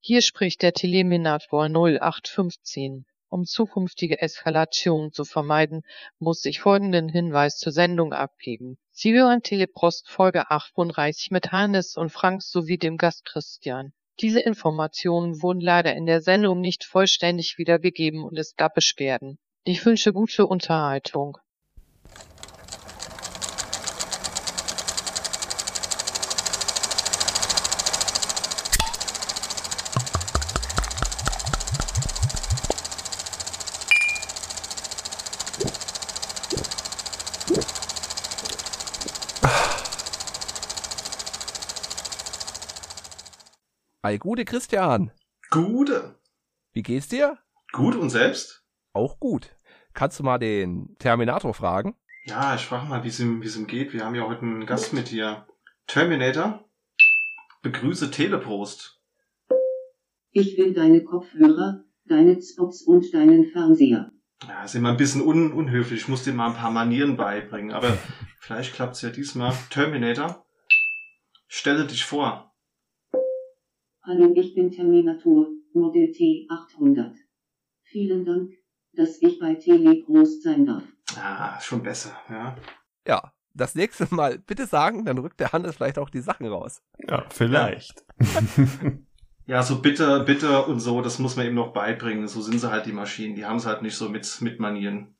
Hier spricht der Teleminator 0815. Um zukünftige Eskalationen zu vermeiden, muss ich folgenden Hinweis zur Sendung abgeben. Sie hören Teleprost Folge 38 mit Hannes und Frank sowie dem Gast Christian. Diese Informationen wurden leider in der Sendung nicht vollständig wiedergegeben und es gab Beschwerden. Ich wünsche gute Unterhaltung. Hi, gute Christian. Gute. Wie geht's dir? Gut und selbst? Auch gut. Kannst du mal den Terminator fragen? Ja, ich frage mal, wie es ihm, es geht. Wir haben ja heute einen Gast mit hier. Terminator, begrüße Telepost. Ich will deine Kopfhörer, deine Xbox und deinen Fernseher. Ja, ist immer ein bisschen un unhöflich. Ich muss dir mal ein paar Manieren beibringen, aber vielleicht klappt's ja diesmal. Terminator, stelle dich vor. Hallo, ich bin Terminator, Model T800. Vielen Dank, dass ich bei Teleprost sein darf. Ah, schon besser, ja. Ja, das nächste Mal bitte sagen, dann rückt der Hannes vielleicht auch die Sachen raus. Ja, vielleicht. Ja, so bitte, bitte und so, das muss man eben noch beibringen. So sind sie halt die Maschinen. Die haben es halt nicht so mit, mit Manieren.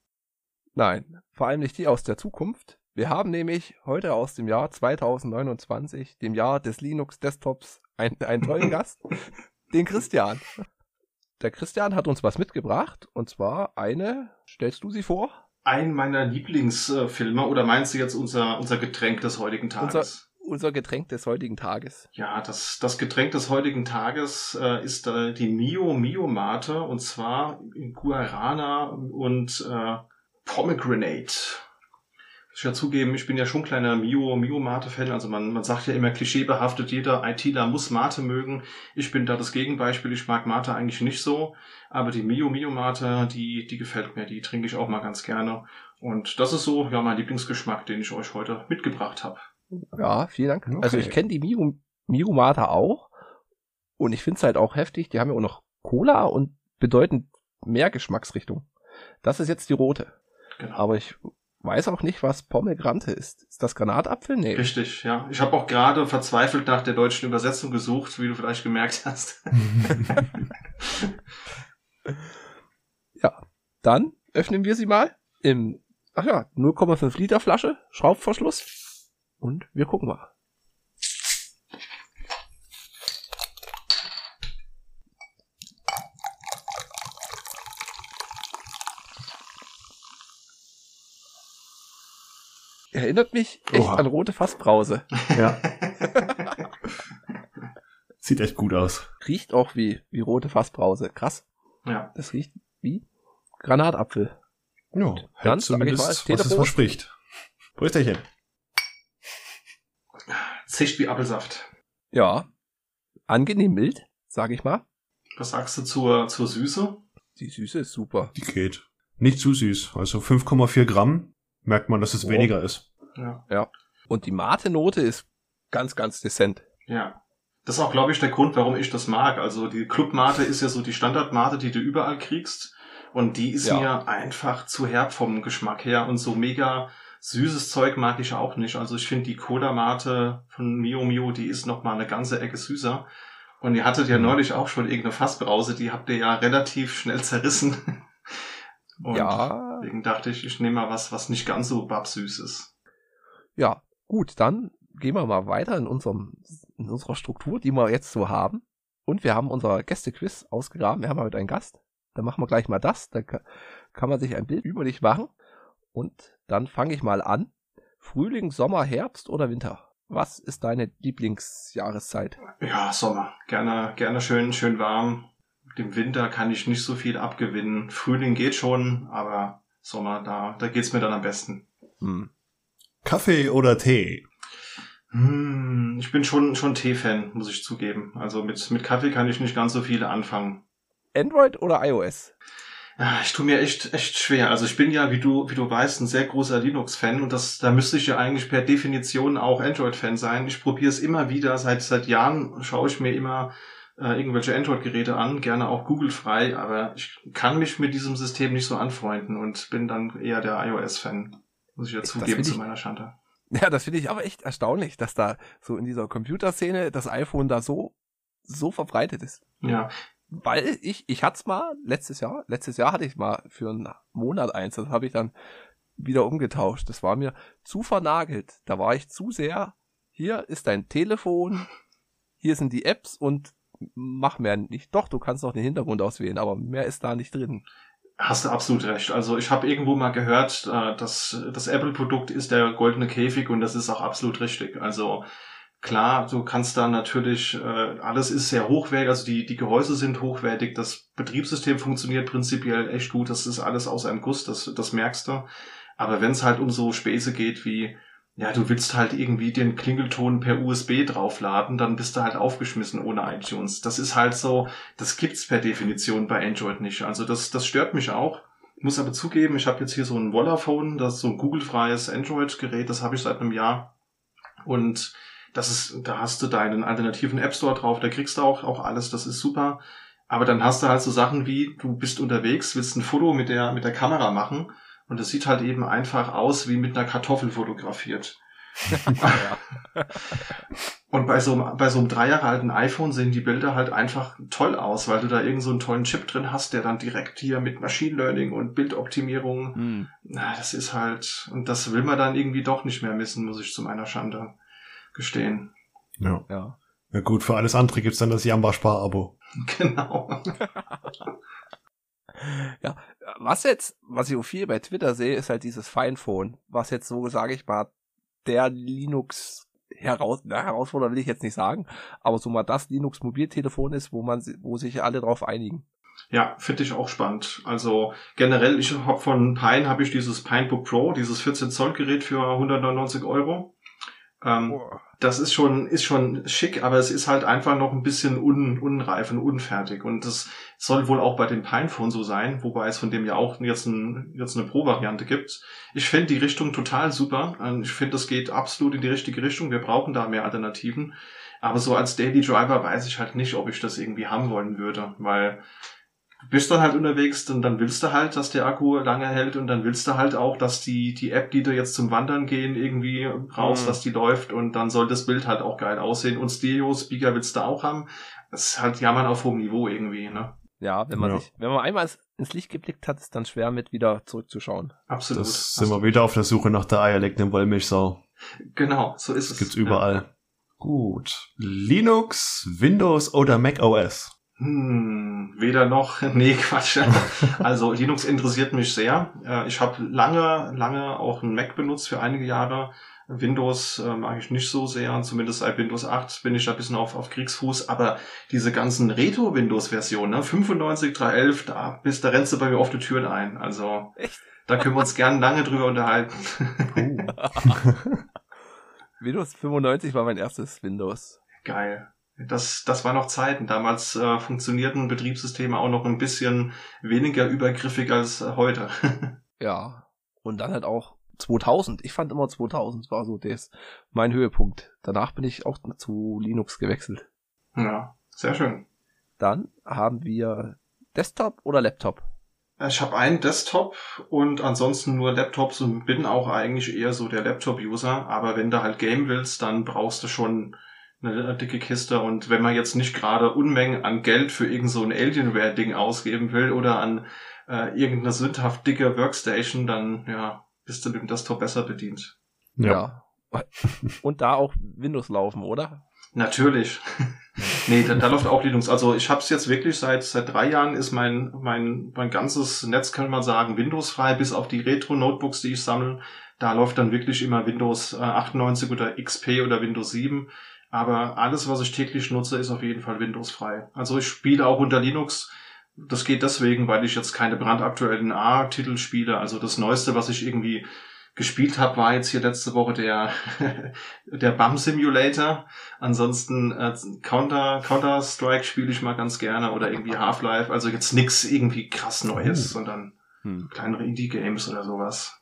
Nein, vor allem nicht die aus der Zukunft. Wir haben nämlich heute aus dem Jahr 2029, dem Jahr des Linux Desktops, einen, einen tollen Gast, den Christian. Der Christian hat uns was mitgebracht und zwar eine, stellst du sie vor? Ein meiner Lieblingsfilme oder meinst du jetzt unser, unser Getränk des heutigen Tages? Unser, unser Getränk des heutigen Tages. Ja, das, das Getränk des heutigen Tages äh, ist äh, die Mio Mio Mate und zwar in Guarana und äh, Pomegranate ich ja zugeben, ich bin ja schon kleiner Mio, Mio Mate-Fan. Also man, man sagt ja immer klischeebehaftet, jeder ITler muss Mate mögen. Ich bin da das Gegenbeispiel. Ich mag Mate eigentlich nicht so. Aber die Mio, Mio Mate, die, die gefällt mir. Die trinke ich auch mal ganz gerne. Und das ist so, ja, mein Lieblingsgeschmack, den ich euch heute mitgebracht habe. Ja, vielen Dank. Okay. Also ich kenne die Mio, Mio Mate auch. Und ich finde es halt auch heftig. Die haben ja auch noch Cola und bedeutend mehr Geschmacksrichtung. Das ist jetzt die rote. Genau. Aber ich weiß auch nicht, was Pomegranate ist. Ist das Granatapfel? Nee. Richtig, ja. Ich habe auch gerade verzweifelt nach der deutschen Übersetzung gesucht, wie du vielleicht gemerkt hast. ja, dann öffnen wir sie mal im, ach ja, 0,5 Liter Flasche, Schraubverschluss und wir gucken mal. Erinnert mich echt Oha. an rote Fassbrause. Ja. Sieht echt gut aus. Riecht auch wie, wie rote Fassbrause. Krass. Ja. Das riecht wie Granatapfel. Ja, dann zumindest, mal, was es verspricht. Prösterchen. Zischt wie Apfelsaft. Ja. Angenehm mild, sag ich mal. Was sagst du zur, zur Süße? Die Süße ist super. Die geht. Nicht zu süß. Also 5,4 Gramm merkt man, dass es oh. weniger ist. Ja. ja. Und die Mate-Note ist ganz, ganz dezent. Ja. Das ist auch, glaube ich, der Grund, warum ich das mag. Also die Club-Mate ist ja so die Standard-Mate, die du überall kriegst. Und die ist ja. mir einfach zu herb vom Geschmack her. Und so mega süßes Zeug mag ich auch nicht. Also ich finde die Cola-Mate von Mio Mio, die ist noch mal eine ganze Ecke süßer. Und ihr hattet ja mhm. neulich auch schon irgendeine Fassbrause, die habt ihr ja relativ schnell zerrissen. Und ja. Deswegen dachte ich, ich nehme mal was, was nicht ganz so babsüß ist. Ja, gut, dann gehen wir mal weiter in unserem, in unserer Struktur, die wir jetzt so haben. Und wir haben unser Gästequiz ausgegraben. Wir haben heute einen Gast. Dann machen wir gleich mal das. Da kann man sich ein Bild über dich machen. Und dann fange ich mal an. Frühling, Sommer, Herbst oder Winter? Was ist deine Lieblingsjahreszeit? Ja, Sommer. Gerne, gerne schön, schön warm dem Winter kann ich nicht so viel abgewinnen. Frühling geht schon, aber Sommer, da, da geht's mir dann am besten. Hm. Kaffee oder Tee? Hm, ich bin schon, schon Tee-Fan, muss ich zugeben. Also mit, mit Kaffee kann ich nicht ganz so viel anfangen. Android oder iOS? Ja, ich tue mir echt, echt schwer. Also ich bin ja, wie du, wie du weißt, ein sehr großer Linux-Fan und das, da müsste ich ja eigentlich per Definition auch Android-Fan sein. Ich probiere es immer wieder. Seit, seit Jahren schaue ich mir immer äh, irgendwelche Android-Geräte an, gerne auch Google-frei, aber ich kann mich mit diesem System nicht so anfreunden und bin dann eher der iOS-Fan, muss ich ja Das zugeben, zu meiner Schande. Ja, das finde ich aber echt erstaunlich, dass da so in dieser Computerszene das iPhone da so, so verbreitet ist. Ja, Weil ich, ich hatte es mal letztes Jahr, letztes Jahr hatte ich mal für einen Monat eins, das habe ich dann wieder umgetauscht. Das war mir zu vernagelt. Da war ich zu sehr, hier ist dein Telefon, hier sind die Apps und mach mehr nicht. Doch, du kannst noch den Hintergrund auswählen, aber mehr ist da nicht drin. Hast du absolut recht. Also ich habe irgendwo mal gehört, äh, dass das Apple-Produkt ist der goldene Käfig und das ist auch absolut richtig. Also klar, du kannst da natürlich, äh, alles ist sehr hochwertig, also die, die Gehäuse sind hochwertig, das Betriebssystem funktioniert prinzipiell echt gut, das ist alles aus einem Guss, das, das merkst du. Aber wenn es halt um so Späße geht wie, ja, du willst halt irgendwie den Klingelton per USB draufladen, dann bist du halt aufgeschmissen ohne iTunes. Das ist halt so, das gibt's per Definition bei Android nicht. Also das, das stört mich auch. Muss aber zugeben, ich habe jetzt hier so ein Wallaphone, das ist so ein Google-freies Android-Gerät, das habe ich seit einem Jahr. Und das ist, da hast du deinen alternativen App Store drauf, da kriegst du auch, auch alles, das ist super. Aber dann hast du halt so Sachen wie, du bist unterwegs, willst ein Foto mit der, mit der Kamera machen und es sieht halt eben einfach aus wie mit einer Kartoffel fotografiert. Und bei so, einem- bei so einem drei Jahre alten iPhone sehen die Bilder halt einfach toll aus, weil du da irgend so einen tollen Chip drin hast, der dann direkt hier mit Machine Learning und Bildoptimierung, Hm. na, das ist halt, und das will man dann irgendwie doch nicht mehr missen, muss ich zu meiner Schande gestehen. Ja. ja. Na gut, für alles andere gibt's dann das Jamba-Spar-Abo. Genau. Ja, was jetzt, was ich auch viel bei Twitter sehe, ist halt dieses Finephone, was jetzt so, sage ich mal, der Linux heraus, na, Herausforderer will ich jetzt nicht sagen, aber so mal das Linux Mobiltelefon ist, wo man, wo sich alle drauf einigen. Ja, finde ich auch spannend. Also generell, ich habe von Pine habe ich dieses Pinebook Pro, dieses 14 Zoll Gerät für 199 Euro. Ähm, das ist schon, ist schon schick, aber es ist halt einfach noch ein bisschen un, unreif und unfertig. Und das soll wohl auch bei dem Pinephone so sein, wobei es von dem ja auch jetzt, ein, jetzt eine Pro-Variante gibt. Ich finde die Richtung total super. Ähm, Ich finde, das geht absolut in die richtige Richtung. Wir brauchen da mehr Alternativen. Aber so als Daily Driver weiß ich halt nicht, ob ich das irgendwie haben wollen würde, weil du bist dann halt unterwegs und dann willst du halt, dass der Akku lange hält und dann willst du halt auch, dass die, die App, die du jetzt zum Wandern gehen, irgendwie brauchst, Mhm. dass die läuft und dann soll das Bild halt auch geil aussehen und Stereo-Speaker willst du auch haben. Das ist halt Jammern auf hohem Niveau irgendwie, ne? Ja, wenn man Ja. sich, wenn man einmal ins- Licht geblickt hat, ist dann schwer mit wieder zurückzuschauen. Absolut. Das sind wir wieder auf der Suche nach der eierlegenden Wollmilchsau. Genau, so ist Das es. gibt's überall. Gut. Linux, Windows oder Mac OS? Hm, weder noch. Nee, Quatsch. Also Linux interessiert mich sehr. Äh, Ich habe lange, lange auch einen Mac benutzt für einige Jahre. Windows äh, mag ich nicht so sehr, zumindest seit Windows 8 bin ich da ein bisschen auf, auf Kriegsfuß, aber diese ganzen Retro-Windows-Versionen, ne, 95, 311, da, bist, da rennst du bei mir auf die Türen ein. Also Echt? da können wir uns gern lange drüber unterhalten. Windows 95 war mein erstes Windows. Geil. Das, das war noch Zeiten. Damals äh, funktionierten Betriebssysteme auch noch ein bisschen weniger übergriffig als äh, heute. Ja. Und dann halt auch 2000. Ich fand immer 2000 war so das, mein Höhepunkt. Danach bin ich auch zu Linux gewechselt. ja, sehr schön. Dann haben wir Desktop oder Laptop. Ich habe einen Desktop und ansonsten nur Laptops und bin auch eigentlich eher so der Laptop-User. Aber wenn du halt Game willst, dann brauchst du schon eine dicke Kiste. Und wenn man jetzt nicht gerade Unmengen an Geld für irgend so ein Alienware-Ding ausgeben will oder an äh, irgendeine sündhaft dicke Workstation, dann ja, bist du mit dem Desktop besser bedient. Ja. Und da auch Windows laufen, oder? Natürlich. nee, da, da läuft auch Linux. Also ich habe es jetzt wirklich seit seit drei Jahren ist mein mein mein ganzes Netz kann man sagen Windows-frei, bis auf die Retro-Notebooks, die ich sammle. Da läuft dann wirklich immer Windows äh, 98 oder XP oder Windows 7. Aber alles, was ich täglich nutze, ist auf jeden Fall Windows-frei. Also ich spiele auch unter Linux. Das geht deswegen, weil ich jetzt keine brandaktuellen A-Titel spiele. Also das Neueste, was ich irgendwie gespielt habe, war jetzt hier letzte Woche der der BAM Simulator. Ansonsten äh, Counter Counter Strike spiele ich mal ganz gerne oder irgendwie Half-Life. Also jetzt nix irgendwie krass Neues, Oh. sondern Hm. kleinere Indie Games oder sowas.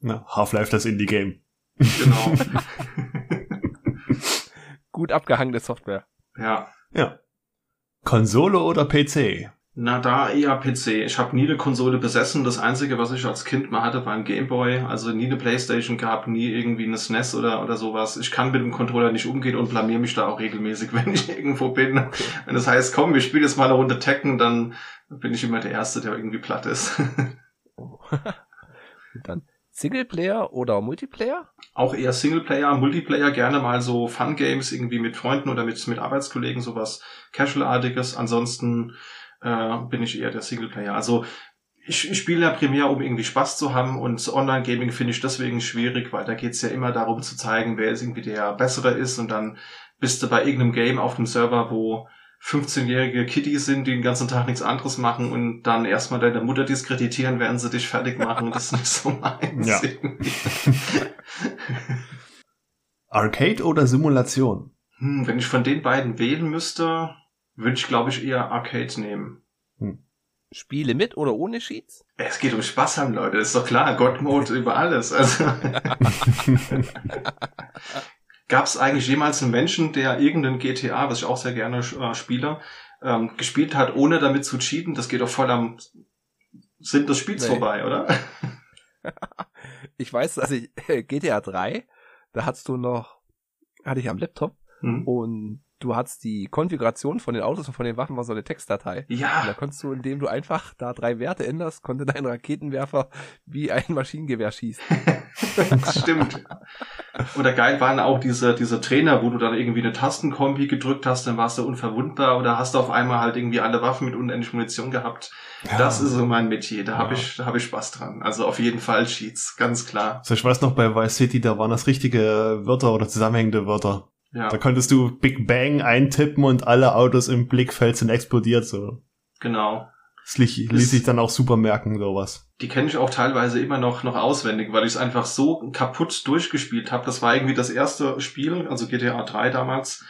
Na, Half-Life, das Indie-Game. Genau. Gut abgehangene Software. ja. Ja. Konsole oder PC? Na, da eher PC. Ich habe nie eine Konsole besessen. Das Einzige, was ich als Kind mal hatte, war ein Gameboy. Also nie eine Playstation gehabt, nie irgendwie eine SNES oder, oder sowas. Ich kann mit dem Controller nicht umgehen und blamier mich da auch regelmäßig, wenn ich irgendwo bin. Wenn das heißt, komm, wir spielen jetzt mal eine Runde Tekken, dann bin ich immer der Erste, der irgendwie platt ist. Dann Singleplayer oder Multiplayer? auch eher Singleplayer, Multiplayer, gerne mal so Fun Games irgendwie mit Freunden oder mit, mit Arbeitskollegen, sowas Casual-artiges. Ansonsten äh, bin ich eher der Singleplayer. Also ich, ich spiele ja primär, um irgendwie Spaß zu haben und Online-Gaming finde ich deswegen schwierig, weil da geht's ja immer darum zu zeigen, wer jetzt irgendwie der Bessere ist und dann bist du bei irgendeinem Game auf dem Server, wo 15-jährige Kitties sind, die den ganzen Tag nichts anderes machen und dann erstmal deine Mutter diskreditieren, während sie dich fertig machen. Das ist nicht so meins. Ja. Arcade oder Simulation? Hm, wenn ich von den beiden wählen müsste, würde ich, glaube ich, eher Arcade nehmen. Spiele mit oder ohne Sheets? Es geht um Spaß haben, Leute. ist doch klar. God Mode über alles. Also. Gab es eigentlich jemals einen Menschen, der irgendeinen GTA, was ich auch sehr gerne äh, spiele, ähm, gespielt hat, ohne damit zu cheaten? Das geht doch voll am Sinn des Spiels Nee. vorbei, oder? Ich weiß, dass ich GTA 3, da hattest du noch, hatte ich am Laptop Hm. und du hattest die Konfiguration von den Autos und von den Waffen war so eine Textdatei. Und da Ja, konntest du, indem du einfach da drei Werte änderst, konnte dein Raketenwerfer wie ein Maschinengewehr schießen. das stimmt. Oder geil waren auch diese, diese Trainer, wo du dann irgendwie eine Tastenkombi gedrückt hast, dann warst du unverwundbar oder hast du auf einmal halt irgendwie alle Waffen mit unendlich Munition gehabt. Das ist so mein Metier, da habe Ja. ich, da habe ich Spaß dran. Also auf jeden Fall Cheats, ganz klar. Also ich weiß noch, bei Vice City, da waren das richtige Wörter oder zusammenhängende Wörter. Ja, Da konntest du Big Bang eintippen und alle Autos im Blickfeld sind explodiert, so. genau. Das ließ, ließ sich dann auch super merken, sowas. Die kenne ich auch teilweise immer noch, noch auswendig, weil ich es einfach so kaputt durchgespielt habe. Das war irgendwie das erste Spiel, also GTA 3 damals,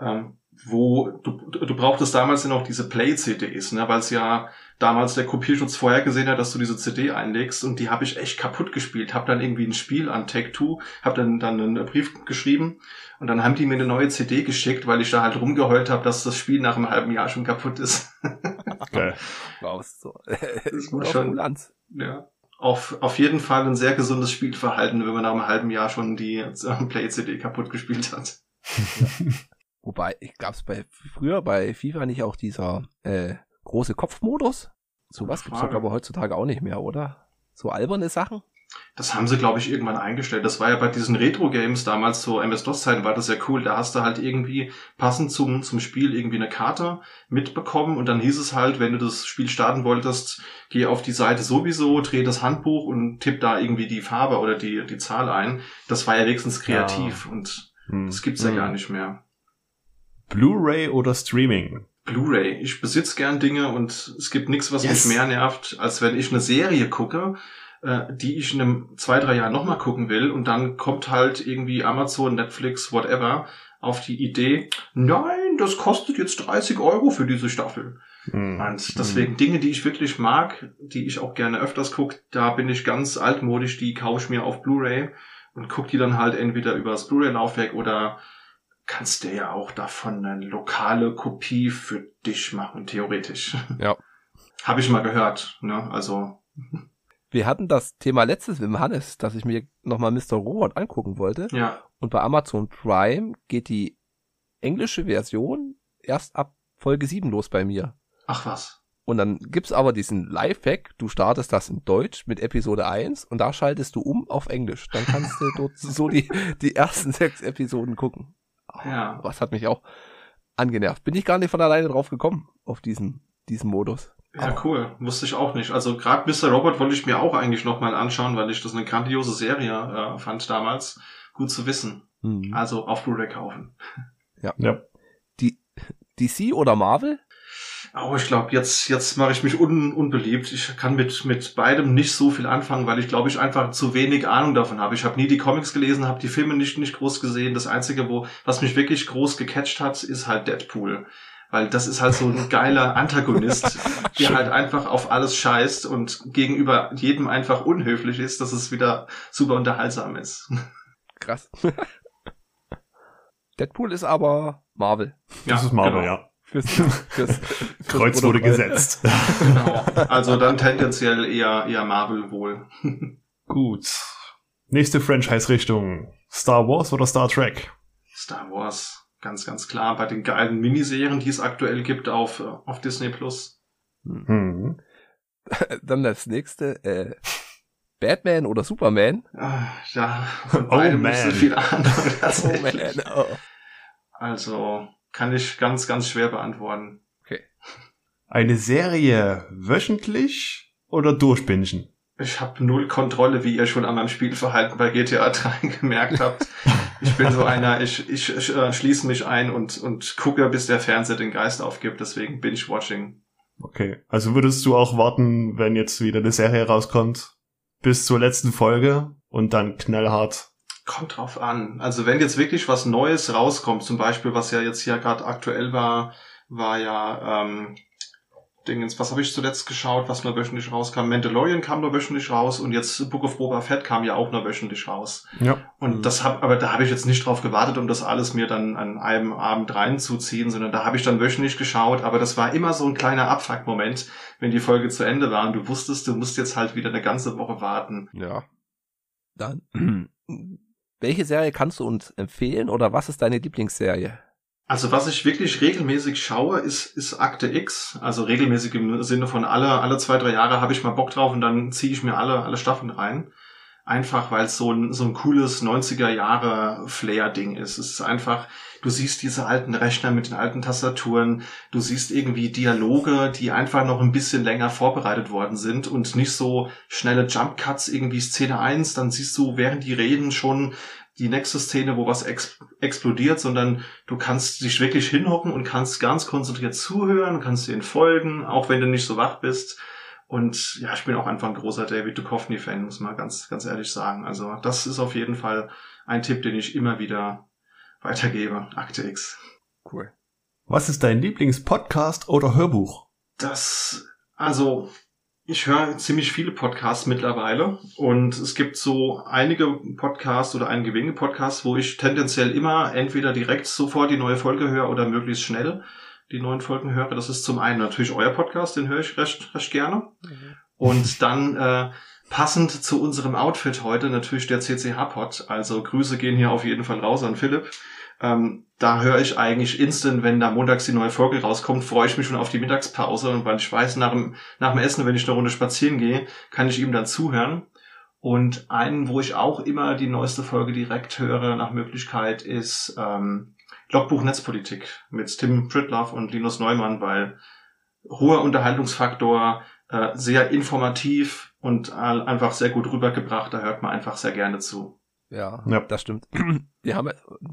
ähm, wo du, du brauchtest damals ja noch diese Play-CDs, ne, weil es ja damals der Kopierschutz vorher gesehen hat, dass du diese CD einlegst und die habe ich echt kaputt gespielt. Hab dann irgendwie ein Spiel an Take-Two, hab dann, dann einen Brief geschrieben und dann haben die mir eine neue CD geschickt, weil ich da halt rumgeheult habe, dass das Spiel nach einem halben Jahr schon kaputt ist. Geil. Wow, ist so. Das war auf schon-. Ja. Auf, auf jeden Fall ein sehr gesundes Spielverhalten, wenn man nach einem halben Jahr schon die äh, Play-CD kaputt gespielt hat. Wobei, gab's bei früher bei FIFA nicht auch dieser äh, große Kopfmodus? Sowas gibt's doch Frage. glaube ich heutzutage auch nicht mehr, oder? So alberne Sachen? Das haben sie, glaube ich, irgendwann eingestellt. Das war ja bei diesen Retro-Games damals, so MS-DOS-Zeiten, war das ja cool. Da hast du halt irgendwie passend zum, zum Spiel irgendwie eine Karte mitbekommen und dann hieß es halt, wenn du das Spiel starten wolltest, geh auf die Seite sowieso, dreh das Handbuch und tipp da irgendwie die Farbe oder die, die Zahl ein. Das war ja wenigstens kreativ und Hm. das gibt's ja Hm. gar nicht mehr. Blu-ray oder Streaming? Blu-ray. Ich besitze gern Dinge und es gibt nichts, was Yes. mich mehr nervt, als wenn ich eine Serie gucke, äh, die ich in einem zwei, drei Jahren nochmal gucken will und dann kommt halt irgendwie Amazon, Netflix, whatever auf die Idee, nein, das kostet jetzt 30 Euro für diese Staffel. Hm. Und deswegen Dinge, die ich wirklich mag, die ich auch gerne öfters gucke, da bin ich ganz altmodisch, die kaufe ich mir auf Blu-ray und guck die dann halt entweder über das Blu-ray-Laufwerk oder kannst dir ja auch davon eine lokale Kopie für dich machen, theoretisch. Ja. Habe ich mal gehört, ne? Also, Wir hatten das Thema letztes mit dem Hannes, dass ich mir nochmal Mr. Robot angucken wollte. ja. Und bei Amazon Prime geht die englische Version erst ab Folge 7 los bei mir. Ach was. Und dann gibt's aber diesen Lifehack, du startest das in Deutsch mit Episode 1 und da schaltest du um auf Englisch. Dann kannst du dort so die, die ersten sechs Episoden gucken. Ja. Was hat mich auch angenervt. Bin ich gar nicht von alleine drauf gekommen, auf diesen, diesen Modus. Ja, cool. Wusste ich auch nicht. Also gerade Mr. Robot wollte ich mir auch eigentlich nochmal anschauen, weil ich das eine grandiose Serie äh, fand damals. Gut zu wissen. Mhm. Also auf Blu-ray kaufen. Ja. DC oder Marvel? Oh, ich glaube, jetzt, jetzt mache ich mich un, unbeliebt. Ich kann mit, mit beidem nicht so viel anfangen, weil ich glaube, ich einfach zu wenig Ahnung davon habe. Ich habe nie die Comics gelesen, habe die Filme nicht, nicht groß gesehen. Das Einzige, wo, was mich wirklich groß gecatcht hat, ist halt Deadpool. Weil das ist halt so ein geiler Antagonist, der halt einfach auf alles scheißt und gegenüber jedem einfach unhöflich ist, dass es wieder super unterhaltsam ist. Krass. Deadpool ist aber Marvel. Das ist Marvel, genau. ja. Fürs, fürs, fürs Kreuz wurde gesetzt. Genau. Also dann tendenziell eher, eher Marvel wohl. Gut. Nächste Franchise-Richtung. Star Wars oder Star Trek? Star Wars, ganz, ganz klar. Bei den geilen Miniserien, die es aktuell gibt auf, auf Disney Plus. Hm. Dann das nächste, äh, Batman oder Superman? Ah, Ja, von Oh, man. viel Ahnung. Oh man, oh. Also kann ich ganz, ganz schwer beantworten. Eine Serie wöchentlich oder durchbingen? Ich habe null Kontrolle, wie ihr schon an meinem Spielverhalten bei GTA 3 gemerkt habt. Ich bin so einer, ich, ich, ich äh, schließe mich ein und, und gucke, bis der Fernseher den Geist aufgibt. Deswegen Binge-Watching. Okay. Also würdest du auch warten, wenn jetzt wieder eine Serie rauskommt, bis zur letzten Folge und dann knallhart. Kommt drauf an. Also wenn jetzt wirklich was Neues rauskommt, zum Beispiel, was ja jetzt hier gerade aktuell war, war ja ähm, Dingens, was habe ich zuletzt geschaut, was nur wöchentlich rauskam? Mandalorian kam nur wöchentlich raus und jetzt Book of Boba Fett kam ja auch nur wöchentlich raus. Ja. Und das hab, aber da habe ich jetzt nicht drauf gewartet, um das alles mir dann an einem Abend reinzuziehen, sondern da habe ich dann wöchentlich geschaut. Aber das war immer so ein kleiner Abfuck-Moment, wenn die Folge zu Ende war und du wusstest, du musst jetzt halt wieder eine ganze Woche warten. Ja. Dann, welche Serie kannst du uns empfehlen oder was ist deine Lieblingsserie? Also was ich wirklich regelmäßig schaue, ist, ist Akte X. Also regelmäßig im Sinne von alle, alle zwei, drei Jahre habe ich mal Bock drauf und dann ziehe ich mir alle, alle Staffeln rein. Einfach weil es so ein, so ein cooles 90er Jahre Flair-Ding ist. Es ist einfach, du siehst diese alten Rechner mit den alten Tastaturen, du siehst irgendwie Dialoge, die einfach noch ein bisschen länger vorbereitet worden sind und nicht so schnelle Jump Cuts, irgendwie Szene 1, dann siehst du während die reden schon die nächste Szene, wo was ex explodiert, sondern du kannst dich wirklich hinhocken und kannst ganz konzentriert zuhören, kannst denen folgen, auch wenn du nicht so wach bist. Und ja, ich bin auch einfach ein großer David Duchovny-Fan, muss man ganz, ganz ehrlich sagen. Also das ist auf jeden Fall ein Tipp, den ich immer wieder weitergebe. Akte X. Cool. Was ist dein Lieblingspodcast oder Hörbuch? Das, also, ich höre ziemlich viele Podcasts mittlerweile und es gibt so einige Podcasts oder einige wenige Podcasts, wo ich tendenziell immer entweder direkt sofort die neue Folge höre oder möglichst schnell die neuen Folgen höre. Das ist zum einen natürlich euer Podcast, den höre ich recht, recht gerne. Und dann äh, passend zu unserem Outfit heute natürlich der CCH-Pod. Also Grüße gehen hier auf jeden Fall raus an Philipp. Ähm, da höre ich eigentlich instant, wenn da montags die neue Folge rauskommt, freue ich mich schon auf die Mittagspause. Und weil ich weiß, nach dem, nach dem Essen, wenn ich eine Runde spazieren gehe, kann ich ihm dann zuhören. Und einen, wo ich auch immer die neueste Folge direkt höre, nach Möglichkeit, ist ähm, Logbuch Netzpolitik mit Tim Pritloff und Linus Neumann, weil hoher Unterhaltungsfaktor, äh, sehr informativ und äh, einfach sehr gut rübergebracht. Da hört man einfach sehr gerne zu. Ja, Ja. das stimmt. Die haben,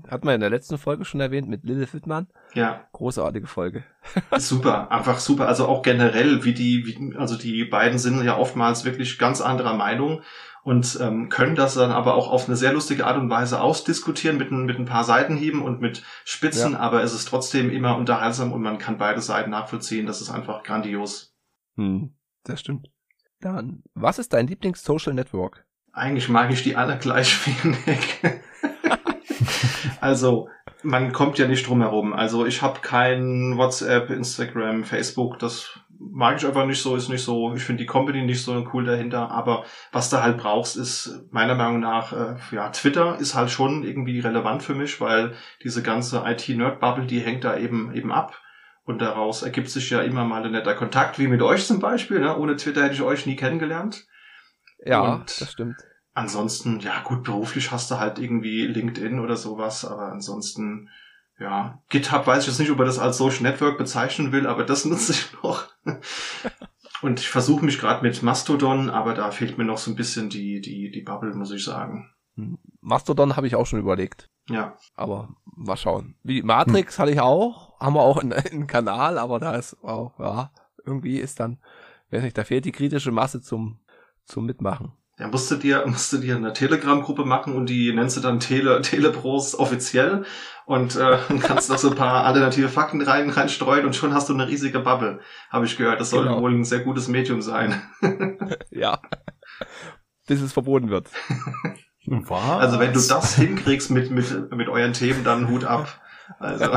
hat man in der letzten Folge schon erwähnt mit Lilith Wittmann. Ja, Großartige Folge. super, einfach super. Also auch generell, wie die, wie, also die beiden sind ja oftmals wirklich ganz anderer Meinung und ähm, können das dann aber auch auf eine sehr lustige Art und Weise ausdiskutieren mit, ein- mit ein paar Seitenhieben und mit Spitzen, Ja. aber es ist trotzdem immer unterhaltsam und man kann beide Seiten nachvollziehen. Das ist einfach grandios. Hm, das stimmt. Dann, was ist dein Lieblings-Social Network? Eigentlich mag ich die alle gleich wenig. also, man kommt ja nicht drum herum. Also, ich habe kein WhatsApp, Instagram, Facebook. Das mag ich einfach nicht so, ist nicht so. Ich finde die Company nicht so cool dahinter. Aber was du halt brauchst, ist meiner Meinung nach, äh, ja, Twitter ist halt schon irgendwie relevant für mich, weil diese ganze IT-Nerd-Bubble, die hängt da eben, eben ab. Und daraus ergibt sich ja immer mal ein netter Kontakt, wie mit euch zum Beispiel. Ne? Ohne Twitter hätte ich euch nie kennengelernt. Ja, Und- das stimmt. Ansonsten, ja gut, beruflich hast du halt irgendwie LinkedIn oder sowas, aber ansonsten, ja, GitHub weiß ich jetzt nicht, ob er das als Social Network bezeichnen will, aber das nutze ich noch. Und ich versuche mich gerade mit Mastodon, aber da fehlt mir noch so ein bisschen die, die, die Bubble, muss ich sagen. Hm. Mastodon habe ich auch schon überlegt. Ja, Aber mal schauen. Wie Matrix hatte ich auch, haben wir auch einen, einen Kanal, aber da ist auch, ja, irgendwie ist dann, weiß nicht, da fehlt die kritische Masse zum, zum Mitmachen. Ja musst du dir, musst du dir eine Telegram-Gruppe machen und die nennst du dann Tele, Telebros offiziell und äh, kannst noch so ein paar alternative Fakten rein, reinstreuen und schon hast du eine riesige Bubble, habe ich gehört. Das soll Genau. wohl ein sehr gutes Medium sein. Ja. Bis es verboten wird. Was? Also wenn du das hinkriegst mit, mit, mit euren Themen, dann Hut ab. Also,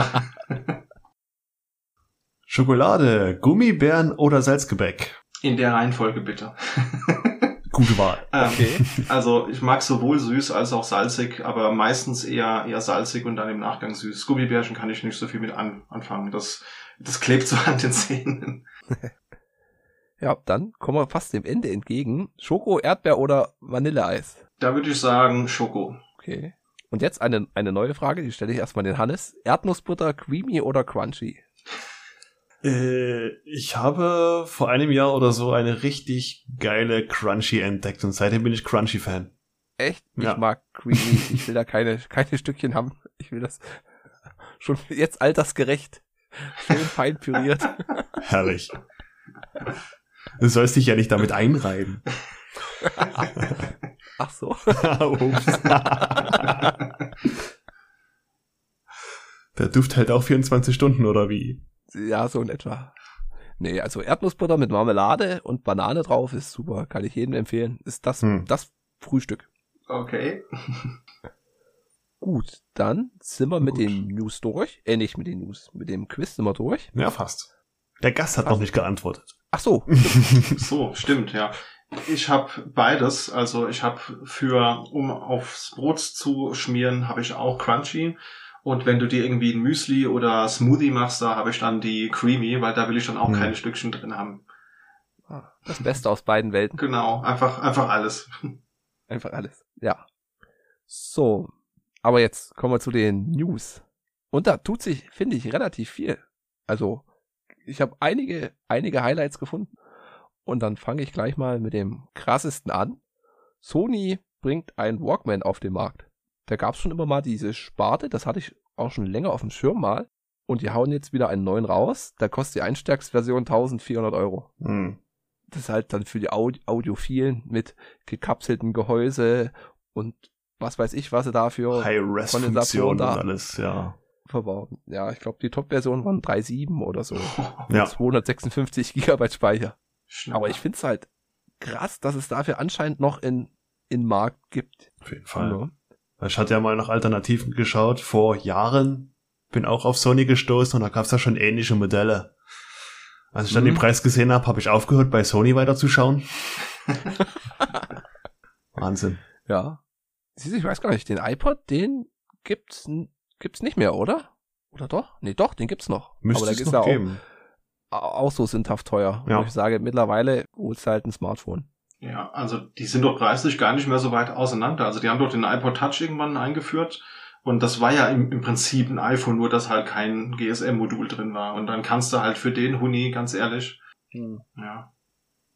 Schokolade, Gummibären oder Salzgebäck? In der Reihenfolge bitte. Gute Wahl. Ähm, Okay. Also ich mag sowohl süß als auch salzig, aber meistens eher eher salzig und dann im Nachgang süß. Gummibärchen kann ich nicht so viel mit an, anfangen. Das das klebt so an den Zähnen. Ja, dann kommen wir fast dem Ende entgegen. Schoko, Erdbeer oder Vanilleeis? Da würde ich sagen Schoko. Okay. Und jetzt eine, eine neue Frage, die stelle ich erstmal den Hannes. Erdnussbutter, creamy oder crunchy? Äh, ich habe vor einem Jahr oder so eine richtig geile Crunchy entdeckt und seitdem bin ich Crunchy-Fan. Echt? Ja. Ich mag creamy. Ich will da keine, keine Stückchen haben. Ich will das schon jetzt altersgerecht. Schön fein püriert. Herrlich. Du sollst dich ja nicht damit einreiben. Ach so. Ups. Der Duft hält auch 24 Stunden, oder wie? Ja, so in etwa. Nee, also Erdnussbutter mit Marmelade und Banane drauf ist super. Kann ich jedem empfehlen. Ist das, Hm. das Frühstück. Okay. Gut, dann sind wir mit Gut. den News durch. Äh, nicht mit den News, mit dem Quiz sind wir durch. Ja, fast. Der Gast hat Fast. noch nicht geantwortet. Ach so, So, stimmt, ja. Ich habe beides. Also ich habe für, um aufs Brot zu schmieren, habe ich auch Crunchy. Und wenn du dir irgendwie ein Müsli oder Smoothie machst, da habe ich dann die Creamy, weil da will ich dann auch Hm. keine Stückchen drin haben. Ah, das Beste aus beiden Welten. Genau, einfach, einfach alles. Einfach alles. Ja. So. Aber jetzt kommen wir zu den News. Und da tut sich, finde ich, relativ viel. Also, ich habe einige, einige Highlights gefunden. Und dann fange ich gleich mal mit dem krassesten an. Sony bringt ein Walkman auf den Markt. Da gab es schon immer mal diese Sparte, das hatte ich auch schon länger auf dem Schirm mal. Und die hauen jetzt wieder einen neuen raus. Da kostet die Einstärksversion 1400 Euro Hm. das ist halt dann für die Aud Audiophilen mit gekapseltem Gehäuse und was weiß ich, was sie dafür High-Res-Funktion und da. alles, ja. verbaut. Ja, ich glaube, die Top-Version waren 3.7 oder so. Ja. 256 Gigabyte Speicher. Schnapper. Aber ich finde es halt krass, dass es dafür anscheinend noch in, in Markt gibt. Auf jeden Fall. Ja. Ich hatte ja mal nach Alternativen geschaut, vor Jahren. Bin auch auf Sony gestoßen und da gab's ja schon ähnliche Modelle. Als ich dann Mhm. den Preis gesehen habe, habe ich aufgehört, bei Sony weiterzuschauen. Wahnsinn. Ja. Siehst du, ich weiß gar nicht, den iPod, den gibt's, gibt's nicht mehr, oder? Oder doch? Nee, doch, den gibt's noch. Müsste Aber es der noch ja auch, geben. auch so sündhaft teuer. Ja. Und ich sage, mittlerweile holst du halt ein Smartphone. Ja, also die sind doch preislich gar nicht mehr so weit auseinander. Also die haben doch den iPod Touch irgendwann eingeführt und das war ja im, im Prinzip ein iPhone, nur dass halt kein GSM-Modul drin war. Und dann kannst du halt für den Huni, ganz ehrlich, ja,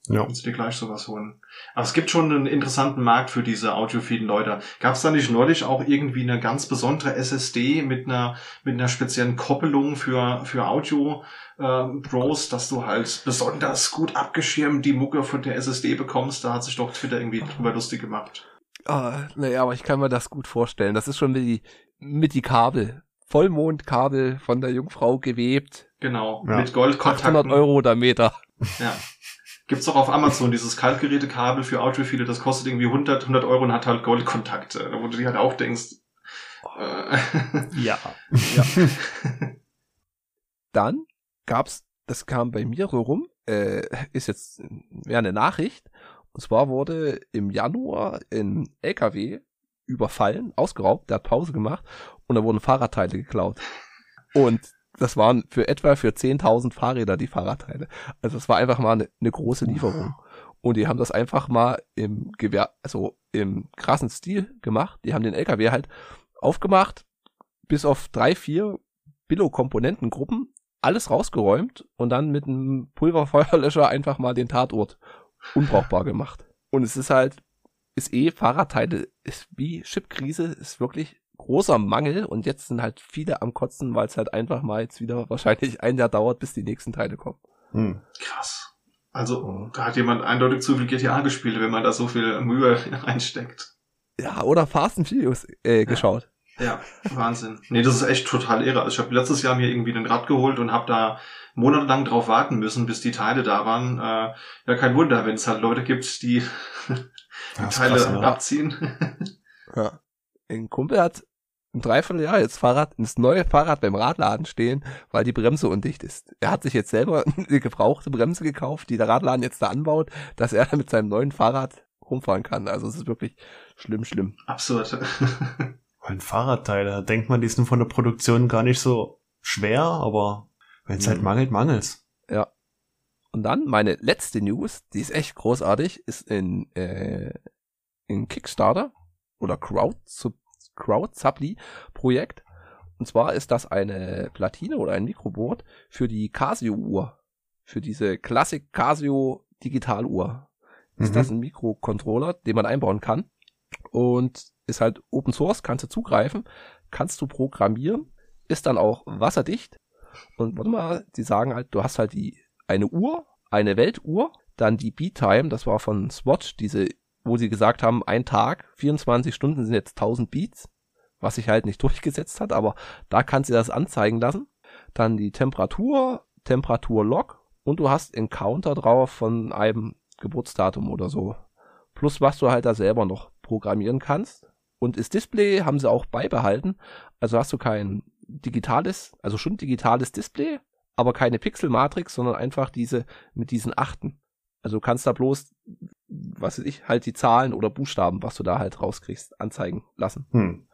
Ja. kannst du dir gleich sowas holen. Aber es gibt schon einen interessanten Markt für diese audiophilen Leute. Gab es da nicht neulich auch irgendwie eine ganz besondere SSD mit einer mit einer speziellen Koppelung für für Audio äh, Pros, dass du halt besonders gut abgeschirmt die Mucke von der SSD bekommst? Da hat sich doch Twitter irgendwie drüber lustig gemacht. Ah, naja, aber ich kann mir das gut vorstellen. Das ist schon mit die, mit die Kabel. Vollmondkabel von der Jungfrau gewebt. Genau, Ja. mit Goldkontakten. 800 Euro der Meter. Ja. Gibt's doch auf Amazon dieses Kaltgerätekabel für Audiophile, das kostet irgendwie 100, 100 Euro und hat halt Goldkontakte, wo du dir halt auch denkst, äh, Ja. Dann gab's, das kam bei mir so rum, äh, ist jetzt ja eine Nachricht. Und zwar wurde im Januar ein LKW überfallen, ausgeraubt, der hat Pause gemacht und da wurden Fahrradteile geklaut. Und das waren für etwa für 10.000 Fahrräder die Fahrradteile. Also es war einfach mal eine, eine große Lieferung. Und die haben das einfach mal im Gewehr, also im krassen Stil gemacht. Die haben den LKW halt aufgemacht, bis auf drei, vier Billo-Komponentengruppen, alles rausgeräumt und dann mit einem Pulverfeuerlöscher einfach mal den Tatort unbrauchbar gemacht. Und es ist halt, ist eh Fahrradteile, ist wie Chipkrise, ist wirklich großer Mangel und jetzt sind halt viele am Kotzen, weil es halt einfach mal jetzt wieder wahrscheinlich ein Jahr dauert, bis die nächsten Teile kommen. Hm. krass. Also, da hat jemand eindeutig zu viel GTA gespielt, wenn man da so viel Mühe reinsteckt. Ja, oder Fast and Furious äh, geschaut. Ja, Wahnsinn. Nee, das ist echt total irre. Also ich habe letztes Jahr mir irgendwie ein Rad geholt und habe da monatelang drauf warten müssen, bis die Teile da waren. Äh, ja, kein Wunder, wenn es halt Leute gibt, die die Teile krass, ne? abziehen. Ja. Ein Kumpel hat ein Dreivierteljahr jetzt Fahrrad, ins neue Fahrrad beim Radladen stehen, weil die Bremse undicht ist. Er hat sich jetzt selber eine gebrauchte Bremse gekauft, die der Radladen jetzt da anbaut, dass er mit seinem neuen Fahrrad rumfahren kann. Also es ist wirklich schlimm, schlimm. Absurd. Ein Fahrradteil, da denkt man, die sind von der Produktion gar nicht so schwer, aber wenn es halt Mhm. mangelt, mangelt's. Ja. Und dann meine letzte News, die ist echt großartig, ist in, äh, in Kickstarter oder Crowd, Crowd Supply Projekt. Und zwar ist das eine Platine oder ein Mikroboard für die Casio Uhr. Für diese Classic Casio Digitaluhr. Ist Mhm. das ein Mikrocontroller, den man einbauen kann. Und ist halt Open Source, kannst du zugreifen, kannst du programmieren, ist dann auch wasserdicht. Und warte mal, die sagen halt, du hast halt die eine Uhr, eine Weltuhr, dann die Beat Time, das war von Swatch, diese, wo sie gesagt haben, ein Tag, 24 Stunden sind jetzt 1000 Beats, was sich halt nicht durchgesetzt hat, aber da kannst du das anzeigen lassen. Dann die Temperatur, Temperaturlog und du hast einen Counter drauf von einem Geburtsdatum oder so. Plus was du halt da selber noch programmieren kannst. Und das Display haben sie auch beibehalten. Also hast du kein digitales, also schon digitales Display, aber keine Pixelmatrix, sondern einfach diese mit diesen Achten. Also du kannst da bloß, was weiß ich, halt die Zahlen oder Buchstaben, was du da halt rauskriegst, anzeigen lassen. Hm.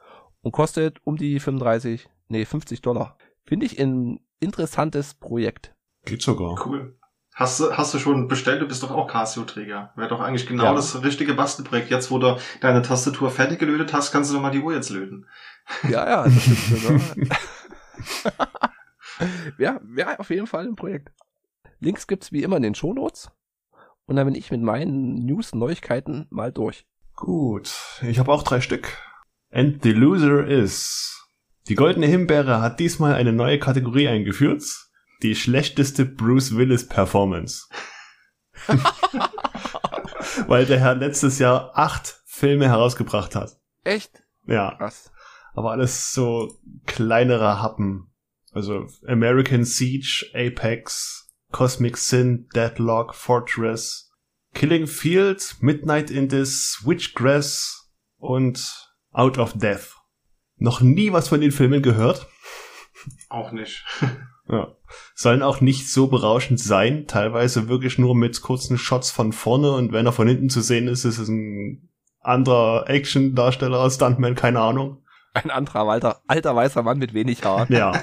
Und kostet um die 35, nee, 50 Dollar. Finde ich ein interessantes Projekt. Geht sogar. Cool. Hast du, hast du schon bestellt? Du bist doch auch Casio-Träger. Wäre doch eigentlich genau Ja. das richtige Bastelprojekt. Jetzt, wo du deine Tastatur fertig gelötet hast, kannst du doch mal die Uhr jetzt löten. Ja, ja, das stimmt ja, wäre auf jeden Fall ein Projekt. Links gibt's wie immer in den Shownotes. Und dann bin ich mit meinen News und Neuigkeiten mal durch. Gut, ich habe auch drei Stück. And the loser is. Die goldene Himbeere hat diesmal eine neue Kategorie eingeführt. Die schlechteste Bruce Willis Performance. Weil der Herr letztes Jahr acht Filme herausgebracht hat. Echt? Ja, Krass. aber alles so kleinere Happen. Also American Siege, Apex, Cosmic Sin, Deadlock, Fortress, Killing Field, Midnight in the Switchgrass und Out of Death. Noch nie was von den Filmen gehört. Auch nicht. Ja. Sollen auch nicht so berauschend sein, teilweise wirklich nur mit kurzen Shots von vorne und wenn er von hinten zu sehen ist, ist es ein anderer Action-Darsteller, Stuntman, keine Ahnung. Ein anderer alter, alter weißer Mann mit wenig Haar. Ja.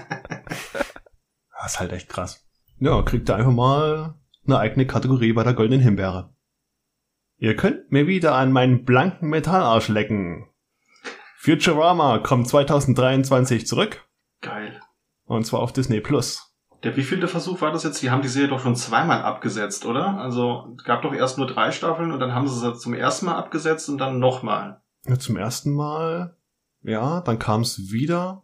Das ist halt echt krass. Ja, kriegt ihr einfach mal eine eigene Kategorie bei der Goldenen Himbeere. Ihr könnt mir wieder an meinen blanken Metallarsch lecken. Futurama kommt 2023 zurück. Geil. Und zwar auf Disney Plus. Der wievielte Versuch war das jetzt? Die haben die Serie doch schon zweimal abgesetzt, oder? Also es gab doch erst nur drei Staffeln und dann haben sie sie zum ersten Mal abgesetzt und dann nochmal. Ja, zum ersten Mal, ja, dann kam es wieder.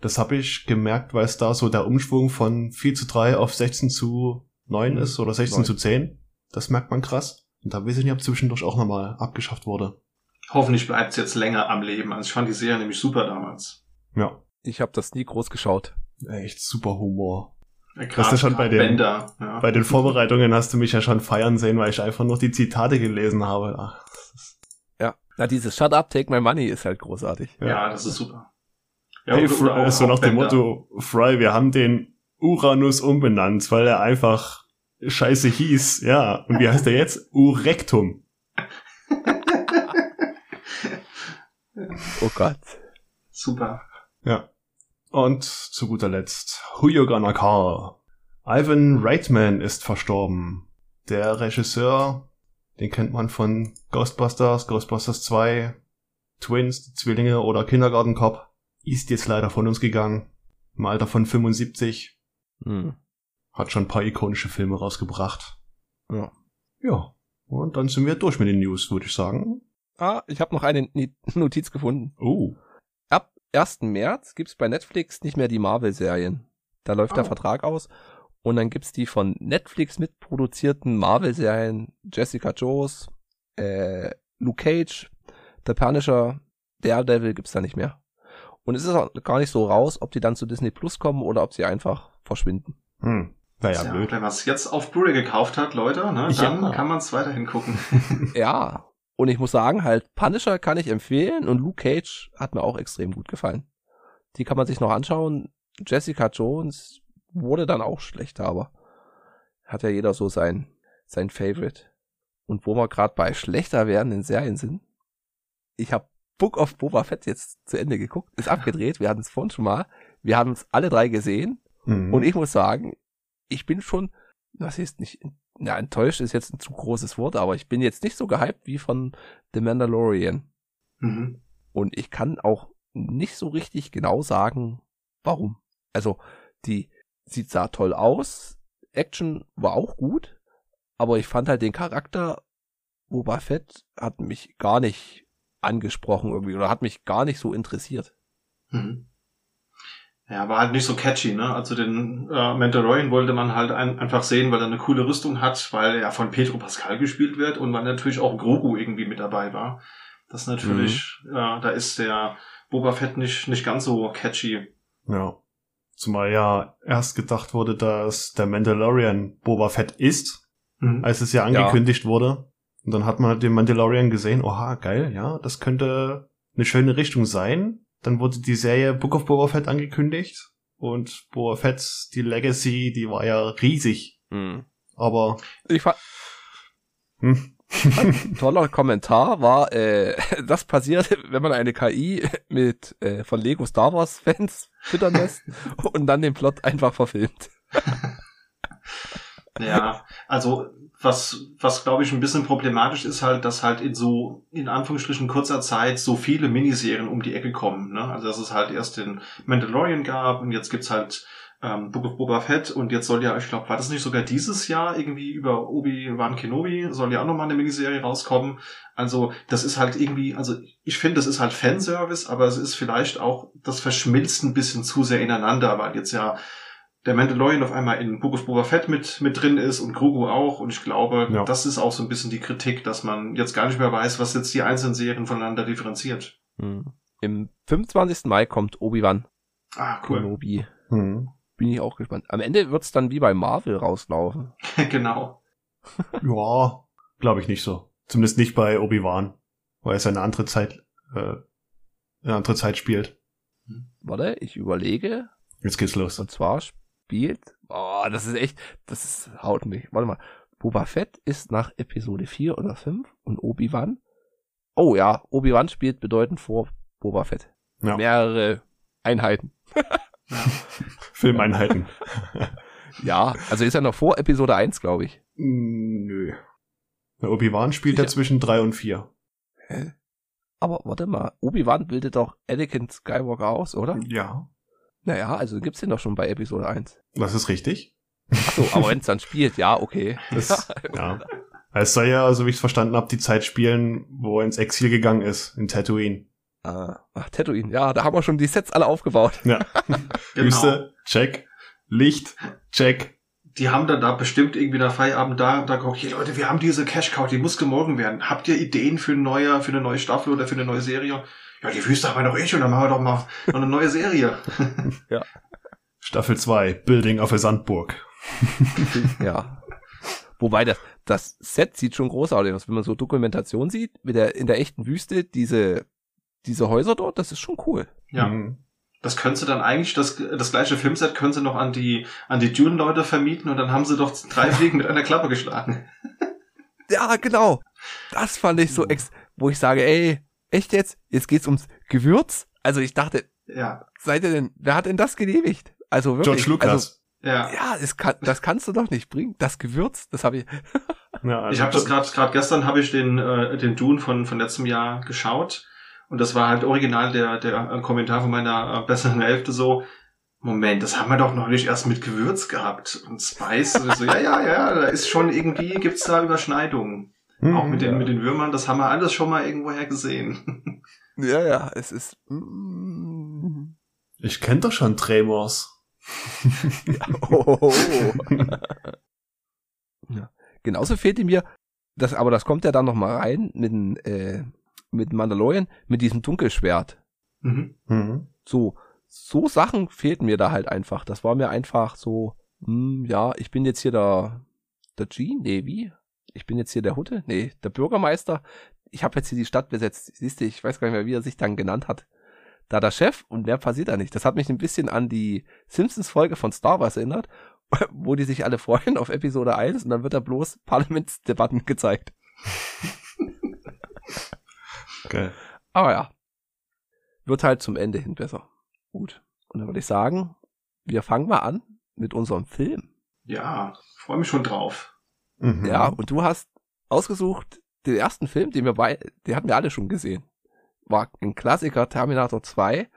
Das habe ich gemerkt, weil es da so der Umschwung von 4 zu 3 auf 16 zu 9 Mhm. ist oder 16 Neun. zu 10. Das merkt man krass. Und da weiß ich nicht, ob zwischendurch auch nochmal abgeschafft wurde. Hoffentlich bleibt es jetzt länger am Leben. Also ich fand die Serie nämlich super damals. Ja, Ich habe das nie groß geschaut. echt super Humor. Äh, Das ist schon bei den- Bender. Ja. Bei den Vorbereitungen hast du mich ja schon feiern sehen, weil ich einfach nur die Zitate gelesen habe. Ach, Ja. Na, dieses Shut up, take my money ist halt großartig. ja. das ist super. Ja, hey, Fry, auch- so nach dem. Motto, Fry, wir haben den Uranus umbenannt, weil er einfach scheiße hieß. Ja, und wie heißt er jetzt? Urectum. Oh Gott. Super. Ja. Und zu guter Letzt, Who You Gonna Call? Ivan Reitman ist verstorben. Der Regisseur, den kennt man von Ghostbusters, Ghostbusters 2, Twins, die Zwillinge oder Kindergarten Cop, ist jetzt leider von uns gegangen. Im Alter von 75. Hm. Hat schon ein paar ikonische Filme rausgebracht. Ja. Ja. Und dann sind wir durch mit den News, würde ich sagen. Ah, ich habe noch eine Notiz gefunden. Oh. Ab 1. März gibt's bei Netflix nicht mehr die Marvel-Serien. Da läuft der Oh. Vertrag aus. Und dann gibt's die von Netflix mitproduzierten Marvel-Serien Jessica Jones, äh, Luke Cage, The Punisher, Daredevil gibt's da nicht mehr. Und es ist auch gar nicht so raus, ob die dann zu Disney Plus kommen oder ob sie einfach verschwinden. Hm. Naja, Ja, blöd. wenn man es jetzt auf Blu-ray gekauft hat, Leute, ne, dann Ja. kann man es weiterhin gucken. Ja. Und ich muss sagen, halt, Punisher kann ich empfehlen und Luke Cage hat mir auch extrem gut gefallen. die kann man sich noch anschauen. Jessica Jones wurde dann auch schlechter, aber hat ja jeder so sein, sein Favorite. Und wo wir gerade bei schlechter werdenden Serien sind, ich habe Book of Boba Fett jetzt zu Ende geguckt, ist abgedreht, wir hatten es vorhin schon mal, wir haben es alle drei gesehen Mhm. und ich muss sagen, ich bin schon, was ist nicht, na, enttäuscht ist jetzt ein zu großes Wort, aber ich bin jetzt nicht so gehypt wie von The Mandalorian. Mhm. Und ich kann auch nicht so richtig genau sagen, warum. Also, die sieht sah toll aus, Action war auch gut, aber ich fand halt den Charakter Boba Fett hat mich gar nicht angesprochen irgendwie oder hat mich gar nicht so interessiert. Mhm. Ja, war halt nicht so catchy, ne? Also den äh, Mandalorian wollte man halt ein, einfach sehen, weil er eine coole Rüstung hat, weil er von Pedro Pascal gespielt wird und weil natürlich auch Grogu irgendwie mit dabei war. Das natürlich, äh, da ist der Boba Fett nicht, nicht ganz so catchy. Ja. Zumal ja erst gedacht wurde, dass der Mandalorian Boba Fett ist, Mhm. als es ja angekündigt wurde. Und dann hat man halt den Mandalorian gesehen, oha, geil, ja, das könnte eine schöne Richtung sein. Dann wurde die Serie Book of Boba Fett angekündigt. Und Boba Fett, die Legacy, die war ja riesig. Hm. Aber, Ich fand, hm, ein toller Kommentar war, äh, das passiert, wenn man eine KI mit äh, von Lego Star Wars Fans füttern lässt und dann den Plot einfach verfilmt. Ja, also was, was glaube ich ein bisschen problematisch ist halt, dass halt in so, in Anführungsstrichen kurzer Zeit so viele Miniserien um die Ecke kommen. Ne? Also dass es halt erst den Mandalorian gab und jetzt gibt's halt ähm, Book of Boba Fett und jetzt soll ja, ich glaube, war das nicht sogar dieses Jahr irgendwie über Obi-Wan Kenobi, soll ja auch nochmal eine Miniserie rauskommen. Also das ist halt irgendwie, also ich finde, das ist halt Fanservice, aber es ist vielleicht auch, das verschmilzt ein bisschen zu sehr ineinander, weil jetzt ja der Mandalorian auf einmal in Book of Boba Fett mit, mit drin ist und Grogu auch. Und ich glaube, Ja. das ist auch so ein bisschen die Kritik, dass man jetzt gar nicht mehr weiß, was jetzt die einzelnen Serien voneinander differenziert. Hm. Im 25. Mai kommt Obi-Wan Ah, cool. Kenobi. hm. Bin ich auch gespannt. Am Ende wird's dann wie bei Marvel rauslaufen. genau. ja, glaube ich nicht so. Zumindest nicht bei Obi-Wan, weil es eine andere Zeit, äh, eine andere Zeit spielt. Warte, ich überlege. Jetzt geht's los. Und zwar spielt. Oh, das ist echt. Das ist, haut mich. Warte mal. Boba Fett ist nach Episode 4 oder 5 und Obi-Wan. Oh ja, Obi-Wan spielt bedeutend vor Boba Fett. Ja. Mehrere Einheiten. Filmeinheiten. Ja, also ist er noch vor Episode 1, glaube ich. Mm, Nö. Obi-Wan spielt ja zwischen drei und vier. Hä? Aber warte mal, Obi-Wan bildet doch Anakin Skywalker aus, oder? Ja. Naja, also gibt's den doch schon bei Episode 1. Das ist richtig. Achso, aber wenn's dann spielt, ja, okay. Das, ja. Es soll ja, so wie ich es verstanden habe, die Zeit spielen, wo er ins Exil gegangen ist, in Tatooine. Ah, ach, Tatooine, ja, da haben wir schon die Sets alle aufgebaut. Ja. Genau. Wüste, check. Licht, check. Die haben dann da bestimmt irgendwie nach Feierabend da, da guckt, hier Leute, wir haben diese Cash Cow, die muss gemorgen werden. Habt ihr Ideen für, eine neue, für eine neue Staffel oder für eine neue Serie? Ja, die Wüste haben wir doch eh schon, dann machen wir doch mal noch eine neue Serie. Staffel 2, Building auf der Sandburg. ja. Wobei das, das Set sieht schon großartig aus. Wenn man so Dokumentation sieht, mit der, in der echten Wüste, diese, diese Häuser dort, das ist schon cool. Ja. Mhm. Das können sie dann eigentlich, das, das gleiche Filmset können sie noch an die, an die Dune-Leute vermieten und dann haben sie doch drei Fliegen mit einer Klappe geschlagen. Ja, genau. Das fand ich so ex, wo ich sage, ey, echt jetzt? Jetzt geht's ums Gewürz? Also ich dachte, Ja, seid ihr denn, wer hat denn das genehmigt? Also wirklich. George Lucas. ja. Also, ja, das, kann, das kannst du doch nicht bringen. Das Gewürz, das habe ich. ja, also Ich habe das gerade gerade gestern habe ich den äh, den Dune von von letztem Jahr geschaut und das war halt original der der äh, Kommentar von meiner äh, besseren Hälfte so Moment, das haben wir doch neulich erst mit Gewürz gehabt und Spice und so ja ja ja, da ist schon irgendwie gibt's da Überschneidungen. Mhm, Auch mit den ja. mit den Würmern, das haben wir alles schon mal irgendwoher gesehen. Ja, ja, es ist. Mm, Ich kenn doch schon Tremors. oh. ja. Genauso fehlte mir, das, aber das kommt ja dann noch mal rein mit, dem, äh, mit Mandalorian, mit diesem Dunkelschwert. mhm. Mhm. So, so Sachen fehlten mir da halt einfach. Das war mir einfach so, hm, ja, ich bin jetzt hier der, der G, nee, wie? Ich bin jetzt hier der Hutte? Nee, der Bürgermeister. Ich habe jetzt hier die Stadt besetzt. Siehst du, ich weiß gar nicht mehr, wie er sich dann genannt hat. da der Chef und mehr passiert da nicht. Das hat mich ein bisschen an die Simpsons-Folge von Star Wars erinnert, wo die sich alle freuen auf Episode 1 und dann wird da bloß Parlamentsdebatten gezeigt. Geil. Aber ja, wird halt zum Ende hin besser. Gut. Und dann würde ich sagen, wir fangen mal an mit unserem Film. Ja, freue mich schon drauf. Mhm. Ja, und du hast ausgesucht den ersten Film, den wir bei, den hatten wir alle schon gesehen. War ein Klassiker Terminator 2.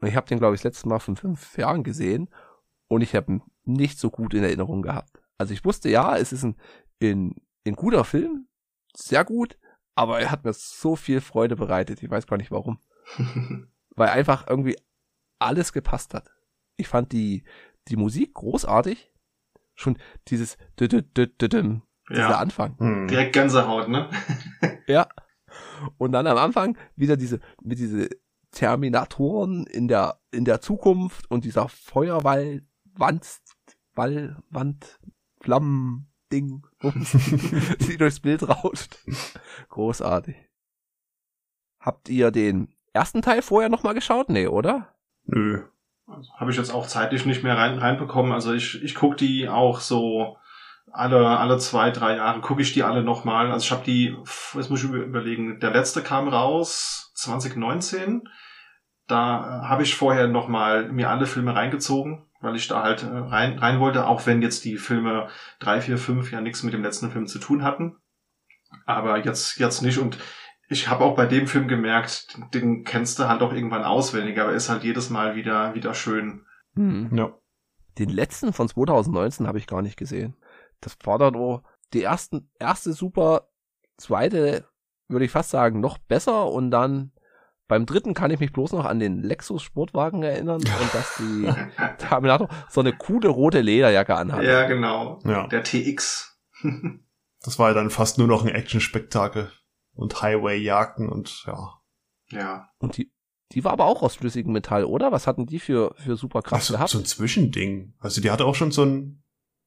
Und ich habe den, glaube ich, das letzte Mal von fünf Jahren gesehen. Und ich habe ihn nicht so gut in Erinnerung gehabt. Also ich wusste, ja, es ist ein, ein, ein guter Film. Sehr gut. Aber er hat mir so viel Freude bereitet. Ich weiß gar nicht warum. Weil einfach irgendwie alles gepasst hat. Ich fand die, die Musik großartig. Schon dieses dieser ja, Anfang. Mhm. direkt Gänsehaut, ne? Ja. Und dann am Anfang wieder diese, mit diese Terminatoren in der, in der Zukunft und dieser Feuerwall, Wand, Wall, Wand, Flammen, Ding, die durchs Bild rauscht. Großartig. Habt ihr den ersten Teil vorher nochmal geschaut? Nee, oder? Nö. Also, Habe ich jetzt auch zeitlich nicht mehr rein, reinbekommen. Also ich, ich gucke die auch so alle, alle zwei, drei Jahre gucke ich die alle nochmal. Also ich habe die, jetzt muss ich über- überlegen, der letzte kam raus 2019. Da äh, habe ich vorher nochmal mir alle Filme reingezogen, weil ich da halt äh, rein, rein wollte, auch wenn jetzt die Filme drei, vier, fünf ja nichts mit dem letzten Film zu tun hatten. Aber jetzt, jetzt nicht. Und ich habe auch bei dem Film gemerkt, den, kennst du halt auch irgendwann auswendig, aber ist halt jedes Mal wieder, wieder schön. Hm. Ja. Den letzten von 2019 habe ich gar nicht gesehen. Das war dann nur die ersten, erste super, zweite würde ich fast sagen noch besser und dann beim dritten kann ich mich bloß noch an den Lexus Sportwagen erinnern und dass die Terminator so eine coole rote Lederjacke anhat. Ja, genau. Ja. Der TX. Das war ja dann fast nur noch ein Action-Spektakel. Und Highway-Jagden und ja. ja. Und die, die war aber auch aus flüssigem Metall, oder? Was hatten die für, für Superkraft Also, gehabt? so ein Zwischending. Also die hatte auch schon so ein,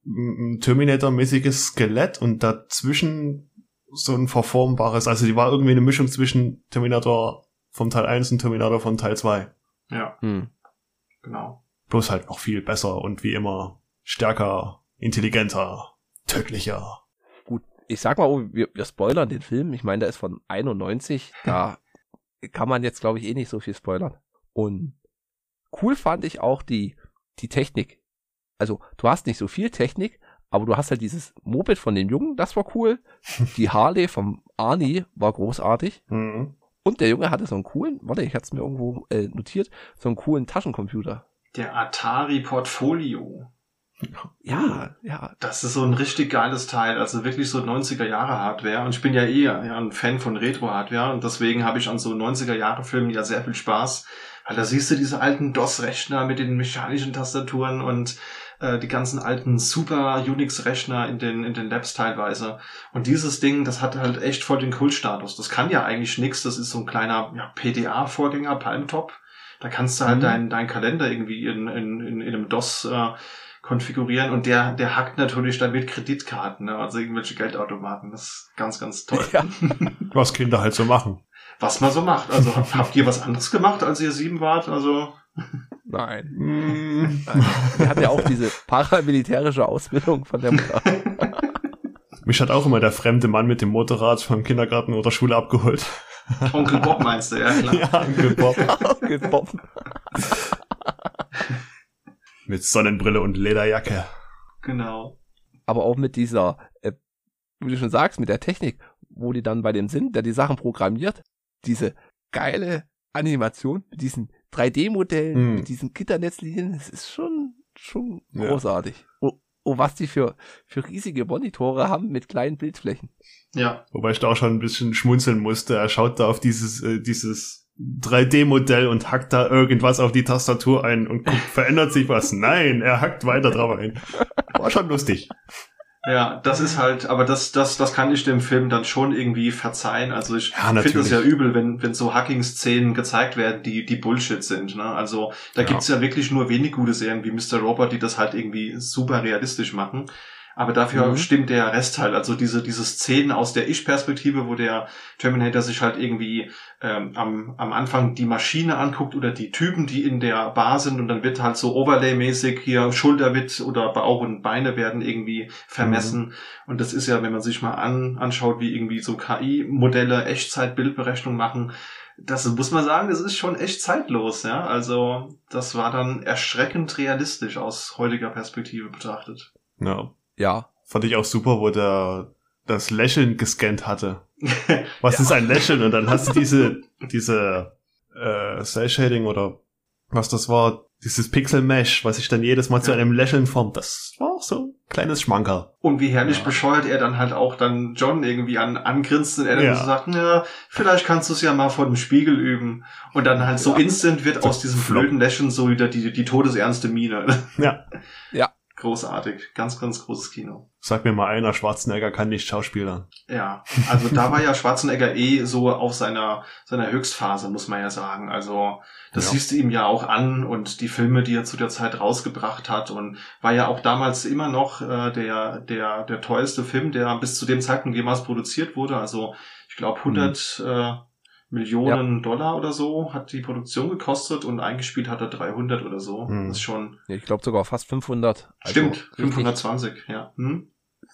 ein Terminator-mäßiges Skelett und dazwischen so ein verformbares. Also die war irgendwie eine Mischung zwischen Terminator vom Teil 1 und Terminator von Teil 2. Ja, Hm. genau. Bloß halt noch viel besser und wie immer stärker, intelligenter, tödlicher. Ich sag mal, oh, wir, wir spoilern den Film. Ich meine, der ist von 91. Da kann man jetzt, glaube ich, eh nicht so viel spoilern. Und cool fand ich auch die, die Technik. Also, du hast nicht so viel Technik, aber du hast halt dieses Moped von dem Jungen, das war cool. Die Harley vom Arnie war großartig. Mhm. Und der Junge hatte so einen coolen, warte, ich hatte es mir irgendwo äh, notiert, so einen coolen Taschencomputer. Der Atari Portfolio. Ja, ja. Das ist so ein richtig geiles Teil, also wirklich so 90er Jahre Hardware. Und ich bin ja eh ja, ein Fan von Retro-Hardware und deswegen habe ich an so 90er Jahre Filmen ja sehr viel Spaß, weil da siehst du diese alten DOS-Rechner mit den mechanischen Tastaturen und äh, die ganzen alten Super Unix-Rechner in den, in den Labs teilweise. Und dieses Ding, das hat halt echt voll den Kultstatus. Das kann ja eigentlich nix, das ist so ein kleiner ja, PDA-Vorgänger, Palmtop. Da kannst du halt Mhm. deinen dein Kalender irgendwie in, in, in, in einem DOS äh, konfigurieren und der, der hackt natürlich dann mit Kreditkarten, ne? also irgendwelche Geldautomaten. Das ist ganz, ganz toll. Ja. Was Kinder halt so machen. Was man so macht. Also habt ihr was anderes gemacht, als ihr sieben wart? Also Nein. Mm. Er hat ja auch diese paramilitärische Ausbildung von der Mutter. Mich hat auch immer der fremde Mann mit dem Motorrad vom Kindergarten oder Schule abgeholt. Onkel Bob meinst du, ja klar. ja, Onkel Bob. Aufgebombt. Mit Sonnenbrille und Lederjacke. Genau. Aber auch mit dieser, äh, wie du schon sagst, mit der Technik, wo die dann bei dem sind, der die Sachen programmiert, diese geile Animation mit diesen 3D-Modellen, Hm. mit diesen Gitternetzlinien, das ist schon, schon Ja. großartig. Oh, oh, was die für, für riesige Monitore haben mit kleinen Bildflächen. Ja. Wobei ich da auch schon ein bisschen schmunzeln musste. Er schaut da auf dieses, äh, dieses 3D-Modell und hackt da irgendwas auf die Tastatur ein und guckt, verändert sich was. Nein, er hackt weiter drauf ein. War schon lustig. Ja, das ist halt, aber das, das, das kann ich dem Film dann schon irgendwie verzeihen. Also ich Ja, finde es ja übel, wenn, wenn so Hacking-Szenen gezeigt werden, die, die Bullshit sind. Ne? Also da Ja. gibt's ja wirklich nur wenig gute Serien wie Mr. Robot, die das halt irgendwie super realistisch machen. Aber dafür Mhm. stimmt der Rest halt. Also diese, diese Szenen aus der Ich-Perspektive, wo der Terminator sich halt irgendwie ähm, am, am Anfang die Maschine anguckt oder die Typen, die in der Bar sind und dann wird halt so Overlay-mäßig hier Schulter wird oder Bauch und Beine werden irgendwie vermessen. Und das ist ja, wenn man sich mal an, anschaut, wie irgendwie so KI-Modelle Echtzeit-Bildberechnung machen, das muss man sagen, das ist schon echt zeitlos, ja. Also, das war dann erschreckend realistisch aus heutiger Perspektive betrachtet. Ja. Ja. Fand ich auch super, wo der das Lächeln gescannt hatte. Was Ja. ist ein Lächeln? Und dann hast du diese, diese äh, Cell Shading oder was das war, dieses Pixel Mesh, was sich dann jedes Mal zu Ja. einem Lächeln formt. Das war auch so ein kleines Schmankerl. Und wie herrlich Ja. bescheuert er dann halt auch dann John irgendwie an, angrinst und er dann Ja. so sagt, ja, vielleicht kannst du es ja mal vor dem Spiegel üben. Und dann halt so Ja. instant wird So aus diesem flop. blöden Lächeln so wieder die, die todesernste Miene. Ja. Ja. Großartig. Ganz, ganz großes Kino. Sag mir mal einer, Schwarzenegger kann nicht schauspielern. Ja, also da war ja Schwarzenegger eh so auf seiner, seiner Höchstphase, muss man ja sagen. Also das Ja. siehst du ihm ja auch an und die Filme, die er zu der Zeit rausgebracht hat und war ja auch damals immer noch äh, der, der, der teuerste Film, der bis zu dem Zeitpunkt jemals produziert wurde. Also ich glaube 100 äh, Millionen Dollar oder so hat die Produktion gekostet und eingespielt hat er 300 oder so. Hm. Das ist schon, Ich glaube sogar fast 500. Also stimmt, richtig- 520, ja. Hm?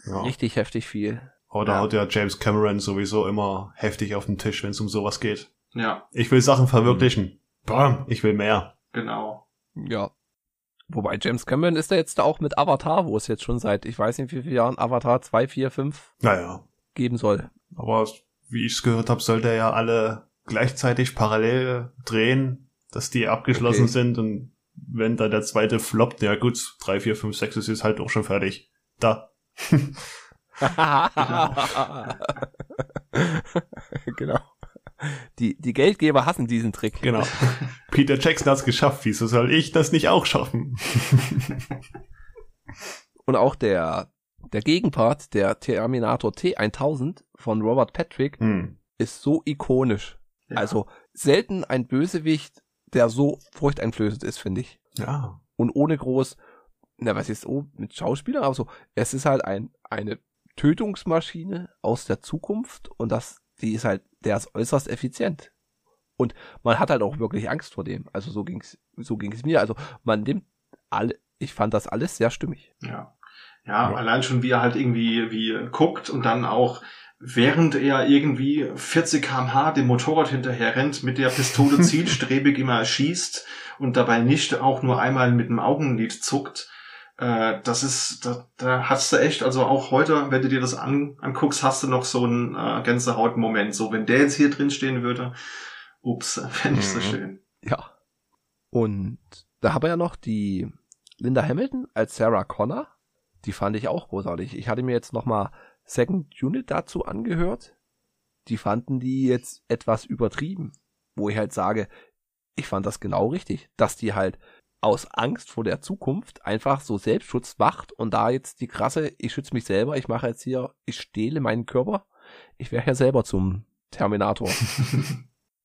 Ja. Richtig heftig viel. Oder Ja. haut ja James Cameron sowieso immer heftig auf den Tisch, wenn es um sowas geht. Ja, Ich will Sachen verwirklichen. Bam, ich will mehr. genau. Ja. Wobei James Cameron ist da jetzt auch mit Avatar, wo es jetzt schon seit, ich weiß nicht wie viele Jahren, Avatar 2, 4, 5 Naja. geben soll. Aber wie ich es gehört habe, sollte er ja alle gleichzeitig parallel drehen, dass die abgeschlossen Okay. sind und wenn da der zweite floppt, ja gut, 3, 4, 5, 6 ist jetzt halt auch schon fertig. Da. genau. Die, die Geldgeber hassen diesen Trick. Genau. Peter Jackson hat's geschafft. Wieso soll ich das nicht auch schaffen? Und auch der, der Gegenpart, der Terminator T1000 von Robert Patrick, Hm. ist so ikonisch. Ja. Also selten ein Bösewicht, der so furchteinflößend ist, finde ich. Ja. Und ohne groß, na was ist oh, mit Schauspielern, aber so, es ist halt ein, eine Tötungsmaschine aus der Zukunft und das, die ist halt, der ist äußerst effizient. Und man hat halt auch wirklich Angst vor dem. Also so ging's, so ging's mir. Also man nimmt alle, ich fand das alles sehr stimmig. Ja. Ja, Ja. allein schon, wie er halt irgendwie wie guckt und dann auch, während er irgendwie 40 kmh dem Motorrad hinterher rennt, mit der Pistole zielstrebig immer schießt und dabei nicht auch nur einmal mit dem Augenlid zuckt. Äh, das ist, da, da hast du echt, also auch heute, wenn du dir das an, anguckst, hast du noch so einen äh, Gänsehautmoment. So, wenn der jetzt hier drin stehen würde, ups, fände ich so Mhm. schön. Ja. Und da haben wir ja noch die Linda Hamilton als Sarah Connor. Die fand ich auch großartig. Ich hatte mir jetzt noch mal Second Unit dazu angehört. Die fanden die jetzt etwas übertrieben. Wo ich halt sage, ich fand das genau richtig, dass die halt aus Angst vor der Zukunft einfach so Selbstschutz macht und da jetzt die krasse, ich schütze mich selber, ich mache jetzt hier, ich stehle meinen Körper. Ich wäre ja selber zum Terminator.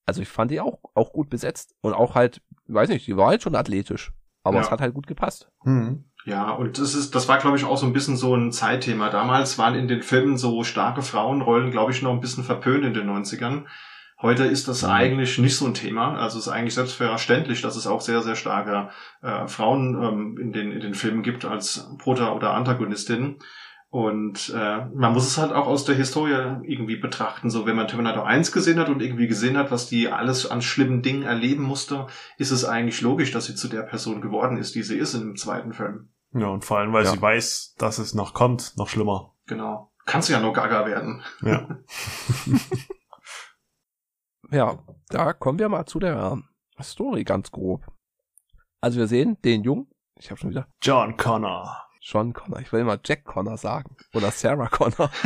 Also ich fand die auch, auch gut besetzt und auch halt, weiß nicht, die war halt schon athletisch. Aber Ja. es hat halt gut gepasst. Hm. Ja, und das ist, das war, glaube ich, auch so ein bisschen so ein Zeitthema. Damals waren in den Filmen so starke Frauenrollen, glaube ich, noch ein bisschen verpönt in den 90ern. Heute ist das eigentlich nicht so ein Thema. Also es ist eigentlich selbstverständlich, dass es auch sehr, sehr starke äh, Frauen ähm, in, den, in den Filmen gibt als Prota- oder Antagonistin. Und äh, man muss es halt auch aus der Historie irgendwie betrachten. So, wenn man Terminator 1 gesehen hat und irgendwie gesehen hat, was die alles an schlimmen Dingen erleben musste, ist es eigentlich logisch, dass sie zu der Person geworden ist, die sie ist im zweiten Film. Ja, und vor allem, weil Ja. sie weiß, dass es noch kommt, noch schlimmer. Genau. Kannst du ja nur Gaga werden. Ja. Ja, da kommen wir mal zu der Story ganz grob. Also wir sehen den Jungen, ich habe schon wieder John Connor. John Connor, ich will immer Jack Connor sagen. Oder Sarah Connor.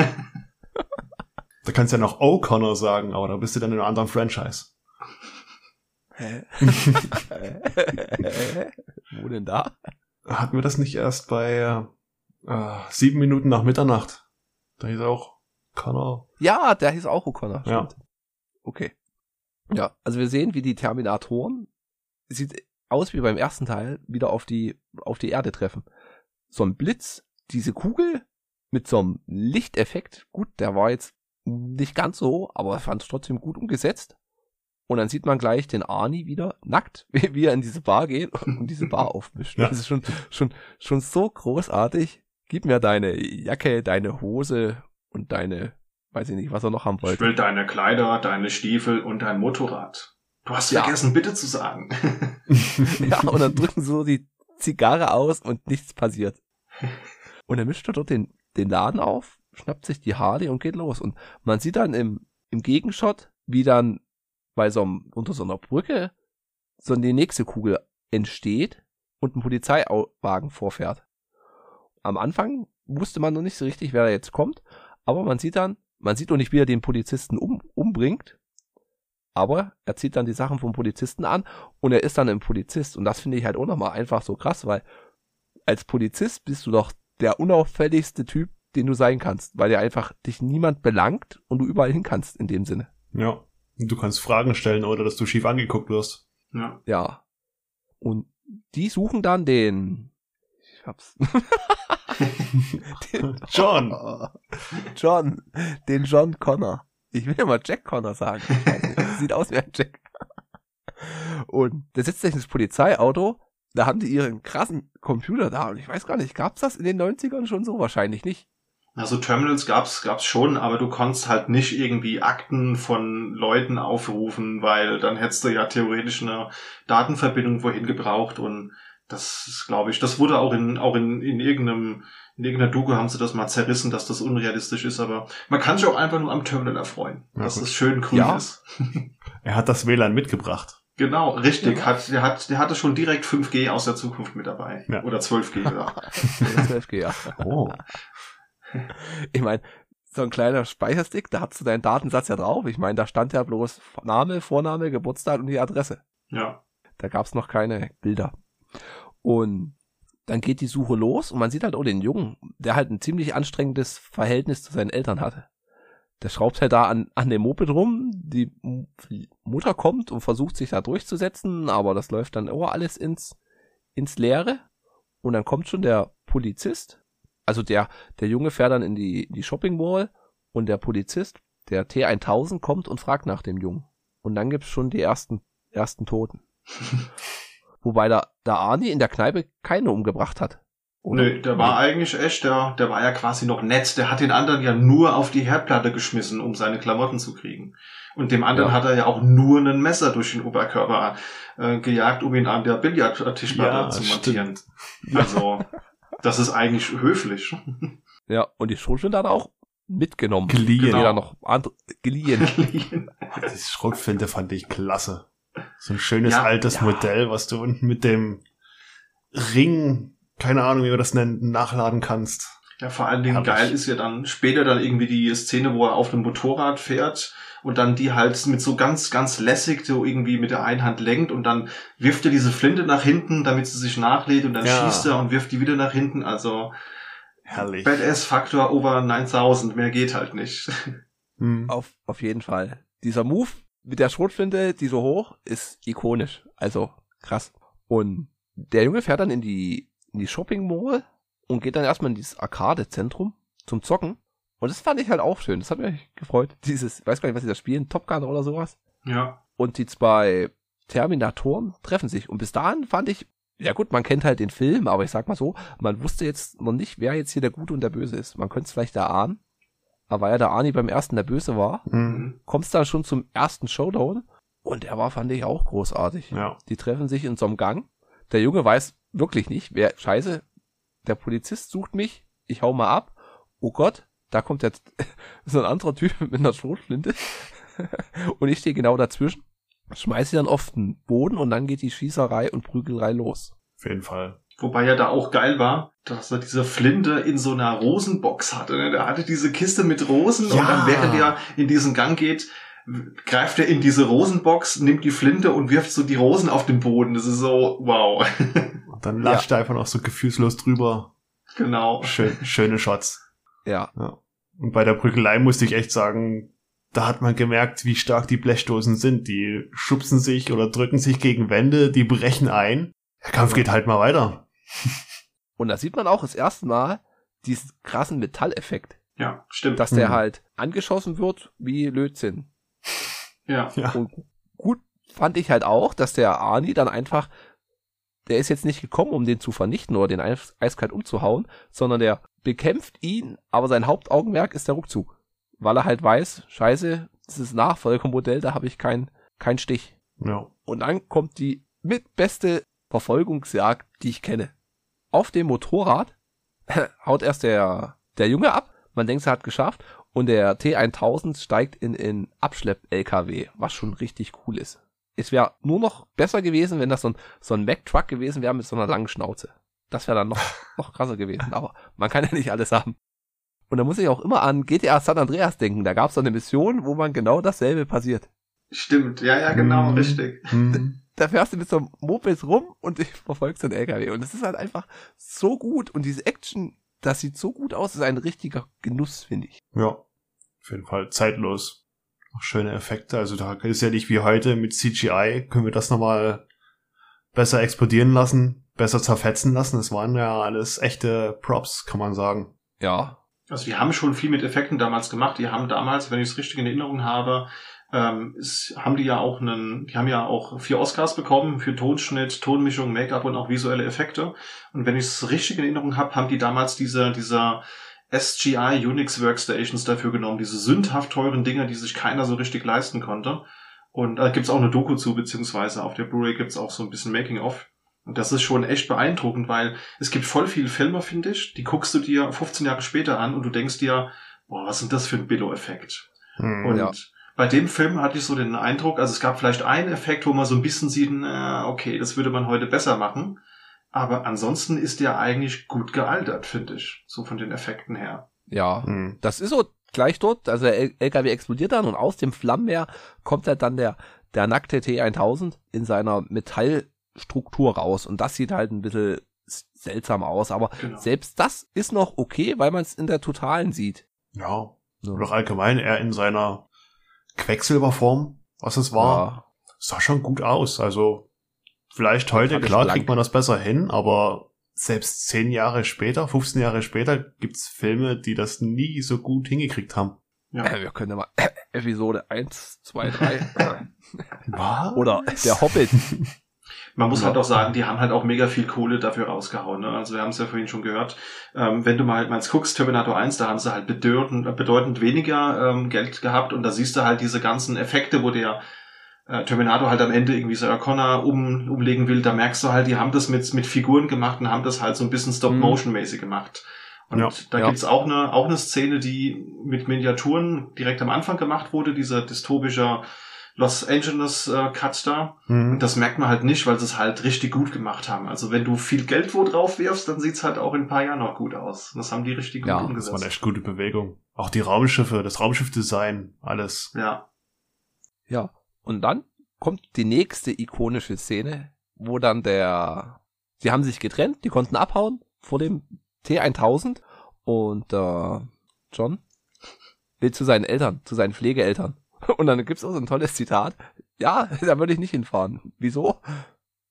Da kannst du ja noch O'Connor sagen, aber da bist du dann in einem anderen Franchise. Hä? Wo denn da? Hatten wir das nicht erst bei äh, sieben Minuten nach Mitternacht? Da hieß auch Connor. Ja, der hieß auch O'Connor. Ja. Okay. Ja, also wir sehen, wie die Terminatoren sieht aus wie beim ersten Teil wieder auf die auf die Erde treffen. So ein Blitz, diese Kugel mit so einem Lichteffekt. Gut, der war jetzt nicht ganz so, aber ich fand es trotzdem gut umgesetzt. Und dann sieht man gleich den Arnie wieder nackt, wie, er in diese Bar geht und diese Bar aufmischt. Ja. Das ist schon, schon, schon so großartig. Gib mir deine Jacke, deine Hose und deine, weiß ich nicht, was er noch haben Ich wollte. will deine Kleider, deine Stiefel und dein Motorrad. Du hast Ja. vergessen, bitte zu sagen. Ja, und dann drücken sie so die Zigarre aus und nichts passiert. Und dann mischt er dort den, den Laden auf, schnappt sich die Harley und geht los. Und man sieht dann im, im Gegenshot, wie dann bei so einem, unter so einer Brücke so die nächste Kugel entsteht und ein Polizeiwagen vorfährt. Am Anfang wusste man noch nicht so richtig, wer da jetzt kommt, aber man sieht dann, man sieht noch nicht, wie er den Polizisten um, umbringt, aber er zieht dann die Sachen vom Polizisten an und er ist dann ein Polizist. Und das finde ich halt auch nochmal einfach so krass, weil als Polizist bist du doch der unauffälligste Typ, den du sein kannst, weil dir einfach dich niemand belangt und du überall hin kannst in dem Sinne. ja. Und du kannst Fragen stellen, oder dass du schief angeguckt wirst. ja. Ja. Und die suchen dann den. Ich hab's. den, John. John. Den John Connor. Ich will immer Jack Connor sagen. Sieht aus wie ein Jack. Und der setzt sich ins Polizeiauto. Da haben die ihren krassen Computer da. Und ich weiß gar nicht, gab's das in den 90ern schon so? Wahrscheinlich nicht. Also Terminals gab's gab's schon, aber du konntest halt nicht irgendwie Akten von Leuten aufrufen, weil dann hättest du ja theoretisch eine Datenverbindung wohin gebraucht und das ist, glaube ich, das wurde auch in auch in, in irgendeinem in irgendeiner Doku haben sie das mal zerrissen, dass das unrealistisch ist, aber man kann sich auch einfach nur am Terminal erfreuen, Ja, dass gut. es schön grün Ja. ist. Er hat das WLAN mitgebracht. Genau, richtig. Ja. Hat, der, hat, der hatte schon direkt 5G aus der Zukunft mit dabei. Ja. Oder 12G, ja. Oder 12G, ja. Oh. Ich meine, so ein kleiner Speicherstick, da hast du deinen Datensatz ja drauf. Ich meine, da stand ja bloß Name, Vorname, Geburtstag und die Adresse. ja. Da gab's noch keine Bilder. Und dann geht die Suche los und man sieht halt auch den Jungen, der halt ein ziemlich anstrengendes Verhältnis zu seinen Eltern hatte. Der schraubt halt da an, an dem Moped rum, die Mutter kommt und versucht sich da durchzusetzen, aber das läuft dann auch alles ins, ins Leere. Und dann kommt schon der Polizist, also der, der Junge fährt dann in die, die Shopping Mall und der Polizist, der T1000 kommt und fragt nach dem Jungen. Und dann gibt's schon die ersten, ersten Toten. Wobei da, da Arnie in der Kneipe keine umgebracht hat. Oder? Nö, der war eigentlich echt, der, der war ja quasi noch nett. Der hat den anderen ja nur auf die Herdplatte geschmissen, um seine Klamotten zu kriegen. Und dem anderen Ja. hat er ja auch nur ein Messer durch den Oberkörper äh, gejagt, um ihn an der Billardtischplatte Ja, zu stimmt. montieren. Also, das ist eigentlich höflich. Ja, und die Schrotflinte hat er auch mitgenommen. Geliehen. Genau. Noch andere, geliehen. Die Schrotflinte fand ich klasse. So ein schönes Ja, altes ja. Modell, was du unten mit dem Ring, keine Ahnung, wie man das nennt, nachladen kannst. Ja, vor allen Dingen Herrlich. geil ist ja dann später dann irgendwie die Szene, wo er auf einem Motorrad fährt und dann die halt mit so ganz, ganz lässig so irgendwie mit der einen Hand lenkt und dann wirft er diese Flinte nach hinten, damit sie sich nachlädt und dann Ja. schießt er und wirft die wieder nach hinten. Also Herrlich. Badass-Faktor over 9000, mehr geht halt nicht. Hm. Auf, auf jeden Fall. Dieser Move mit der Schrotflinte, die so hoch, ist ikonisch. Also krass. Und der Junge fährt dann in die, in die Shopping Mall und geht dann erstmal in dieses Arcade-Zentrum zum Zocken. Und das fand ich halt auch schön. Das hat mich gefreut. Dieses, ich weiß gar nicht, was sie da spielen, Top Gun oder sowas. Ja. und die zwei Terminatoren treffen sich. Und bis dahin fand ich, ja gut, man kennt halt den Film, aber ich sag mal so, man wusste jetzt noch nicht, wer jetzt hier der Gute und der Böse ist. Man könnte es vielleicht erahnen. Aber weil ja der Arnie beim ersten der Böse war, Hm. Mhm. kommst dann schon zum ersten Showdown. Und der war, fand ich, auch großartig. Ja. Die treffen sich in so einem Gang. Der Junge weiß wirklich nicht, wer, scheiße, der Polizist sucht mich, ich hau mal ab. Oh Gott, da kommt jetzt so ein anderer Typ mit einer Schrotflinte. und ich stehe genau dazwischen. Schmeiß sie dann auf den Boden und dann geht die Schießerei und Prügelei los. Auf jeden Fall. Wobei ja da auch geil war, dass er diese Flinte in so einer Rosenbox hatte. Ne? Der hatte diese Kiste mit Rosen Ja. und dann während er in diesen Gang geht, greift er in diese Rosenbox, nimmt die Flinte und wirft so die Rosen auf den Boden. Das ist so, wow. Und dann latscht er einfach noch so gefühlslos drüber. genau. Schön, schöne Shots. Ja, Ja. Und bei der Brückelei musste ich echt sagen, da hat man gemerkt, wie stark die Blechdosen sind. Die schubsen sich oder drücken sich gegen Wände, die brechen ein. Der Kampf geht halt mal weiter. Und da sieht man auch das erste Mal, diesen krassen Metalleffekt. Ja, stimmt. Dass der Mhm. halt angeschossen wird wie Lötzinn. ja. Ja. Und gut fand ich halt auch, dass der Arnie dann einfach, der ist jetzt nicht gekommen, um den zu vernichten oder den eis eiskalt umzuhauen, sondern der bekämpft ihn, aber sein Hauptaugenmerk ist der Rückzug. Weil er halt weiß, scheiße, das ist ein Nachfolgermodell, da habe ich keinen kein Stich. Ja. Und dann kommt die mit beste Verfolgungsjagd, die ich kenne. Auf dem Motorrad haut erst der, der Junge ab, man denkt, er hat geschafft, und der T1000 steigt in in Abschlepp-LKW, was schon richtig cool ist. Es wäre nur noch besser gewesen, wenn das so ein, so ein Mack-Truck gewesen wäre mit so einer langen Schnauze. Das wäre dann noch, noch krasser gewesen, aber man kann ja nicht alles haben. Und da muss ich auch immer an GTA San Andreas denken. Da gab es so eine Mission, wo man genau dasselbe passiert. Stimmt. Ja, ja, genau, Mhm. richtig. Hm. da fährst du mit so einem Moped rum und ich verfolgst den LKW. Und das ist halt einfach so gut. Und diese Action, das sieht so gut aus, ist ein richtiger Genuss, finde ich. Ja. Auf jeden Fall zeitlos. Auch schöne Effekte. Also da ist ja nicht wie heute mit CGI. Können wir das nochmal besser explodieren lassen, besser zerfetzen lassen. Das waren ja alles echte Props, kann man sagen. Ja. Also die haben schon viel mit Effekten damals gemacht. Die haben damals, wenn ich es richtig in Erinnerung habe, ähm, es, haben die ja auch einen, die haben ja auch vier Oscars bekommen für Tonschnitt, Tonmischung, Make-up und auch visuelle Effekte. Und wenn ich es richtig in Erinnerung habe, haben die damals diese, dieser SGI Unix Workstations dafür genommen, diese sündhaft teuren Dinger, die sich keiner so richtig leisten konnte. Und da gibt's auch eine Doku zu, beziehungsweise auf der Blu-ray gibt's auch so ein bisschen Making-of. Und das ist schon echt beeindruckend, weil es gibt voll viele Filme, finde ich, die guckst du dir 15 Jahre später an und du denkst dir, boah, was ist denn das für ein Billo-Effekt? Hm. Und Ja. Bei dem Film hatte ich so den Eindruck, also es gab vielleicht einen Effekt, wo man so ein bisschen sieht, na, okay, das würde man heute besser machen. Aber ansonsten ist der eigentlich gut gealtert, finde ich. So von den Effekten her. Ja. Hm. Das ist so gleich dort. Also der LKW explodiert dann und aus dem Flammenmeer kommt halt dann der, der nackte T1000 in seiner Metallstruktur raus. Und das sieht halt ein bisschen seltsam aus. Aber Genau. selbst das ist noch okay, weil man es in der Totalen sieht. Ja. So. Oder allgemein eher in seiner Quecksilberform, was es war. Ja. Sah schon gut aus. Also vielleicht heute, klar, kriegt man das besser hin, aber selbst zehn Jahre später, 15 Jahre später, gibt's Filme, die das nie so gut hingekriegt haben. Ja. Äh, wir können ja mal Episode 1, 2, 3 Was? oder der Hobbit. Man muss Ja. halt auch sagen, die haben halt auch mega viel Kohle dafür rausgehauen. Ne? Also wir haben es ja vorhin schon gehört. Ähm, wenn du mal, mal guckst, Terminator 1, da haben sie halt bedeutend, bedeutend weniger ähm, Geld gehabt und da siehst du halt diese ganzen Effekte, wo der äh, Terminator halt am Ende irgendwie Sarah Connor um, umlegen will, da merkst du halt, die haben das mit, mit Figuren gemacht und haben das halt so ein bisschen Stop-Motion-mäßig gemacht. Und Ja, da ja. gibt's auch eine, auch eine Szene, die mit Miniaturen direkt am Anfang gemacht wurde, dieser dystopischer Los Angeles äh, Cut da. Hm. Und das merkt man halt nicht, weil sie es halt richtig gut gemacht haben. Also wenn du viel Geld wo drauf wirfst, dann sieht's halt auch in ein paar Jahren noch gut aus. Und das haben die richtig gut Ja, das Das war umgesetzt. eine echt gute Bewegung. Auch die Raumschiffe, das Raumschiffdesign, alles. Ja, Ja. Und dann kommt die nächste ikonische Szene, wo dann der, sie haben sich getrennt, die konnten abhauen vor dem T1000 und äh, John will zu seinen Eltern, zu seinen Pflegeeltern. Und dann gibt's auch so ein tolles Zitat. Ja, da würde ich nicht hinfahren. Wieso?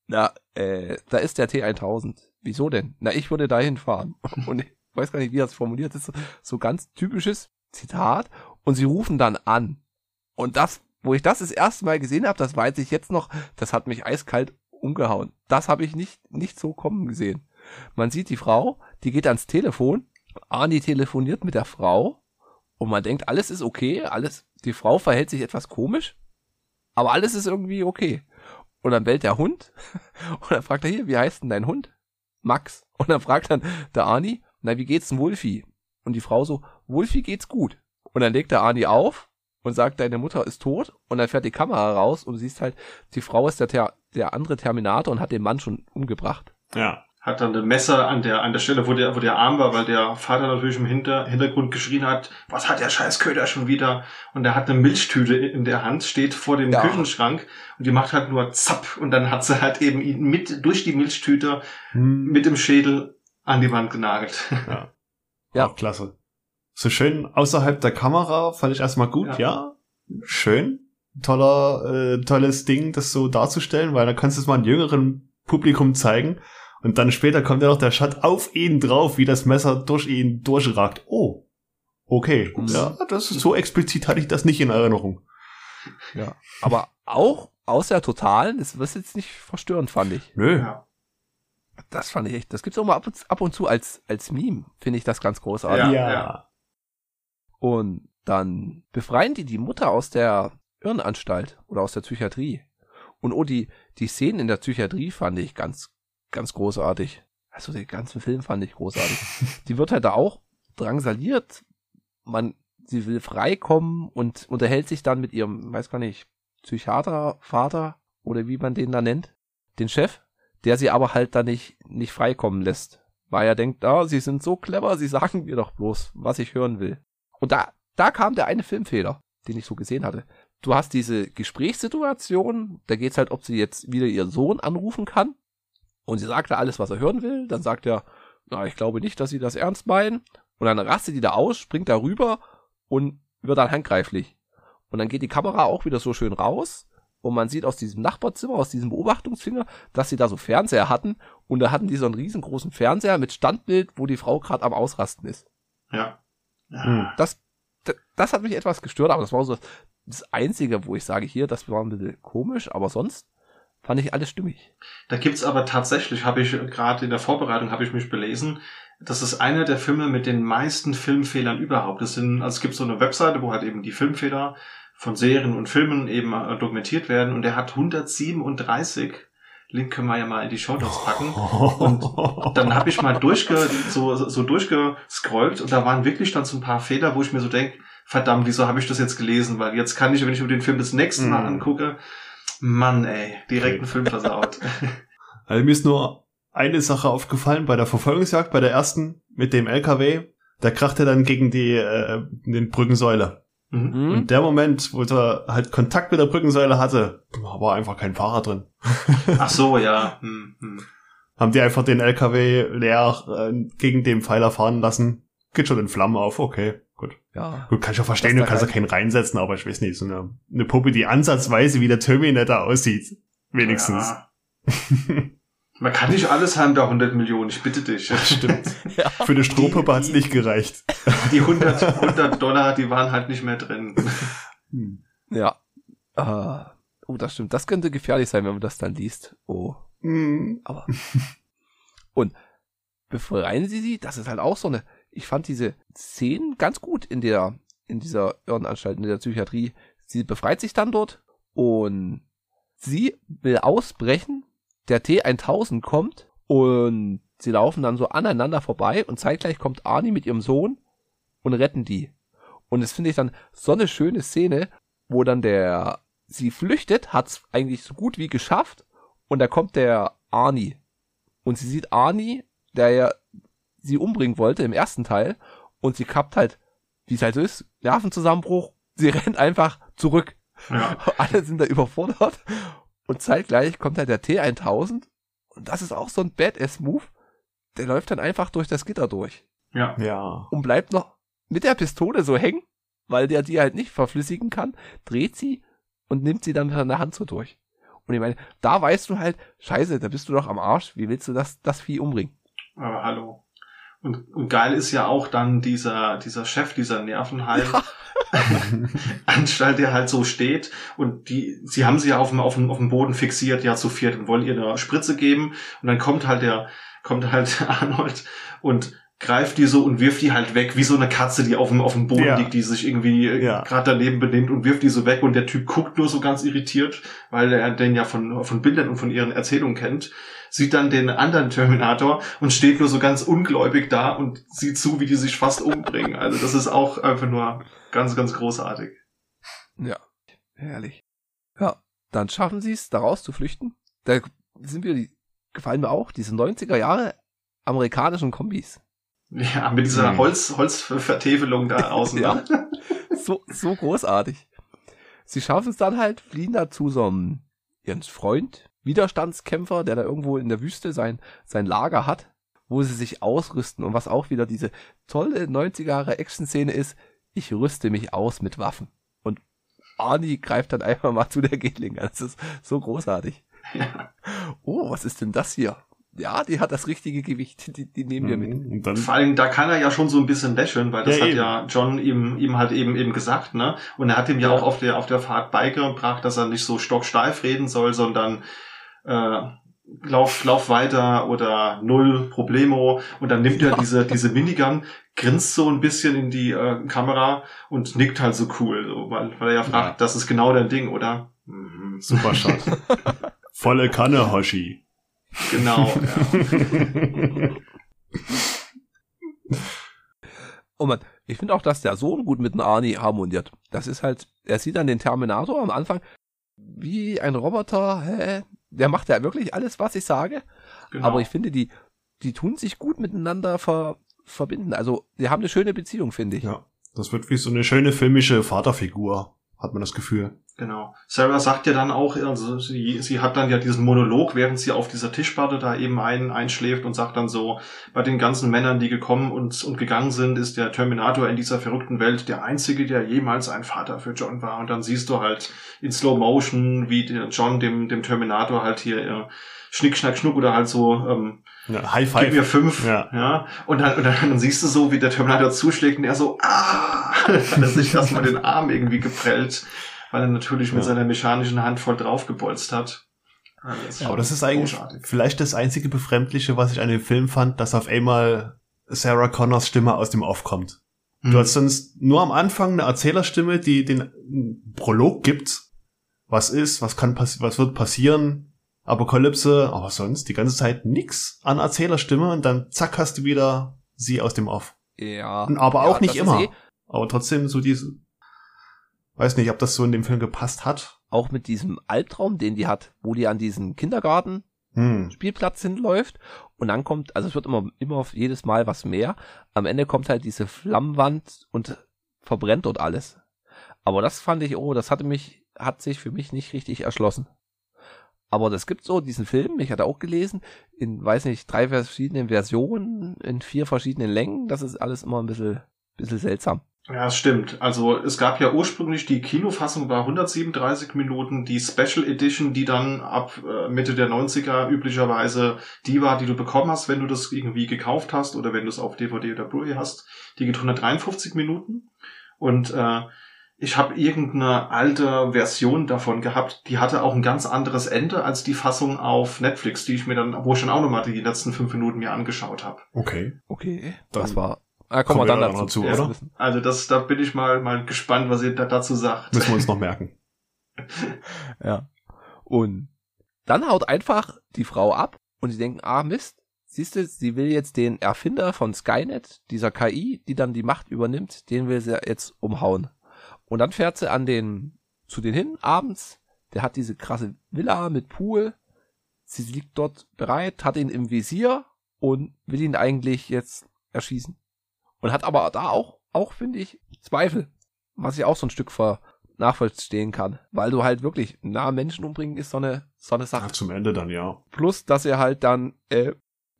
Na, äh, da ist der T1000. Wieso denn? Na, ich würde da hinfahren. Und ich weiß gar nicht, wie das formuliert ist. So ganz typisches Zitat. Und sie rufen dann an. Und das, wo ich das das erste Mal gesehen habe, das weiß ich jetzt noch, das hat mich eiskalt umgehauen. Das habe ich nicht, nicht so kommen gesehen. Man sieht die Frau, die geht ans Telefon, Arnie telefoniert mit der Frau und man denkt, alles ist okay, alles, die Frau verhält sich etwas komisch, aber alles ist irgendwie okay. Und dann bellt der Hund und dann fragt er hier, wie heißt denn dein Hund? Max. Und dann fragt dann der Arnie, na, wie geht's denn Wolfi? Und die Frau so, Wolfi geht's gut. Und dann legt der Arnie auf und sagt, deine Mutter ist tot und dann fährt die Kamera raus und siehst halt, die Frau ist der, Ter der andere Terminator und hat den Mann schon umgebracht. Ja. Hat dann ein Messer an der, an der Stelle, wo der, wo der Arm war, weil der Vater natürlich im Hinter, Hintergrund geschrien hat, was hat der scheiß Köder schon wieder? Und er hat eine Milchtüte in der Hand, steht vor dem Ja. Küchenschrank und die macht halt nur zapp und dann hat sie halt eben ihn mit, durch die Milchtüte Hm. mit dem Schädel an die Wand genagelt. Ja. Ja. Auch klasse. So schön außerhalb der Kamera fand ich erstmal gut, ja. Schön. Toller, äh, tolles Ding, das so darzustellen, weil dann kannst du es mal einem jüngeren Publikum zeigen. Und dann später kommt ja noch der Shot auf ihn drauf, wie das Messer durch ihn durchragt. Oh. Okay. Ups. Ja, das ist so explizit hatte ich das nicht in Erinnerung. Ja. Aber auch aus der Totalen, das ist jetzt nicht verstörend, fand ich. Nö. Ja. Das fand ich echt. Das gibt's auch mal ab und, ab und zu als, als Meme, finde ich das ganz großartig. Ja, ja. Und dann befreien die die Mutter aus der Irrenanstalt oder aus der Psychiatrie. Und oh, die, die Szenen in der Psychiatrie fand ich ganz, ganz großartig. Also den ganzen Film fand ich großartig. die wird halt da auch drangsaliert. Man, sie will freikommen und unterhält sich dann mit ihrem, weiß gar nicht, Psychiater, Vater oder wie man den da nennt, den Chef, der sie aber halt da nicht, nicht freikommen lässt. Weil er denkt, ah, sie sind so clever, sie sagen mir doch bloß, was ich hören will. Und da, da kam der eine Filmfehler, den ich so gesehen hatte. Du hast diese Gesprächssituation, da geht's halt, ob sie jetzt wieder ihren Sohn anrufen kann. Und sie sagt da alles, was er hören will. Dann sagt er, na, ich glaube nicht, dass sie das ernst meinen. Und dann rastet die da aus, springt da rüber und wird dann handgreiflich. Und dann geht die Kamera auch wieder so schön raus. Und man sieht aus diesem Nachbarzimmer, aus diesem Beobachtungsfinger, dass sie da so Fernseher hatten. Und da hatten die so einen riesengroßen Fernseher mit Standbild, wo die Frau gerade am Ausrasten ist. Ja. ja. Hm. Das, das, das hat mich etwas gestört, aber das war so das Einzige, wo ich sage, hier, das war ein bisschen komisch, aber sonst fand ich alles stimmig. Da gibt's aber tatsächlich, habe ich gerade in der Vorbereitung, habe ich mich belesen, das ist einer der Filme mit den meisten Filmfehlern überhaupt. Das sind, also es gibt so eine Webseite, wo halt eben die Filmfehler von Serien und Filmen eben äh, dokumentiert werden und der hat 137. Link können wir ja mal in die Show Notes packen. Und dann habe ich mal durchge, so, so durchgescrollt und da waren wirklich dann so ein paar Fehler, wo ich mir so denk, verdammt, wieso habe ich das jetzt gelesen? Weil jetzt kann ich, wenn ich mir den Film das nächste Mal Mm. angucke, Mann ey, direkt einen Film versaut. Also mir ist nur eine Sache aufgefallen bei der Verfolgungsjagd, bei der ersten mit dem LKW. Der krachte dann gegen die äh, den Brückensäule. Mhm. Hm? Und der Moment, wo er halt Kontakt mit der Brückensäule hatte, war einfach kein Fahrer drin. Ach so, ja. Hm, hm. Haben die einfach den LKW leer äh, gegen den Pfeiler fahren lassen. Geht schon in Flammen auf, okay, gut. Ja. Gut, kann ich auch verstehen, du kannst ja kein- keinen reinsetzen, aber ich weiß nicht, so eine, eine Puppe, die ansatzweise wie der Terminator aussieht. Wenigstens. Ja. Man kann nicht alles haben, da 100 Millionen, ich bitte dich. Stimmt. Für eine Strohpuppe hat's nicht gereicht. Die 100, 100 Dollar, die waren halt nicht mehr drin. Hm. Ja. Ah. Oh, das stimmt. Das könnte gefährlich sein, wenn man das dann liest. Oh. Hm. Aber. Und befreien sie sie? Das ist halt auch so eine. Ich fand diese Szenen ganz gut in der, in dieser Irrenanstalt, in der Psychiatrie. Sie befreit sich dann dort und sie will ausbrechen. Der T1000 kommt und sie laufen dann so aneinander vorbei und zeitgleich kommt Arnie mit ihrem Sohn und retten die. Und das finde ich dann so eine schöne Szene, wo dann der, sie flüchtet, hat's eigentlich so gut wie geschafft und da kommt der Arnie. Und sie sieht Arnie, der ja sie umbringen wollte im ersten Teil und sie kappt halt, wie es halt so ist, Nervenzusammenbruch, sie rennt einfach zurück. Ja. Alle sind da überfordert und zeitgleich kommt halt der T1000 und das ist auch so ein Badass-Move. Der läuft dann einfach durch das Gitter durch Ja. Ja. und bleibt noch mit der Pistole so hängen, weil der die halt nicht verflüssigen kann, dreht sie und nimmt sie dann mit der Hand so durch. Und ich meine, da weißt du halt, scheiße, da bist du doch am Arsch, wie willst du das, das Vieh umbringen? Aber hallo. Und, und geil ist ja auch dann dieser, dieser Chef dieser Nervenheim. Anstalt, der halt so steht und die, sie haben sie ja auf dem, auf dem, auf dem Boden fixiert, ja zu viert und wollen ihr eine Spritze geben und dann kommt halt der, kommt halt Arnold und greift die so und wirft die halt weg, wie so eine Katze, die auf dem, auf dem Boden Ja. liegt, die sich irgendwie äh, Ja. gerade daneben benimmt und wirft die so weg und der Typ guckt nur so ganz irritiert, weil er den ja von, von Bildern und von ihren Erzählungen kennt, sieht dann den anderen Terminator und steht nur so ganz ungläubig da und sieht zu, wie die sich fast umbringen. Also das ist auch einfach nur ganz, ganz großartig. Ja, herrlich. Ja, dann schaffen sie es, da rauszuflüchten. Da sind wir, gefallen mir auch, diese 90er Jahre amerikanischen Kombis. Ja, mit dieser Hm. Holz, Holzvertäfelung da außen. Ja. ne? So, so großartig. Sie schaffen es dann halt, fliehen da zu so einem, ihren Freund, Widerstandskämpfer, der da irgendwo in der Wüste sein, sein Lager hat, wo sie sich ausrüsten und was auch wieder diese tolle 90er Jahre Action-Szene ist, ich rüste mich aus mit Waffen. Und Arnie greift dann einfach mal zu der Gatling. Das ist so großartig. Ja. Oh, was ist denn das hier? ja, die hat das richtige Gewicht. Die, die nehmen wir mit. Mhm. Und dann, Vor allem, da kann er ja schon so ein bisschen lächeln, weil das Ja, hat eben. ja John ihm, ihm halt eben eben gesagt, ne? Und er hat ihm ja, Ja. auch auf der, auf der Fahrt beigebracht, dass er nicht so stocksteif reden soll, sondern äh, lauf, lauf weiter oder null Problemo. Und dann nimmt er diese, diese Minigun, grinst so ein bisschen in die äh, Kamera und nickt halt so cool, so, weil, weil er ja fragt, Ja. das ist genau dein Ding, oder? Mhm. super Shot. Volle Kanne, Hoshi. Genau, ja. Oh man, ich finde auch, dass der Sohn gut mit dem Arnie harmoniert. Das ist halt, er sieht dann den Terminator am Anfang wie ein Roboter, hä? Der macht ja wirklich alles, was ich sage. genau. Aber ich finde, die, die tun sich gut miteinander ver, verbinden. Also, die haben eine schöne Beziehung, finde ich. Ja, das wird wie so eine schöne filmische Vaterfigur, hat man das Gefühl. Genau. Sarah sagt ja dann auch, also sie, sie hat dann ja diesen Monolog, während sie auf dieser Tischplatte da eben ein, einschläft und sagt dann so, bei den ganzen Männern, die gekommen und, und gegangen sind, ist der Terminator in dieser verrückten Welt der einzige, der jemals ein Vater für John war. Und dann siehst du halt in Slow Motion, wie John dem, dem Terminator halt hier äh, Schnick, Schnack, Schnuck oder halt so, ähm, Ja, High gib mir Five. fünf, Ja. ja. Und dann, und dann, dann siehst du so, wie der Terminator zuschlägt und er so, ah, hat er sich erstmal den Arm irgendwie geprellt, weil er natürlich mit Ja. seiner mechanischen Hand voll draufgebolzt hat. Ah, ist Aber das ist eigentlich großartig. vielleicht das einzige Befremdliche, was ich an dem Film fand, dass auf einmal Sarah Connors Stimme aus dem Off kommt. Hm. Du hast sonst nur am Anfang eine Erzählerstimme, die den Prolog gibt. Was ist, was kann passieren, was wird passieren, Apokalypse, aber sonst die ganze Zeit nix an Erzählerstimme und dann zack hast du wieder sie aus dem Off. Ja. Aber auch Ja, nicht das immer. eh- Aber trotzdem so diese, weiß nicht, ob das so in dem Film gepasst hat. auch mit diesem Albtraum, den die hat, wo die an diesen Kindergarten Hm. Spielplatz hinläuft und dann kommt, also es wird immer, immer auf jedes Mal was mehr. Am Ende kommt halt diese Flammenwand und verbrennt dort alles. Aber das fand ich, oh, das hatte mich, hat sich für mich nicht richtig erschlossen. Aber das gibt so diesen Film, ich hatte auch gelesen, in, weiß nicht, drei verschiedenen Versionen, in vier verschiedenen Längen. Das ist alles immer ein bisschen, bisschen seltsam. Ja, es stimmt. Also es gab ja ursprünglich die Kinofassung war 137 Minuten, die Special Edition, die dann ab äh, Mitte der 90er üblicherweise die war, die du bekommen hast, wenn du das irgendwie gekauft hast oder wenn du es auf DVD oder Blu-ray hast. Die geht 153 Minuten und äh, ich habe irgendeine alte Version davon gehabt, die hatte auch ein ganz anderes Ende als die Fassung auf Netflix, die ich mir dann, wo ich dann auch nochmal die letzten fünf Minuten mir angeschaut habe. Okay. Okay. Das war, ah, kommen wir dann dazu. dazu, Ja, oder? wissen. Also das, da bin ich mal mal gespannt, was ihr da dazu sagt. Müssen wir uns noch merken. Ja. Und dann haut einfach die Frau ab und die denken, ah Mist, siehst du, sie will jetzt den Erfinder von Skynet, dieser KI, die dann die Macht übernimmt, den will sie jetzt umhauen. Und dann fährt sie an den, zu den hin, abends, der hat diese krasse Villa mit Pool, sie liegt dort bereit, hat ihn im Visier und will ihn eigentlich jetzt erschießen. Und hat aber da auch, auch finde ich, Zweifel, was ich auch so ein Stück ver nachvollziehen kann, weil du halt wirklich nah Menschen umbringen ist so eine so eine Sache. Ach, zum Ende dann, ja. Plus, dass er halt dann äh,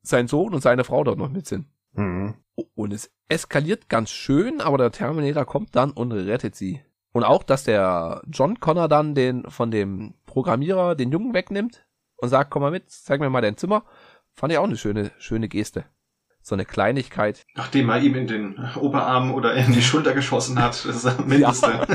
sein Sohn und seine Frau dort noch mit sind. Mhm. Und es eskaliert ganz schön, aber der Terminator kommt dann und rettet sie. Und auch, dass der John Connor dann den von dem Programmierer den Jungen wegnimmt und sagt, komm mal mit, zeig mir mal dein Zimmer, fand ich auch eine schöne, schöne Geste. So eine Kleinigkeit. Nachdem er ihm in den Oberarm oder in die Schulter geschossen hat, das ist das Mindeste.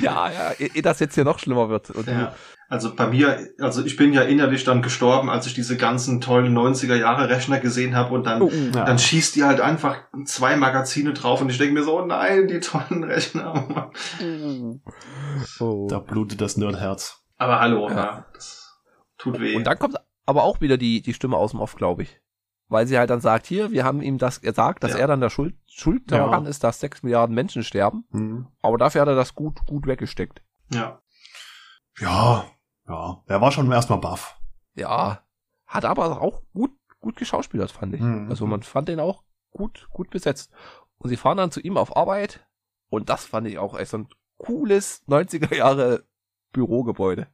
ja, ja, ehe das jetzt hier noch schlimmer wird. Und Ja. Also bei mir, also ich bin ja innerlich dann gestorben, als ich diese ganzen tollen 90er Jahre Rechner gesehen habe und dann, du, oh, Ja. dann schießt die halt einfach zwei Magazine drauf und ich denke mir so, oh nein, die tollen Rechner. oh. Da blutet das Nerdherz. Aber hallo, Ja. ja. das tut weh. Und dann kommt aber auch wieder die, die Stimme aus dem Off, glaube ich. Weil sie halt dann sagt, hier, wir haben ihm das gesagt, dass Ja. er dann der Schuld, Schuld Ja. daran ist, dass sechs Milliarden Menschen sterben. Mhm. Aber dafür hat er das gut, gut weggesteckt. ja. Ja, ja. Er war schon erstmal baff. Ja. Hat aber auch gut, gut geschauspielert, fand ich. Mhm. Also man fand den auch gut, gut besetzt. Und sie fahren dann zu ihm auf Arbeit. Und das fand ich auch echt so ein cooles 90er Jahre Bürogebäude.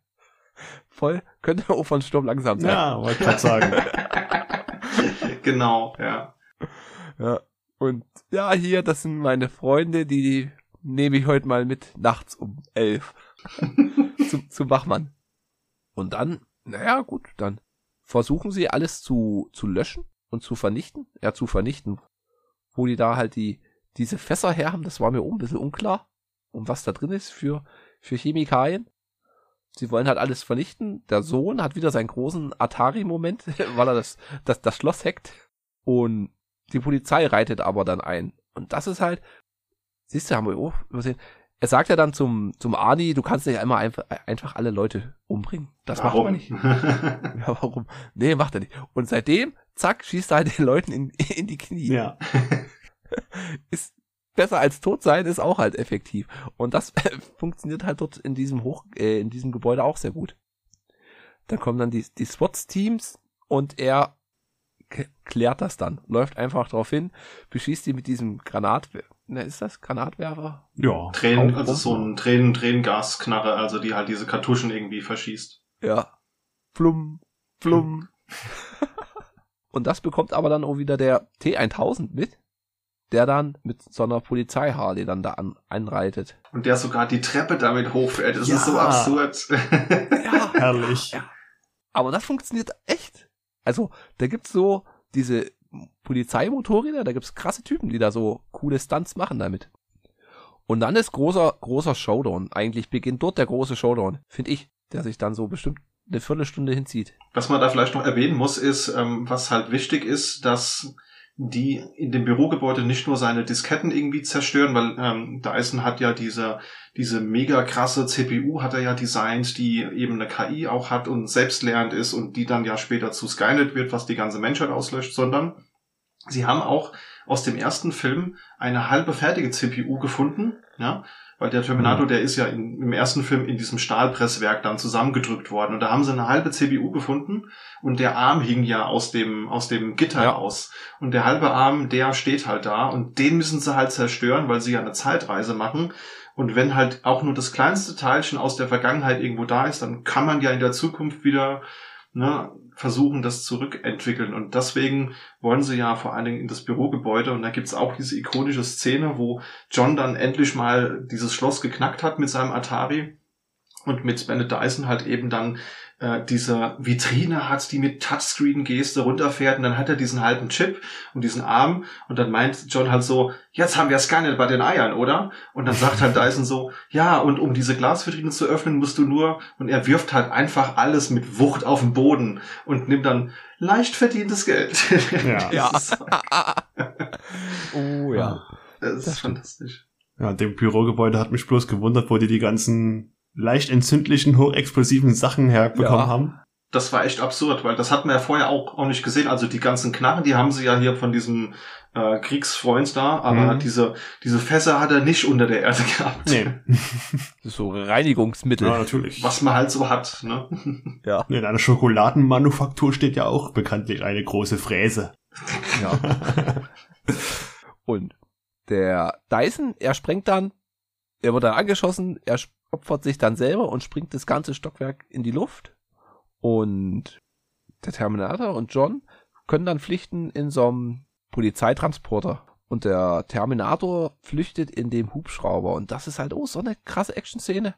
Voll, könnte auch von Sturm langsam sein. Ja, wollte gerade sagen. genau, ja. Ja. Und ja, hier, das sind meine Freunde, die nehme ich heute mal mit nachts um elf zum, zum Wachmann. Und dann, naja, gut, dann versuchen sie alles zu, zu löschen und zu vernichten. Ja, zu vernichten. Wo die da halt die, diese Fässer her haben, das war mir auch ein bisschen unklar. Und was da drin ist für, für Chemikalien. Sie wollen halt alles vernichten. Der Sohn hat wieder seinen großen Atari-Moment, weil er das, das, das Schloss hackt. Und die Polizei reitet aber dann ein. Und das ist halt, siehst du, haben wir auch übersehen. Er sagt ja dann zum, zum Arnie, du kannst nicht einmal einfach, einfach alle Leute umbringen. Das Warum? macht man nicht. Ja, warum? Nee, macht er nicht. Und seitdem, zack, schießt er halt den Leuten in, in die Knie. Ja. Ist besser als tot sein, ist auch halt effektiv. Und das funktioniert halt dort in diesem Hoch, äh, in diesem Gebäude auch sehr gut. Dann kommen dann die, die SWAT-Teams und er klärt das dann. Läuft einfach drauf hin, beschießt die mit diesem Granat, na, ist das Granatwerfer? Ja. Tränen, also so ein Tränen, Tränengasknarre, also die halt diese Kartuschen irgendwie verschießt. Ja. Plum, plum. und das bekommt aber dann auch wieder der T1000 mit, der dann mit so einer Polizei-Harley dann da an, einreitet. Und der sogar die Treppe damit hochfährt. Das Ja. ist so absurd. Ja. Herrlich. Ja. Aber das funktioniert echt. Also, da gibt's so diese Polizeimotorräder, da gibt's krasse Typen, die da so coole Stunts machen damit. Und dann ist großer, großer Showdown. Eigentlich beginnt dort der große Showdown, finde ich, der sich dann so bestimmt eine Viertelstunde hinzieht. Was man da vielleicht noch erwähnen muss, ist, ähm, was halt wichtig ist, dass die in dem Bürogebäude nicht nur seine Disketten irgendwie zerstören, weil ähm, Dyson hat ja diese, diese mega krasse CPU hat er ja designt, die eben eine KI auch hat und selbstlernend ist und die dann ja später zu Skynet wird, was die ganze Menschheit auslöscht, sondern sie haben auch aus dem ersten Film eine halbe fertige CPU gefunden, ja, weil der Terminator, der ist ja in, im ersten Film in diesem Stahlpresswerk dann zusammengedrückt worden. Und da haben sie eine halbe CPU gefunden und der Arm hing ja aus dem aus dem Gitter Ja. raus. Und der halbe Arm, der steht halt da und den müssen sie halt zerstören, weil sie ja eine Zeitreise machen. Und wenn halt auch nur das kleinste Teilchen aus der Vergangenheit irgendwo da ist, dann kann man ja in der Zukunft wieder ne, versuchen, das zurückentwickeln. Und deswegen wollen sie ja vor allen Dingen in das Bürogebäude. Und da gibt's auch diese ikonische Szene, wo John dann endlich mal dieses Schloss geknackt hat mit seinem Atari und mit Bennett Dyson halt eben dann äh, diese Vitrine hat, die mit Touchscreen-Geste runterfährt und dann hat er diesen halben Chip und diesen Arm und dann meint John halt so, jetzt haben wir Skynet bei den Eiern, oder? Und dann sagt halt Dyson so, ja, und um diese Glasvitrine zu öffnen, musst du nur, und er wirft halt einfach alles mit Wucht auf den Boden und nimmt dann leicht verdientes Geld. Ja. Ja. das ist, Oh das ist Das fantastisch. Ja, dem Bürogebäude hat mich bloß gewundert, wo die die ganzen leicht entzündlichen, hochexplosiven Sachen herbekommen Ja. haben. Das war echt absurd, weil das hatten wir ja vorher auch, auch nicht gesehen. Also die ganzen Knarren, die haben sie ja hier von diesem äh, Kriegsfreund da, aber Mhm. diese, diese Fässer hat er nicht unter der Erde gehabt. Nee. So Reinigungsmittel. ja, natürlich. Was man halt so hat, ne? Ja. In einer Schokoladenmanufaktur steht ja auch bekanntlich eine große Fräse. ja. Und der Dyson, er sprengt dann, er wird dann angeschossen, er opfert sich dann selber und springt das ganze Stockwerk in die Luft. Und der Terminator und John können dann flüchten in so einem Polizeitransporter. Und der Terminator flüchtet in dem Hubschrauber. Und das ist halt auch so eine krasse Action-Szene,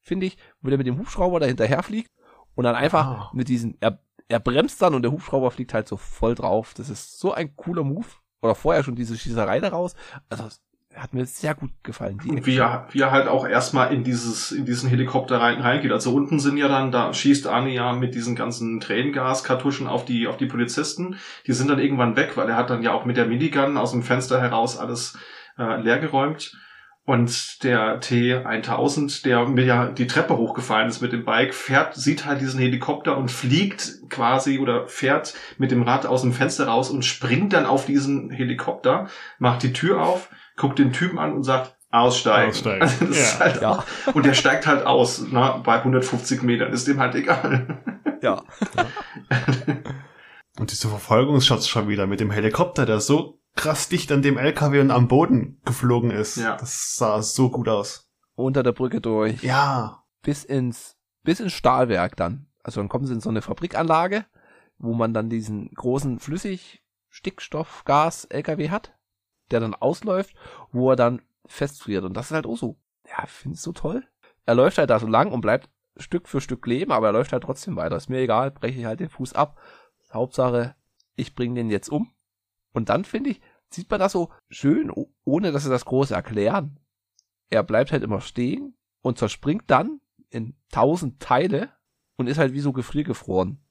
finde ich, wo der mit dem Hubschrauber da hinterher fliegt und dann einfach Ah. mit diesen, er, er bremst dann und der Hubschrauber fliegt halt so voll drauf. Das ist so ein cooler Move. Oder vorher schon diese Schießerei daraus. Also, hat mir sehr gut gefallen. Die wie er, wie er halt auch erstmal in dieses, in diesen Helikopter rein, reingeht. Also unten sind ja dann, da schießt Arnie ja mit diesen ganzen Tränengaskartuschen auf die, auf die Polizisten. Die sind dann irgendwann weg, weil er hat dann ja auch mit der Minigun aus dem Fenster heraus alles äh, leergeräumt. Und der T1000, der mir ja die Treppe hochgefallen ist mit dem Bike, fährt, sieht halt diesen Helikopter und fliegt quasi oder fährt mit dem Rad aus dem Fenster raus und springt dann auf diesen Helikopter, macht die Tür auf, guckt den Typen an und sagt, aussteigen. Aussteigen. Also das ist Ja. halt Ja. auch, und der steigt halt aus, na, bei 150 Metern, ist dem halt egal. ja. Und diese Verfolgungsshots schon wieder mit dem Helikopter, der so krass dicht an dem LKW und am Boden geflogen ist. Ja. Das sah so gut aus. Unter der Brücke durch. Ja. bis ins, bis ins Stahlwerk dann. Also dann kommen sie in so eine Fabrikanlage, wo man dann diesen großen Flüssigstickstoffgas-LKW hat, der dann ausläuft, wo er dann festfriert. Und das ist halt auch so, ja, finde ich so toll. Er läuft halt da so lang und bleibt Stück für Stück leben, aber er läuft halt trotzdem weiter. Ist mir egal, breche ich halt den Fuß ab. Hauptsache, ich bringe den jetzt um. Und dann finde ich, sieht man das so schön, ohne dass sie das große erklären. Er bleibt halt immer stehen und zerspringt dann in tausend Teile und ist halt wie so gefriergefroren.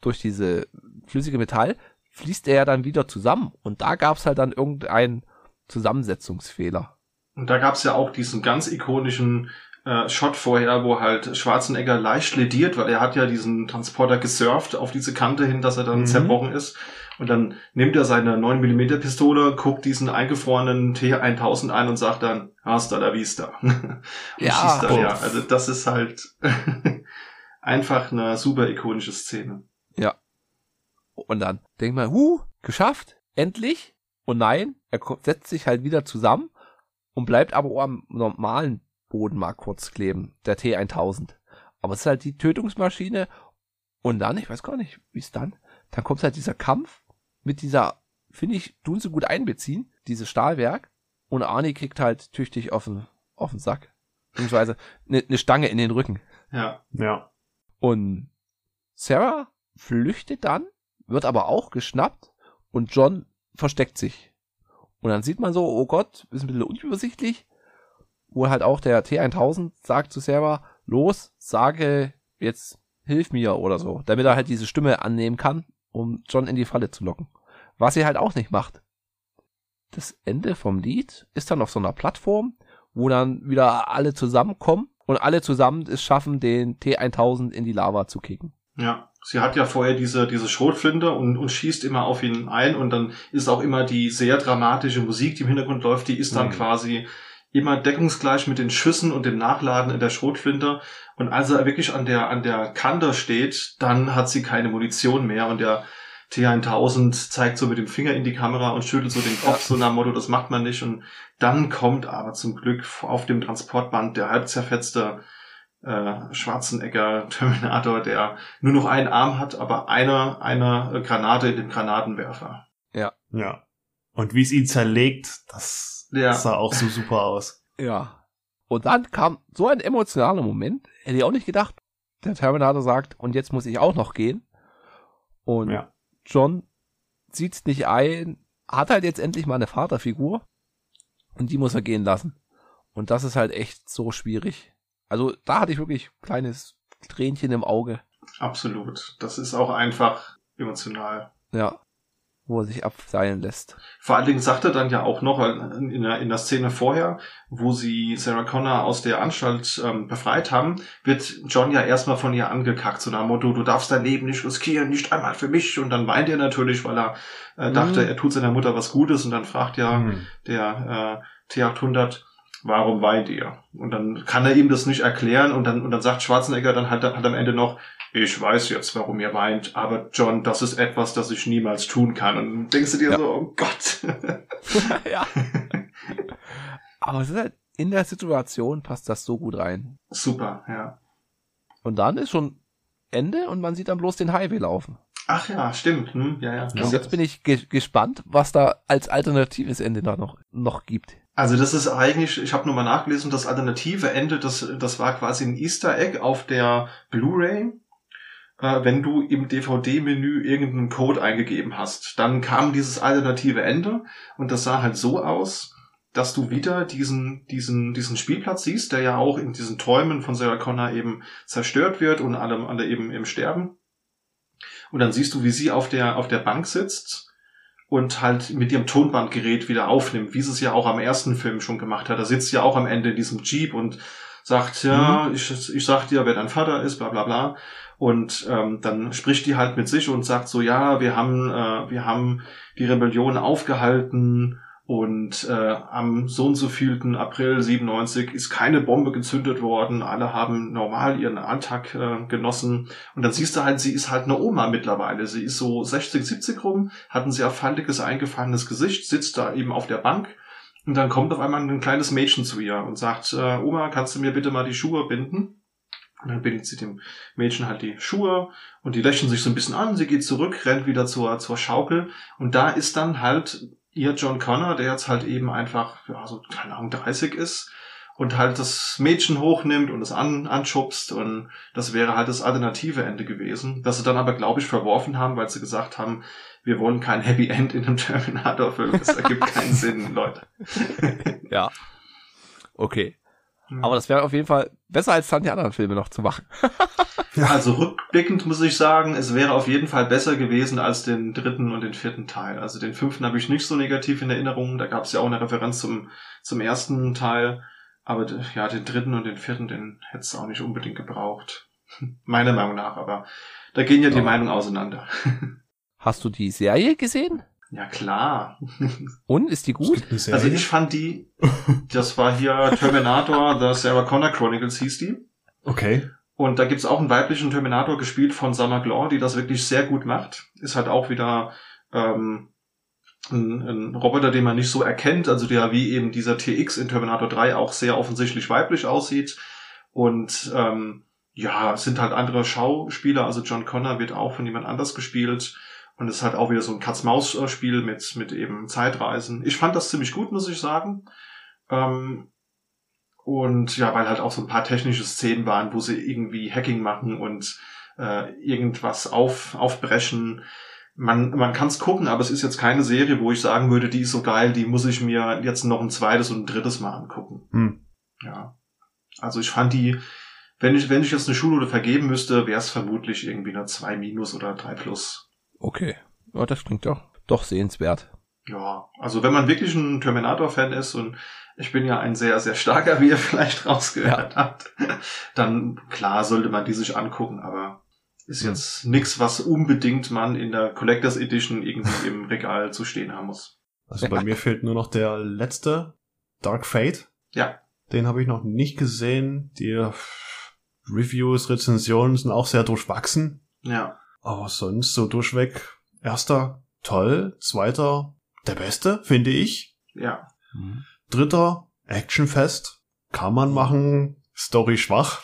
Durch diese flüssige Metall fließt er ja dann wieder zusammen und da gab's halt dann irgendeinen Zusammensetzungsfehler. Und da gab's ja auch diesen ganz ikonischen äh, Shot vorher, wo halt Schwarzenegger leicht lediert, weil er hat ja diesen Transporter gesurft auf diese Kante hin, dass er dann mhm. zerbrochen ist. Und dann nimmt er seine 9mm Pistole, guckt diesen eingefrorenen T1000 ein und sagt dann, hasta la vista. und ja, schießt dann, ja. Also das ist halt einfach eine super ikonische Szene. Und dann denkt man, huh, geschafft, endlich. Und nein, er setzt sich halt wieder zusammen und bleibt aber am normalen Boden mal kurz kleben, der T1000. Aber es ist halt die Tötungsmaschine und dann, ich weiß gar nicht, wie es dann, dann kommt halt dieser Kampf mit dieser, finde ich, tun sie gut einbeziehen, dieses Stahlwerk und Arnie kriegt halt tüchtig auf den, auf den Sack. Beziehungsweise eine ne Stange in den Rücken. Ja. Ja. Und Sarah flüchtet dann, wird aber auch geschnappt und John versteckt sich. Und dann sieht man so, oh Gott, ist ein bisschen unübersichtlich, wo halt auch der T1000 sagt zu Sarah, los, sage jetzt, hilf mir oder so, damit er halt diese Stimme annehmen kann, um John in die Falle zu locken. Was sie halt auch nicht macht. Das Ende vom Lied ist dann auf so einer Plattform, wo dann wieder alle zusammenkommen und alle zusammen es schaffen, den T1000 in die Lava zu kicken. Ja, sie hat ja vorher diese, diese Schrotflinte und, und schießt immer auf ihn ein und dann ist auch immer die sehr dramatische Musik, die im Hintergrund läuft, die ist dann mhm. quasi immer deckungsgleich mit den Schüssen und dem Nachladen in der Schrotflinte. Und als er wirklich an der, an der Kante steht, dann hat sie keine Munition mehr und der T1000 zeigt so mit dem Finger in die Kamera und schüttelt so den Kopf, ja. so nach dem Motto, das macht man nicht. Und dann kommt aber zum Glück auf dem Transportband der halb zerfetzte äh, Schwarzenegger Terminator, der nur noch einen Arm hat, aber eine, eine Granate in dem Granatenwerfer. Ja. Ja. Und wie es ihn zerlegt, das ja. sah auch so super aus. Ja. Und dann kam so ein emotionaler Moment, hätte ich auch nicht gedacht. Der Terminator sagt, und jetzt muss ich auch noch gehen. Und ja. John sieht's nicht ein, hat halt jetzt endlich mal eine Vaterfigur. Und die muss er gehen lassen. Und das ist halt echt so schwierig. Also da hatte ich wirklich kleines Tränchen im Auge. Absolut. Das ist auch einfach emotional. Ja wo er sich abseilen lässt. Vor allen Dingen sagt er dann ja auch noch in der, in der Szene vorher, wo sie Sarah Connor aus der Anstalt ähm, befreit haben, wird John ja erstmal von ihr angekackt, so nach dem Motto, du darfst dein Leben nicht riskieren, nicht einmal für mich. Und dann weint er natürlich, weil er äh, dachte, mhm. er tut seiner Mutter was Gutes und dann fragt ja mhm. der äh, T800, warum weint ihr? Und dann kann er ihm das nicht erklären und dann, und dann sagt Schwarzenegger dann halt, hat am Ende noch, ich weiß jetzt, warum ihr weint, aber John, das ist etwas, das ich niemals tun kann. Und dann denkst du dir ja. so, oh Gott. ja. Aber es ist halt, in der Situation passt das so gut rein. Super, ja. Und dann ist schon Ende und man sieht dann bloß den Highway laufen. Ach ja, stimmt. Hm, ja, ja. Und jetzt bin ich ge gespannt, was da als alternatives Ende da noch, noch gibt. Also das ist eigentlich, ich habe nur mal nachgelesen, das alternative Ende, das, das war quasi ein Easter Egg auf der Blu-ray äh, wenn du im DVD-Menü irgendeinen Code eingegeben hast. Dann kam dieses alternative Ende und das sah halt so aus, dass du wieder diesen, diesen, diesen Spielplatz siehst, der ja auch in diesen Träumen von Sarah Connor eben zerstört wird und alle, alle eben im Sterben. Und dann siehst du, wie sie auf der, auf der Bank sitzt und halt mit ihrem Tonbandgerät wieder aufnimmt, wie sie es ja auch am ersten Film schon gemacht hat. Da sitzt sie ja auch am Ende in diesem Jeep und sagt, ja, mhm. ich, ich sag dir, wer dein Vater ist, bla bla bla. Und ähm, dann spricht die halt mit sich und sagt so, ja, wir haben, äh, wir haben die Rebellion aufgehalten und äh, am so und so vielten April 97 ist keine Bombe gezündet worden. Alle haben normal ihren Alltag äh, genossen. Und dann siehst du halt, sie ist halt eine Oma mittlerweile. Sie ist so 60, 70 rum, hat ein sehr faltiges, eingefallenes Gesicht, sitzt da eben auf der Bank. Und dann kommt auf einmal ein kleines Mädchen zu ihr und sagt, äh, Oma, kannst du mir bitte mal die Schuhe binden? Und dann bindet sie dem Mädchen halt die Schuhe und die lächeln sich so ein bisschen an. Sie geht zurück, rennt wieder zur, zur Schaukel. Und da ist dann halt ihr John Connor, der jetzt halt eben einfach, ja, so, keine Ahnung, 30 ist und halt das Mädchen hochnimmt und es an, anschubst und das wäre halt das alternative Ende gewesen, das sie dann aber, glaube ich, verworfen haben, weil sie gesagt haben, wir wollen kein Happy End in einem Terminator-Film, das ergibt keinen Sinn, Leute. ja. Okay. Aber das wäre auf jeden Fall besser als dann die anderen Filme noch zu machen. Also rückblickend muss ich sagen, es wäre auf jeden Fall besser gewesen als den dritten und den vierten Teil. Also den fünften habe ich nicht so negativ in Erinnerung. Da gab es ja auch eine Referenz zum, zum ersten Teil. Aber ja, den dritten und den vierten, den hätte es auch nicht unbedingt gebraucht. Meiner Meinung nach, aber da gehen ja die Ja. Meinungen auseinander. Hast du die Serie gesehen? Ja klar. Und ist die gut? Also ich fand die, das war hier Terminator, The Sarah Connor Chronicles hieß die. okay. Und da gibt's auch einen weiblichen Terminator gespielt von Summer Glau, die das wirklich sehr gut macht. Ist halt auch wieder ähm, ein, ein Roboter, den man nicht so erkennt, also der wie eben dieser TX in Terminator 3 auch sehr offensichtlich weiblich aussieht. Und ähm, ja, es sind halt andere Schauspieler, also John Connor wird auch von jemand anders gespielt. Und es ist halt auch wieder so ein Katz-Maus-Spiel mit, mit eben Zeitreisen. Ich fand das ziemlich gut, muss ich sagen. Ähm, und ja, weil halt auch so ein paar technische Szenen waren, wo sie irgendwie Hacking machen und äh, irgendwas auf, aufbrechen. Man, man kann es gucken, aber es ist jetzt keine Serie, wo ich sagen würde, die ist so geil, die muss ich mir jetzt noch ein zweites und ein drittes Mal angucken. Hm. Ja. Also ich fand die, wenn ich, wenn ich jetzt eine Schulnote vergeben müsste, wäre es vermutlich irgendwie eine 2 minus oder 3 plus. Okay. Ja, das klingt doch, doch sehenswert. Ja, also wenn man wirklich ein Terminator-Fan ist und ich bin ja ein sehr, sehr starker, wie ihr vielleicht rausgehört habt, dann klar sollte man die sich angucken, aber ist Hm. jetzt nix, was unbedingt man in der Collectors Edition irgendwie im Regal zu stehen haben muss. Also bei mir fehlt nur noch der letzte, Dark Fate. Ja. Den habe ich noch nicht gesehen. Die Reviews, Rezensionen sind auch sehr durchwachsen. Ja. Aber sonst so durchweg. Erster, toll. Zweiter, der beste, finde ich. Ja. Dritter, Actionfest. Kann man machen. Story schwach.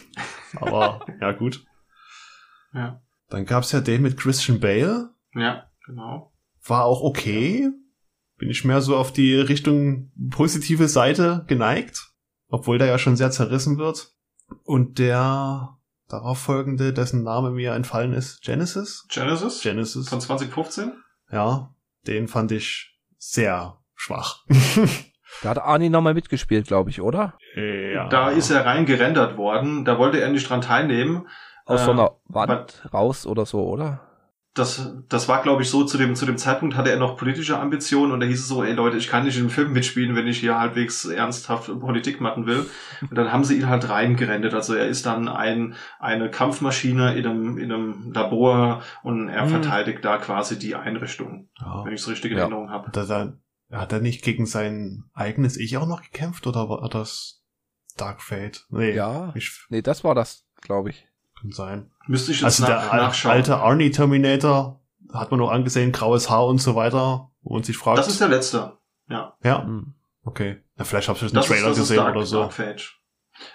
Aber ja gut. Ja. Dann gab's ja den mit Christian Bale. Ja, genau. War auch okay. Bin ich mehr so auf die Richtung positive Seite geneigt. Obwohl der ja schon sehr zerrissen wird. Und der darauf folgende, dessen Name mir entfallen ist, Genesis? Genesis Genesis. von 2015. Ja, den fand ich sehr schwach. Da hat Arnie nochmal mitgespielt, glaube ich, oder? ja. Da ist er rein gerendert worden. Da wollte er nicht dran teilnehmen. Aus Äh, so einer Wand raus oder so, oder? Das, das war, glaube ich, so, zu dem, zu dem Zeitpunkt hatte er noch politische Ambitionen und da hieß es so, ey Leute, ich kann nicht in einem Film mitspielen, wenn ich hier halbwegs ernsthaft Politik machen will. Und dann haben sie ihn halt reingerendet. Also er ist dann ein, eine Kampfmaschine in einem, in einem Labor und er Hm. verteidigt da quasi die Einrichtung, ja. wenn ich es richtig in Ja. Erinnerung habe. Hat er, dann, hat er nicht gegen sein eigenes Ich auch noch gekämpft oder war das Dark Fate? Nee, Ja. ich, Nee, das war das, glaube ich. Kann sein. Müsste ich jetzt Also nach, der nachschauen. alte Arnie Terminator hat man noch angesehen, graues Haar und so weiter, man sich fragt. das ist der letzte. ja, Hm. okay. Na, vielleicht habe ich einen Das Trailer ist, das ist gesehen Dark, oder so. Dark.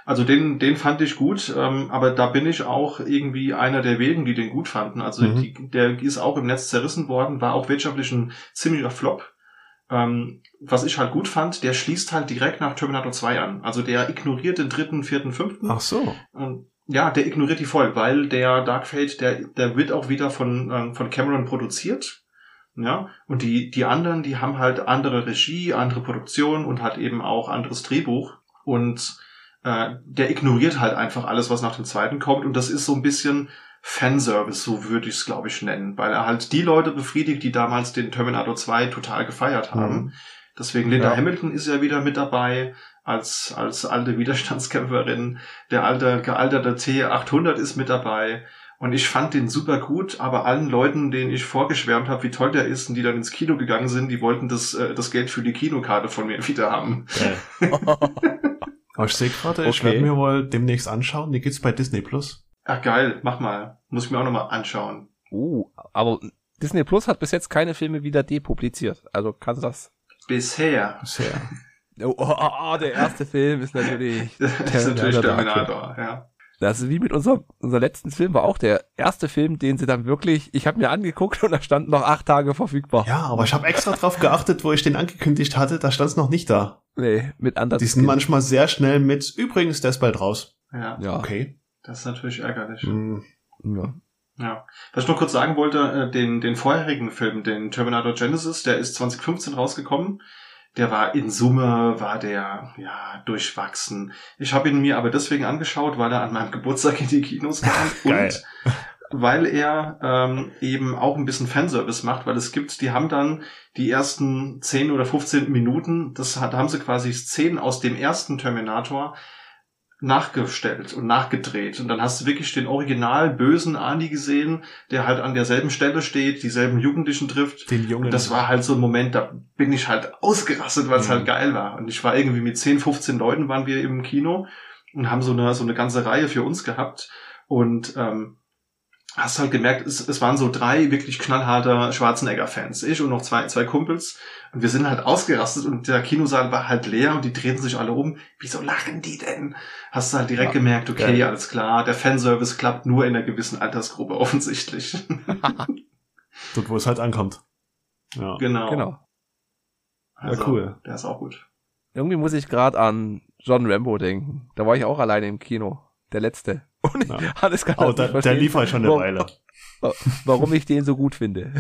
Also den, den fand ich gut, ähm, aber da bin ich auch irgendwie einer der wenigen, die den gut fanden. Also Mhm. die, der ist auch im Netz zerrissen worden, war auch wirtschaftlich ein ziemlicher Flop. Ähm, was ich halt gut fand, der schließt halt direkt nach Terminator 2 an. Also der ignoriert den dritten, vierten, fünften. Ach so. Und ja, der ignoriert die voll, weil der Dark Fate, der, der wird auch wieder von, ähm, von Cameron produziert. Ja, und die, die anderen, die haben halt andere Regie, andere Produktion und halt eben auch anderes Drehbuch. Und äh, der ignoriert halt einfach alles, was nach dem zweiten kommt. Und das ist so ein bisschen Fanservice, so würde ich es, glaube ich, nennen. Weil er halt die Leute befriedigt, die damals den Terminator 2 total gefeiert haben. Mhm. Deswegen Linda Ja. Hamilton ist ja wieder mit dabei als, als alte Widerstandskämpferin. Der alte, gealterte T800 ist mit dabei. Und ich fand den super gut, aber allen Leuten, denen ich vorgeschwärmt habe, wie toll der ist und die dann ins Kino gegangen sind, die wollten das, äh, das Geld für die Kinokarte von mir wieder haben. Geil. Aber ich sehe gerade, ich Okay. werde mir wohl demnächst anschauen. Die gibt's bei Disney Plus. Ach geil, mach mal. Muss ich mir auch nochmal anschauen. Uh, aber Disney Plus hat bis jetzt keine Filme wieder depubliziert. Also kann das. Bisher. Bisher. Oh, oh, oh, der erste Film ist natürlich. Das ist natürlich Terminator ja. Das ist wie mit unserem, unser letzten Film war auch der erste Film, den sie dann wirklich, ich habe mir angeguckt und da stand noch acht Tage verfügbar. Ja, aber ich habe extra drauf geachtet, wo ich den angekündigt hatte, da stand es noch nicht da. Nee, mit anderen. Die sind manchmal sehr schnell mit, übrigens, der ist bald raus. Ja, Ja. Okay. das ist natürlich ärgerlich. Hm. ja. Ja. Was ich noch kurz sagen wollte, äh, den, den vorherigen Film, den Terminator Genesis, der ist 2015 rausgekommen. Der war in Summe, war der, ja, durchwachsen. Ich habe ihn mir aber deswegen angeschaut, weil er an meinem Geburtstag in die Kinos kam. Und weil er ähm, eben auch ein bisschen Fanservice macht, weil es gibt, die haben dann die ersten 10 oder 15 Minuten, das hat, haben sie quasi Szenen aus dem ersten Terminator nachgestellt und nachgedreht. Und dann hast du wirklich den original bösen Arnie gesehen, der halt an derselben Stelle steht, dieselben Jugendlichen trifft. Den Jungen. Und das war halt so ein Moment, da bin ich halt ausgerastet, weil es Mhm. halt geil war. Und ich war irgendwie mit 10, 15 Leuten waren wir im Kino und haben so eine, so eine ganze Reihe für uns gehabt. Und ähm, hast halt gemerkt, es, es waren so drei wirklich knallharte Schwarzenegger-Fans. Ich und noch zwei, zwei Kumpels. Und wir sind halt ausgerastet und der Kinosaal war halt leer und die drehten sich alle um. Wieso lachen die denn? Hast du halt direkt Ja, gemerkt, okay, geil. alles klar, der Fanservice klappt nur in einer gewissen Altersgruppe offensichtlich. Dort, wo es halt ankommt. Ja. genau. Genau. Also, Ja, cool. Der ist auch gut. Irgendwie muss ich gerade an John Rambo denken. Da war ich auch alleine im Kino. Der letzte. Und ich Ja. alles kann Oh, da, der lief halt schon eine Warum- Weile. warum ich den so gut finde.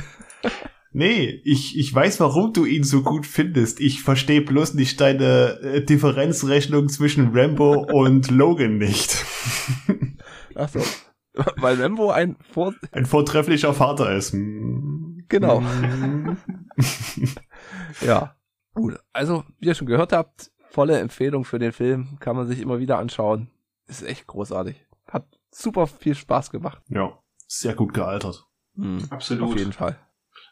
Nee, ich, ich weiß, warum du ihn so gut findest. Ich verstehe bloß nicht deine äh, Differenzrechnung zwischen Rambo und Logan nicht. Ach so. Weil Rambo ein Vor... Ein vortrefflicher Vater ist. Hm. Genau. Hm. Ja. Gut. Also, wie ihr schon gehört habt, volle Empfehlung für den Film. Kann man sich immer wieder anschauen. Ist echt großartig. Hat super viel Spaß gemacht. Ja, sehr gut gealtert. Hm. Absolut. Auf jeden Fall.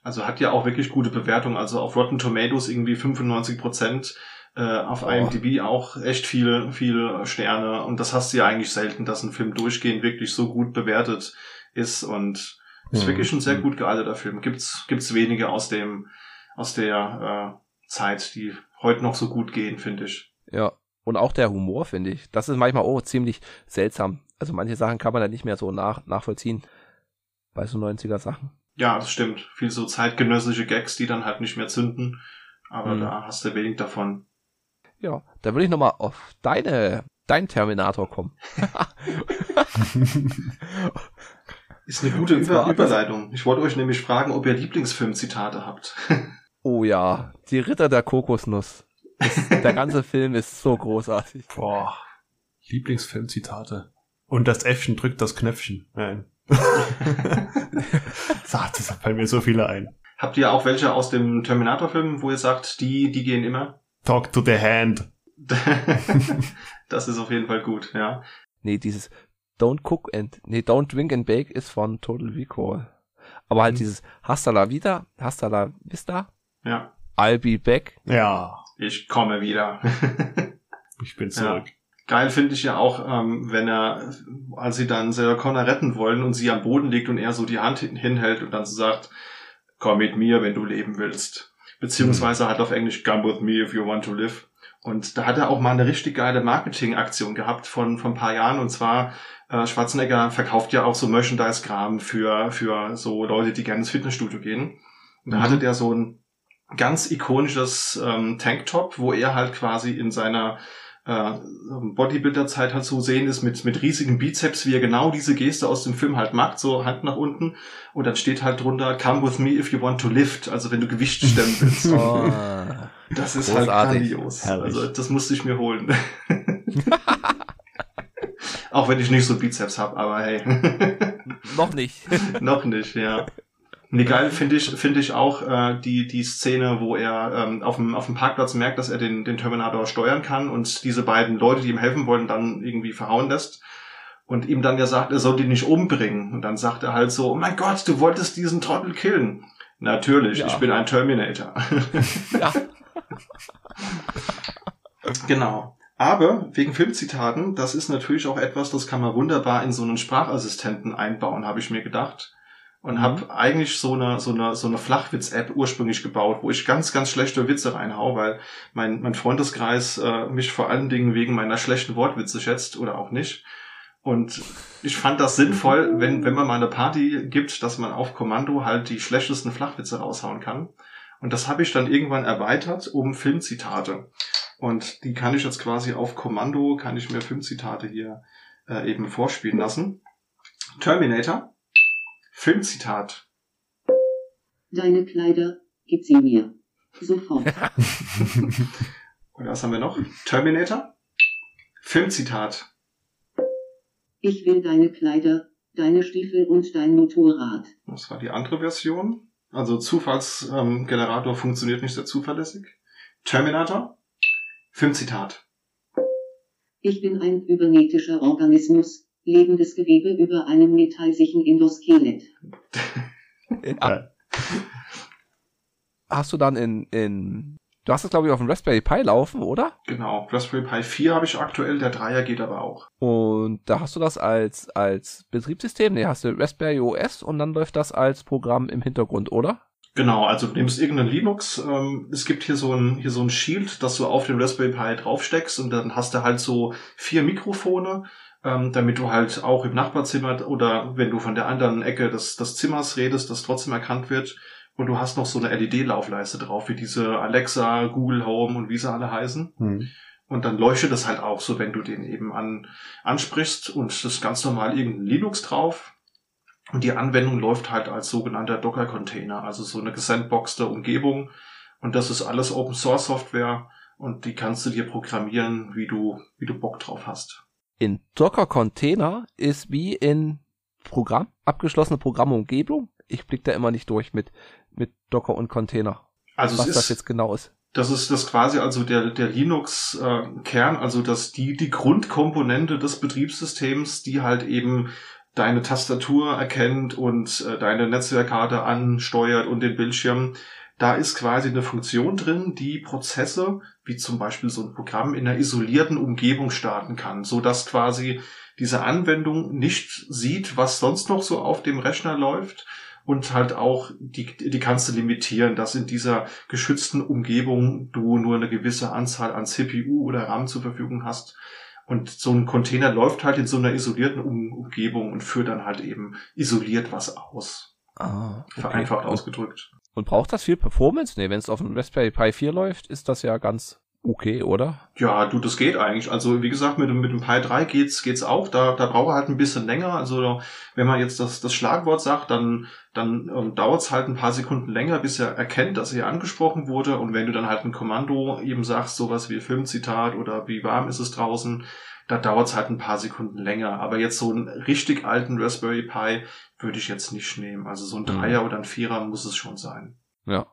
Also hat ja auch wirklich gute Bewertungen. Also auf Rotten Tomatoes irgendwie 95 Prozent. Äh, auf Oh. IMDb auch echt viel, viel Sterne. Und das hast du ja eigentlich selten, dass ein Film durchgehend wirklich so gut bewertet ist. Und ist Mhm. wirklich ein sehr gut gealterter Film. Gibt's, gibt's wenige aus dem, aus der äh, Zeit, die heute noch so gut gehen, finde ich. Ja. Und auch der Humor, finde ich. Das ist manchmal auch ziemlich seltsam. Also manche Sachen kann man dann nicht mehr so nach, nachvollziehen. Bei so 90er Sachen. Ja, das stimmt. Viel so zeitgenössische Gags, die dann halt nicht mehr zünden. Aber Mhm. da hast du wenig davon. Ja. Da würde ich nochmal auf deine, dein Terminator kommen. Ist eine gute Über das- Überleitung. Ich wollte euch nämlich fragen, ob ihr Lieblingsfilmzitate habt. Oh ja. Die Ritter der Kokosnuss. Ist, der ganze Film ist so großartig. Boah. Lieblingsfilmzitate. Und das Äffchen drückt das Knöpfchen. Nein. Sagt, das fallen mir so viele ein. Habt ihr auch welche aus dem Terminator-Film, wo ihr sagt, die, die gehen immer? Talk to the hand. das ist auf jeden Fall gut, ja. Nee, dieses Don't Cook and, nee, Don't Drink and Bake ist von Total Recall. Aber halt Mhm. dieses Hasta la vida, Hasta la vista, Ja. I'll be back. Ja, Ich komme wieder. ich bin zurück. Geil finde ich ja auch, ähm, wenn er, als sie dann Sarah Connor retten wollen und sie am Boden liegt und er so die Hand hin- hinhält und dann so sagt, komm mit mir, wenn du leben willst. Beziehungsweise halt auf Englisch, come with me if you want to live. Und da hat er auch mal eine richtig geile Marketingaktion gehabt von, von ein paar Jahren. Und zwar, äh, Schwarzenegger verkauft ja auch so Merchandise-Kram für, für so Leute, die gerne ins Fitnessstudio gehen. Und da Mhm. hatte der so ein ganz ikonisches ähm, Tanktop, wo er halt quasi in seiner äh, Bodybuilder-Zeit halt zu sehen ist mit, mit riesigen Bizeps, wie er genau diese Geste aus dem Film halt macht, so Hand nach unten. Und dann steht halt drunter, come with me if you want to lift, also wenn du Gewicht stemmen willst. Oh. Das ist halt Großartig. grandios. Herrlich. Also das musste ich mir holen. Auch wenn ich nicht so Bizeps hab, aber hey. Noch nicht. Noch nicht, ja. Nee, geil finde ich, finde ich auch äh, die, die Szene, wo er ähm, auf, dem, auf dem Parkplatz merkt, dass er den, den Terminator steuern kann und diese beiden Leute, die ihm helfen wollen, dann irgendwie verhauen lässt. Und ihm dann ja sagt, er soll die nicht umbringen. Und dann sagt er halt so, oh mein Gott, du wolltest diesen Trottel killen. Natürlich, Ja. ich bin ein Terminator. Ja. Genau. Aber wegen Filmzitaten, das ist natürlich auch etwas, das kann man wunderbar in so einen Sprachassistenten einbauen, habe ich mir gedacht. Und Mhm. habe eigentlich so eine, so eine, so eine Flachwitz-App ursprünglich gebaut, wo ich ganz, ganz schlechte Witze reinhau, weil mein, mein Freundeskreis äh, mich vor allen Dingen wegen meiner schlechten Wortwitze schätzt oder auch nicht. Und ich fand das sinnvoll, wenn, wenn man mal eine Party gibt, dass man auf Kommando halt die schlechtesten Flachwitze raushauen kann. Und das habe ich dann irgendwann erweitert um Filmzitate. Und die kann ich jetzt quasi auf Kommando, kann ich mir Filmzitate hier äh, eben vorspielen lassen. Terminator, Filmzitat. Deine Kleider, gib sie mir. Sofort. Und was haben wir noch? Terminator, Filmzitat. Ich will deine Kleider, deine Stiefel und dein Motorrad. Das war die andere Version. Also Zufallsgenerator ähm, funktioniert nicht sehr zuverlässig. Terminator. Filmzitat. Ich bin ein übernetischer Organismus, lebendes Gewebe über einem metallsichen Endoskelett. ja. Hast du dann in, in Du hast es, glaube ich, auf dem Raspberry Pi laufen, oder? Genau, Raspberry Pi 4 habe ich aktuell, der Dreier geht aber auch. Und da hast du das als, als Betriebssystem? Nee, hast du Raspberry OS und dann läuft das als Programm im Hintergrund, oder? Genau, also du nimmst irgendeinen Linux, ähm, es gibt hier so ein, hier so ein Shield, das du auf den Raspberry Pi draufsteckst und dann hast du halt so vier Mikrofone, ähm, damit du halt auch im Nachbarzimmer oder wenn du von der anderen Ecke des, des Zimmers redest, das trotzdem erkannt wird. Und du hast noch so eine LED-Laufleiste drauf, wie diese Alexa, Google Home und wie sie alle heißen. Hm. Und dann leuchtet das halt auch so, wenn du den eben an, ansprichst und das ist ganz normal irgendein Linux drauf. Und die Anwendung läuft halt als sogenannter Docker-Container, also so eine gesandboxte Umgebung. Und das ist alles Open Source Software und die kannst du dir programmieren, wie du, wie du Bock drauf hast. In Docker-Container ist wie in Programm, abgeschlossene Programmumgebung. Ich blick da immer nicht durch mit, mit Docker und Container. Also was ist, das jetzt genau ist. Das ist das quasi also der, der Linux-Kern, äh, also das die, die Grundkomponente des Betriebssystems, die halt eben deine Tastatur erkennt und äh, deine Netzwerkkarte ansteuert und den Bildschirm. Da ist quasi eine Funktion drin, die Prozesse, wie zum Beispiel so ein Programm, in einer isolierten Umgebung starten kann, so dass quasi diese Anwendung nicht sieht, was sonst noch so auf dem Rechner läuft, und halt auch die, die kannst du limitieren, dass in dieser geschützten Umgebung du nur eine gewisse Anzahl an CPU oder RAM zur Verfügung hast. Und so ein Container läuft halt in so einer isolierten um Umgebung und führt dann halt eben isoliert was aus. Ah, okay. Vereinfacht ausgedrückt. Und braucht das viel Performance? Nee, wenn es auf einem Raspberry Pi 4 läuft, ist das ja ganz okay, oder? Ja, du, das geht eigentlich. Also wie gesagt, mit, mit dem Pi 3 geht's, geht's auch. Da, da braucht er halt ein bisschen länger. Also wenn man jetzt das, das Schlagwort sagt, dann, dann ähm, dauert's halt ein paar Sekunden länger, bis er erkennt, dass er angesprochen wurde. Und wenn du dann halt ein Kommando eben sagst, sowas wie Filmzitat oder wie warm ist es draußen, da dauert's halt ein paar Sekunden länger. Aber jetzt so einen richtig alten Raspberry Pi würde ich jetzt nicht nehmen. Also so ein mhm. Dreier mhm. oder ein Vierer muss es schon sein. Ja.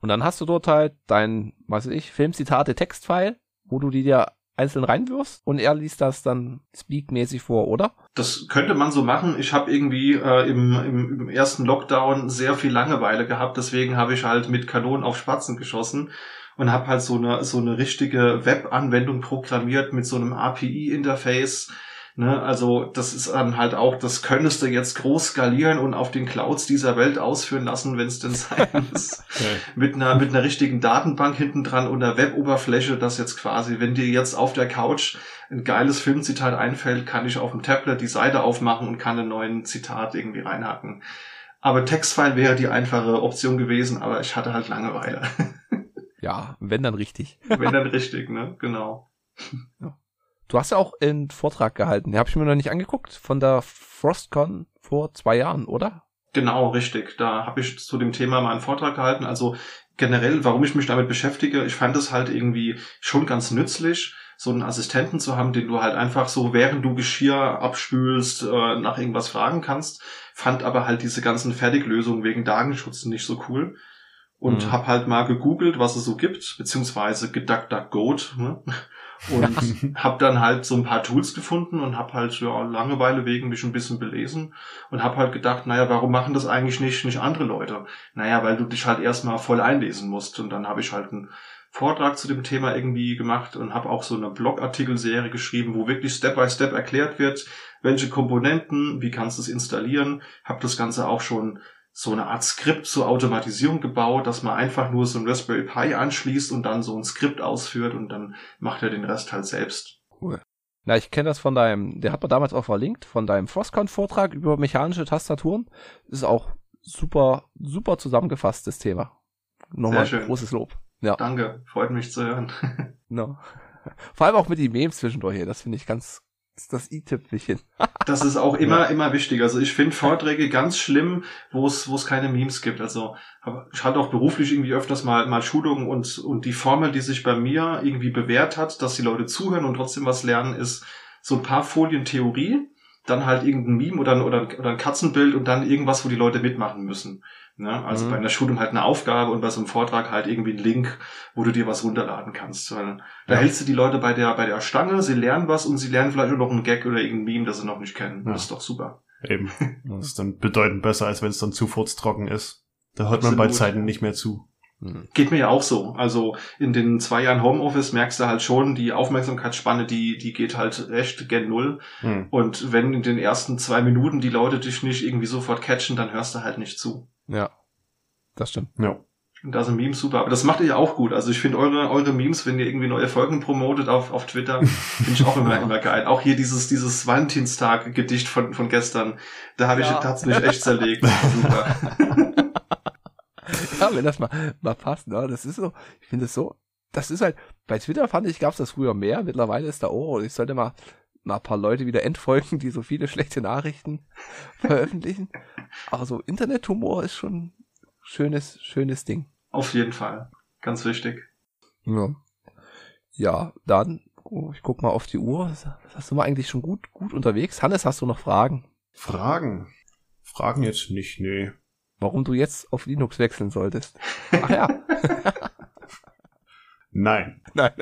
Und dann hast du dort halt dein, weiß ich, Filmzitate Textfile, wo du die dir einzeln reinwirfst und er liest das dann speakmäßig vor, oder? Das könnte man so machen. Ich habe irgendwie äh, im, im, im ersten Lockdown sehr viel Langeweile gehabt, deswegen habe ich halt mit Kanonen auf Spatzen geschossen und habe halt so eine so eine richtige Webanwendung programmiert mit so einem API-Interface Ne, also das ist dann halt auch, das könntest du jetzt groß skalieren und auf den Clouds dieser Welt ausführen lassen, wenn es denn sein muss. okay. mit, einer, mit einer richtigen Datenbank hinten dran und einer Weboberfläche, das jetzt quasi, wenn dir jetzt auf der Couch ein geiles Filmzitat einfällt, kann ich auf dem Tablet die Seite aufmachen und kann einen neuen Zitat irgendwie reinhacken. Aber Textfile wäre die einfache Option gewesen, aber ich hatte halt Langeweile. ja, wenn dann richtig. wenn dann richtig, ne? Genau. Ja. Du hast ja auch einen Vortrag gehalten, den habe ich mir noch nicht angeguckt, von der Frostcon vor zwei Jahren, oder? Genau, richtig. Da habe ich zu dem Thema mal einen Vortrag gehalten. Also generell, warum ich mich damit beschäftige, ich fand es halt irgendwie schon ganz nützlich, so einen Assistenten zu haben, den du halt einfach so, während du Geschirr abspülst, äh, nach irgendwas fragen kannst. Fand aber halt diese ganzen Fertiglösungen wegen Datenschutz nicht so cool. Und mhm. hab halt mal gegoogelt, was es so gibt, beziehungsweise geduckduckgoat, ne? Und habe dann halt so ein paar Tools gefunden und habe halt ja Langeweile wegen mich ein bisschen belesen und habe halt gedacht, naja, warum machen das eigentlich nicht nicht andere Leute? Naja, weil du dich halt erstmal voll einlesen musst. Und dann habe ich halt einen Vortrag zu dem Thema irgendwie gemacht und habe auch so eine Blogartikelserie geschrieben, wo wirklich Step by Step erklärt wird, welche Komponenten, wie kannst du es installieren, habe das Ganze auch schon so eine Art Skript zur Automatisierung gebaut, dass man einfach nur so ein Raspberry Pi anschließt und dann so ein Skript ausführt und dann macht er den Rest halt selbst. Cool. Na, ich kenne das von deinem, der hat man damals auch verlinkt, von deinem Frostcon-Vortrag über mechanische Tastaturen. Ist auch super, super zusammengefasstes Thema. Nochmal Sehr schön. großes Lob. Ja, Danke, freut mich zu hören. no. Vor allem auch mit den Memes zwischendurch hier. Das finde ich ganz, ist das i-Tüpfelchen. Das ist auch immer, immer wichtig. Also ich finde Vorträge ganz schlimm, wo es, wo es keine Memes gibt. Also ich hatte auch beruflich irgendwie öfters mal, mal Schulungen und, und die Formel, die sich bei mir irgendwie bewährt hat, dass die Leute zuhören und trotzdem was lernen, ist so ein paar Folien Theorie, dann halt irgendein Meme oder, ein- oder, ein- oder ein Katzenbild und dann irgendwas, wo die Leute mitmachen müssen. Ne? Also Mhm. bei einer Schulung halt eine Aufgabe und bei so einem Vortrag halt irgendwie ein Link, wo du dir was runterladen kannst. Weil da Ja. hältst du die Leute bei der, bei der Stange, sie lernen was und sie lernen vielleicht auch noch einen Gag oder irgendein Meme, das sie noch nicht kennen. Ja. Das ist doch super. Eben. Das ist dann bedeutend besser, als wenn es dann zu furztrocken ist. Da hört man bei. Zeiten nicht mehr zu. Hm. Geht mir ja auch so. Also in den zwei Jahren Homeoffice merkst du halt schon, die Aufmerksamkeitsspanne, die, die geht halt echt gen Null. Hm. Und wenn in den ersten zwei Minuten die Leute dich nicht irgendwie sofort catchen, dann hörst du halt nicht zu. Ja. Das stimmt. Ja. Und da sind Memes super. Aber das macht ihr ja auch gut. Also ich finde eure, eure Memes, wenn ihr irgendwie neue Folgen promotet auf, auf Twitter, finde ich auch immer, immer geil. Auch hier dieses, dieses Valentinstag-Gedicht von, von gestern, da habe ich, Ja. hat's mich echt zerlegt. Das super. Ja, wenn das mal, mal passt, ne? Das ist so, ich finde es so, das ist halt, bei Twitter fand ich, gab es das früher mehr, mittlerweile ist da, oh, ich sollte mal, mal ein paar Leute wieder entfolgen, die so viele schlechte Nachrichten veröffentlichen. Aber so Internethumor ist schon ein schönes, schönes Ding. Auf jeden Fall. Ganz wichtig. Ja. Ja, dann, oh, ich guck mal auf die Uhr. Hast du mal eigentlich schon gut, gut unterwegs? Hannes, hast du noch Fragen? Fragen? Fragen jetzt nicht, nee. Warum du jetzt auf Linux wechseln solltest? Ach ja. Nein. Nein.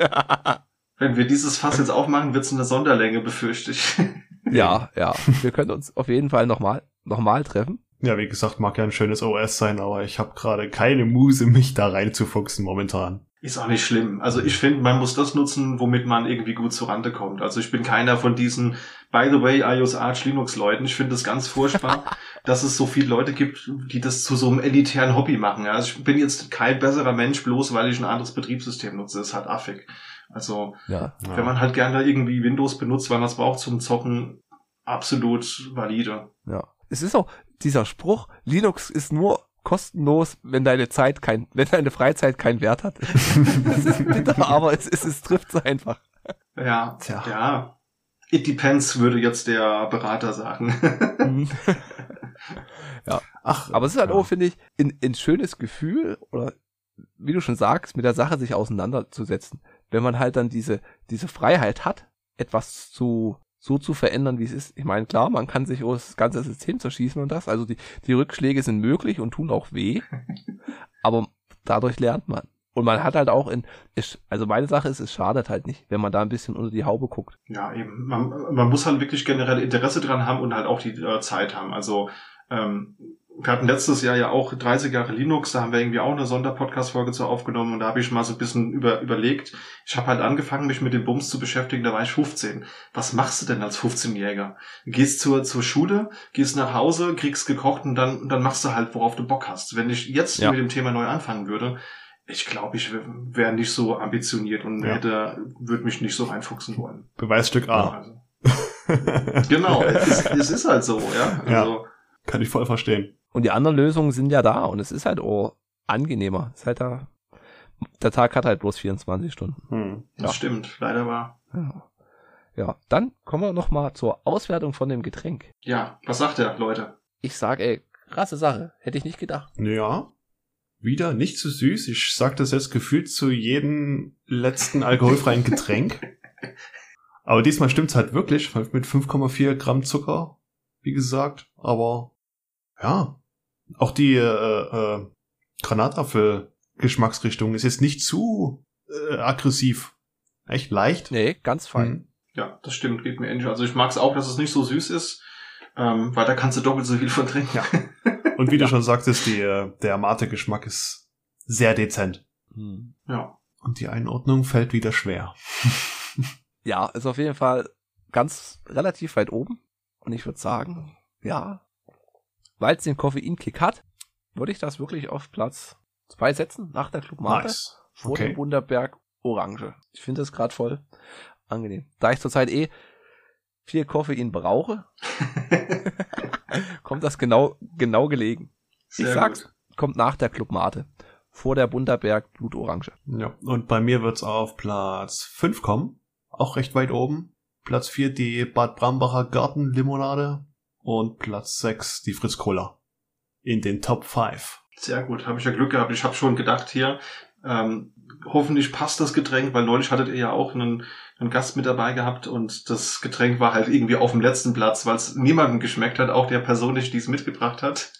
Wenn wir dieses Fass jetzt aufmachen, wird's eine Sonderlänge, befürchte ich. ja, ja. Wir können uns auf jeden Fall nochmal, noch mal treffen. Ja, wie gesagt, mag ja ein schönes OS sein, aber ich habe gerade keine Muse, mich da reinzufuchsen momentan. Ist auch nicht schlimm. Also ich finde, man muss das nutzen, womit man irgendwie gut zurande kommt. Also ich bin keiner von diesen, by the way, iOS Arch Linux Leuten. Ich finde es ganz furchtbar, dass es so viele Leute gibt, die das zu so einem elitären Hobby machen. Also ich bin jetzt kein besserer Mensch, bloß weil ich ein anderes Betriebssystem nutze. Das halt affig. Also Ja. Ja. wenn man halt gerne irgendwie Windows benutzt, weil man es braucht zum Zocken, absolut valide. Ja. Es ist auch dieser Spruch, Linux ist nur kostenlos, wenn deine Zeit kein, wenn deine Freizeit keinen Wert hat. das ist bitter, aber es, es, es trifft es einfach. Ja, Tja. ja. It depends, würde jetzt der Berater sagen. Ach, Aber es ist halt ja. auch, finde ich, ein, ein schönes Gefühl oder wie du schon sagst, mit der Sache sich auseinanderzusetzen. Wenn man halt dann diese, diese Freiheit hat, etwas zu, so zu verändern, wie es ist. Ich meine, klar, man kann sich das ganze System zerschießen und das. Also die, die Rückschläge sind möglich und tun auch weh. aber dadurch lernt man. Und man hat halt auch in, also meine Sache ist, es schadet halt nicht, wenn man da ein bisschen unter die Haube guckt. Ja, eben. Man, man muss halt wirklich generell Interesse dran haben und halt auch die äh, Zeit haben. Also ähm, wir hatten letztes Jahr ja auch 30 Jahre Linux, da haben wir irgendwie auch eine Sonderpodcast-Folge zu aufgenommen und da habe ich mal so ein bisschen über, überlegt. Ich habe halt angefangen, mich mit dem Bums zu beschäftigen, da war ich 15. Was machst du denn als 15-Jähriger? Gehst zur, zur Schule, gehst nach Hause, kriegst gekocht und dann, und dann machst du halt, worauf du Bock hast. Wenn ich jetzt Ja. mit dem Thema neu anfangen würde, ich glaube, ich wäre nicht so ambitioniert und Ja. hätte, würde mich nicht so reinfuchsen wollen. Beweisstück A. Also, genau, es ist, es ist halt so, ja. Ja. Also, Kann ich voll verstehen. Und die anderen Lösungen sind ja da und es ist halt auch angenehmer. Es ist halt da, der Tag hat halt bloß 24 Stunden. Hm. das Ja. stimmt, leider war. Ja. Ja, dann kommen wir noch mal zur Auswertung von dem Getränk. Ja, was sagt er, Leute? Ich sag, ey, krasse Sache. Hätte ich nicht gedacht. Ja. Wieder nicht zu süß. Ich sag das jetzt gefühlt zu jedem letzten alkoholfreien Getränk. Aber diesmal stimmt's halt wirklich mit 5,4 Gramm Zucker, wie gesagt. Aber ja, auch die äh, äh, Granatapfel-Geschmacksrichtung ist jetzt nicht zu äh, aggressiv. Echt leicht. Nee, ganz fein. Hm. Ja, das stimmt, geht mir ähnlich. Also ich mag es auch, dass es nicht so süß ist, ähm, weil da kannst du doppelt so viel von trinken. Ja. Und wie du schon sagtest, die, äh, der Mate-Geschmack ist sehr dezent. Hm. ja. Und die Einordnung fällt wieder schwer. Ja, ist auf jeden Fall ganz relativ weit oben. Und ich würde sagen, ja, weil es den Koffeinkick hat, würde ich das wirklich auf Platz zwei setzen nach der Club Mate Nice. vor Okay. dem Wunderberg Orange. Ich finde das gerade voll angenehm. Da ich zurzeit eh viel Koffein brauche, kommt das genau, genau gelegen. Sehr ich sag's, gut. kommt nach der Clubmate. Vor der Bunderberg Blutorange. Ja. Und bei mir wird's auf Platz 5 kommen. Auch recht weit oben. Platz 4 die Bad Brambacher Gartenlimonade. Und Platz 6 die Fritz Cola. In den Top 5. Sehr gut, habe ich ja Glück gehabt. Ich habe schon gedacht hier, ähm, hoffentlich passt das Getränk, weil neulich hattet ihr ja auch einen, einen Gast mit dabei gehabt und das Getränk war halt irgendwie auf dem letzten Platz, weil es niemandem geschmeckt hat, auch der Person nicht, die es mitgebracht hat.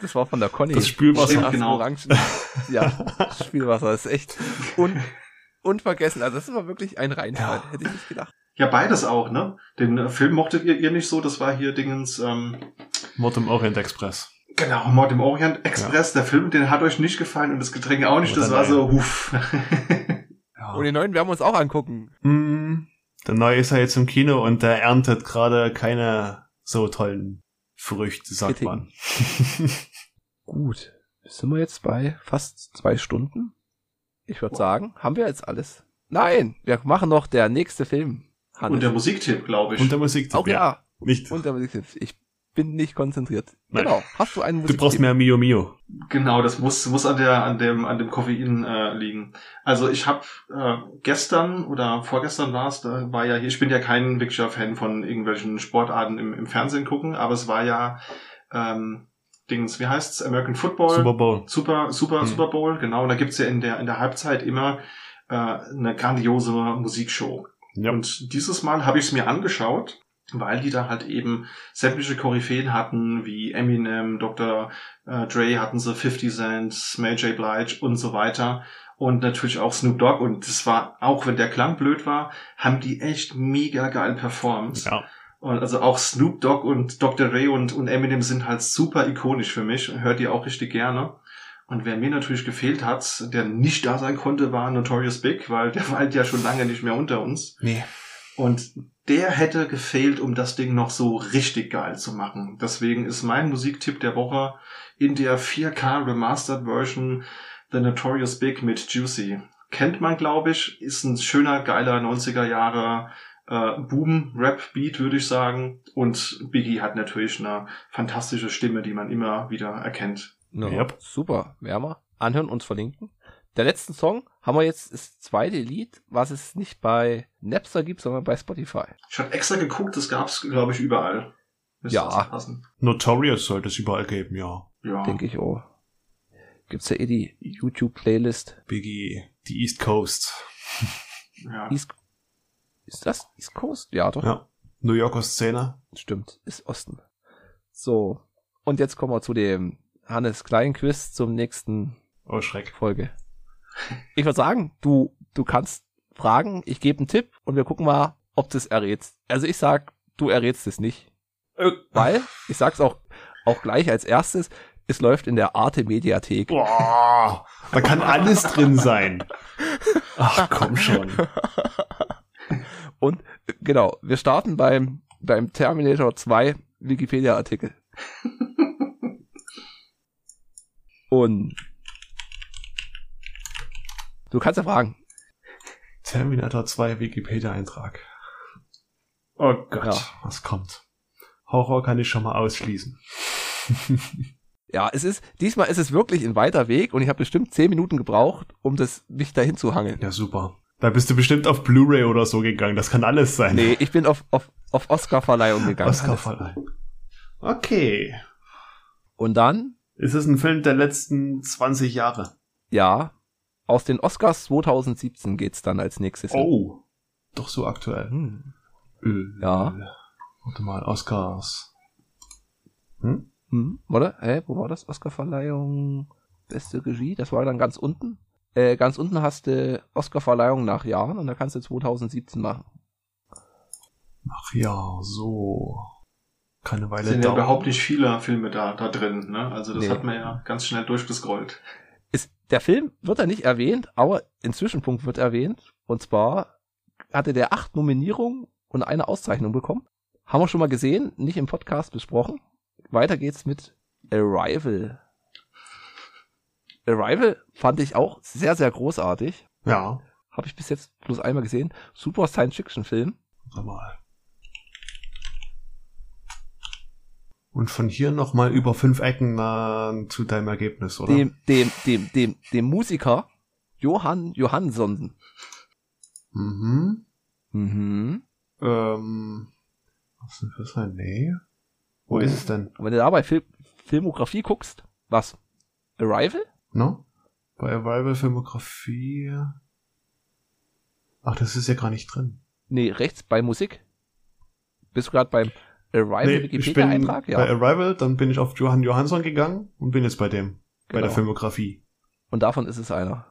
Das war von der Conny. Das Spülwasser. Stimmt, genau. Orangen. Ja, das Spielwasser ist echt un unvergessen. Also das war wirklich ein Reinfall. Ja. Hätte ich nicht gedacht. Ja, beides auch, ne? Den äh, Film mochtet ihr, ihr nicht so, das war hier Dingens, ähm, Mord im Orient Express. genau, Mord im Orient Express, der Film, den hat euch nicht gefallen und das Getränk auch nicht, Oder das war so, huf. Ja. Und den neuen werden wir uns auch angucken. Mm, der neue ist ja jetzt im Kino und der erntet gerade keine so tollen Früchte, sagt Kritiken. man. Gut. Sind wir jetzt bei fast zwei Stunden? Ich würde sagen, haben wir jetzt alles. Nein, wir machen noch der nächste Film. Hannes. und der Musiktipp, glaube ich. Und der Musik. auch ja. Nicht. Und der Musiktipp. Ich bin nicht konzentriert. Nein. Genau. Hast du einen du Musiktipp? brauchst mehr Mio Mio. Genau, das muss muss an der an dem an dem Koffein äh, liegen. Also ich habe äh, gestern oder vorgestern war es, da war ja hier. Ich bin ja kein wirklicher Fan von irgendwelchen Sportarten im, im Fernsehen gucken, aber es war ja ähm, Dings, wie heißt's? American Football. Super Bowl. Super, super, Hm. Super Bowl, genau. Und da gibt's ja in der, in der Halbzeit immer äh, eine grandiose Musikshow. Ja. Und dieses Mal habe ich es mir angeschaut, weil die da halt eben sämtliche Koryphäen hatten, wie Eminem, Dr. Äh, Dre hatten sie, 50 Cent, Mary J. Blige und so weiter. Und natürlich auch Snoop Dogg. Und das war, auch wenn der Klang blöd war, haben die echt mega geil performt. ja. Und also auch Snoop Dogg und Dr. Dre und, und Eminem sind halt super ikonisch für mich. Hört die auch richtig gerne. Und wer mir natürlich gefehlt hat, der nicht da sein konnte, war Notorious Big, weil der weilt ja schon lange nicht mehr unter uns. Nee. Und der hätte gefehlt, um das Ding noch so richtig geil zu machen. Deswegen ist mein Musiktipp der Woche in der 4K Remastered Version The Notorious Big mit Juicy. Kennt man, glaube ich, ist ein schöner, geiler 90er Jahre äh, Boom-Rap-Beat, würde ich sagen. Und Biggie hat natürlich eine fantastische Stimme, die man immer wieder erkennt. Ja, Yep. Super. Wir anhören, uns verlinken. Der letzten Song haben wir jetzt das zweite Lied, was es nicht bei Napster gibt, sondern bei Spotify. Ich habe extra geguckt, das gab's, glaube ich, überall. Müsste Ja. Notorious sollte es überall geben, ja. Ja. Denke ich auch. Gibt's ja eh die YouTube-Playlist. Biggie, die East Coast. ja. East, ist das East Coast? Ja, doch. Ja. New Yorker Szene. Stimmt. Ist Osten. So. Und jetzt kommen wir zu dem Hannes Klein Quiz zum nächsten Oh, Schreck. Folge. Ich würde sagen, du, du kannst fragen, ich gebe einen Tipp und wir gucken mal, ob du es errätst. Also ich sag, du errätst es nicht. Äh, Weil, ich sag's auch, auch gleich als erstes, es läuft in der Arte Mediathek. Boah, da kann alles drin sein. Ach, komm schon. Und genau, wir starten beim, beim Terminator 2 Wikipedia-Artikel. Und du kannst ja fragen. Terminator 2 Wikipedia-Eintrag. Oh Gott, Ja. was kommt? Horror kann ich schon mal ausschließen. Ja, es ist, diesmal ist es wirklich ein weiter Weg und ich habe bestimmt zehn Minuten gebraucht, um das, mich dahin zu hangeln. Ja, super. Da bist du bestimmt auf Blu-ray oder so gegangen. Das kann alles sein. Nee, ich bin auf, auf, auf Oscar-Verleihung gegangen. Oscar-Verleihung. Okay. Und dann, Ist es ein Film der letzten 20 Jahre? ja, aus den Oscars 2017 geht's dann als nächstes. Oh. Doch so aktuell. Hm. Äh, Ja. Warte mal, Oscars. Hm? Hm, warte, hä, wo war das? Oscarverleihung, beste Regie, das war dann ganz unten. Äh, ganz unten hast du Oscarverleihung nach Jahren und da kannst du 2017 machen. Ach ja, so. Keine Weile Es sind ja überhaupt nicht viele Filme da, da drin, ne? Also das Nee. hat man ja ganz schnell durchgescrollt. Ist, der Film wird da nicht erwähnt, aber ein Zwischenpunkt wird erwähnt. Und zwar hatte der acht Nominierungen und eine Auszeichnung bekommen. Haben wir schon mal gesehen, nicht im Podcast besprochen. Weiter geht's mit Arrival. Arrival fand ich auch sehr, sehr großartig. Ja. Habe ich bis jetzt bloß einmal gesehen. Super Science-Fiction-Film. Warte mal. Und von hier nochmal über fünf Ecken äh, zu deinem Ergebnis, oder? Dem, dem, dem, dem, dem Musiker Johann Johansson. Mhm. Mhm. Ähm, was ist denn für sein? Nee. Wo ist es denn? Wenn du da bei Fil Filmografie guckst, was? Arrival? No? Bei Arrival Filmografie. Ach, das ist ja gar nicht drin. Nee, rechts bei Musik. Bist du gerade beim Arrival Nee, Wikipedia-Eintrag? bei Ja. Arrival, dann bin ich auf Johann Johansson gegangen und bin jetzt bei dem. Bei Genau. der Filmografie. Und davon ist es einer.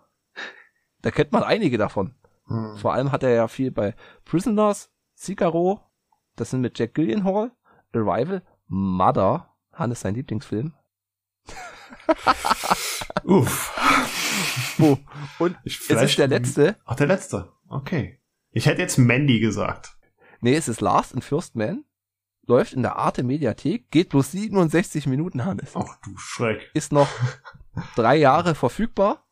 Da kennt man einige davon. Hm. Vor allem hat er ja viel bei Prisoners, Cicero, das sind mit Jack Gyllenhaal, Arrival, Mother, Hannes sein Lieblingsfilm. Uff. Oh, und Ich, es ist der letzte. Ach, der letzte. Okay. Ich hätte jetzt Mandy gesagt. Nee, es ist Last in First Man. Läuft in der Arte Mediathek, geht bloß 67 Minuten, Hannes. Ach du Schreck. Ist noch drei Jahre verfügbar.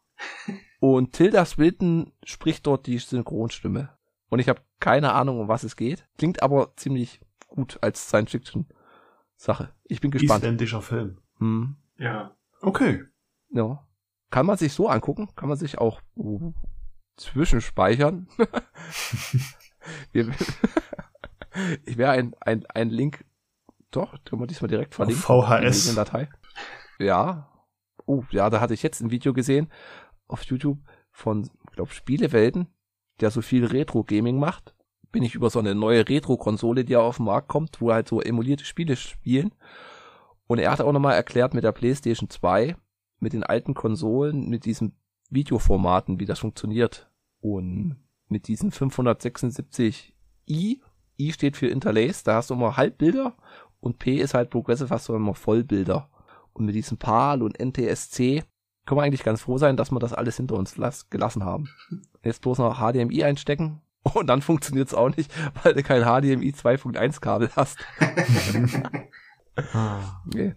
Und Tilda Swinton spricht dort die Synchronstimme. Und ich habe keine Ahnung, um was es geht. Klingt aber ziemlich gut als Science-Fiction-Sache. Ich bin gespannt. Isländischer Film. Hm. Ja. Okay. Ja. Kann man sich so angucken, kann man sich auch uh, zwischenspeichern. Wir, ich werde ein, ein, ein Link, doch, können wir diesmal direkt verlinken. VHS. in Datei. Ja. Oh, ja, da hatte ich jetzt ein Video gesehen auf YouTube von, ich glaube, Spielewelten, der so viel Retro-Gaming macht. Bin ich über so eine neue Retro-Konsole, die auf den Markt kommt, wo halt so emulierte Spiele spielen. Und er hat auch nochmal erklärt mit der PlayStation 2, mit den alten Konsolen, mit diesen Videoformaten, wie das funktioniert. Und mit diesen 576i, I steht für Interlaced, da hast du immer Halbbilder und P ist halt Progressive, hast du immer Vollbilder. Und mit diesem PAL und NTSC können wir eigentlich ganz froh sein, dass wir das alles hinter uns las gelassen haben. Jetzt bloß noch HDMI einstecken und dann funktioniert es auch nicht, weil du kein HDMI 2.1 Kabel hast. Ah, Nee.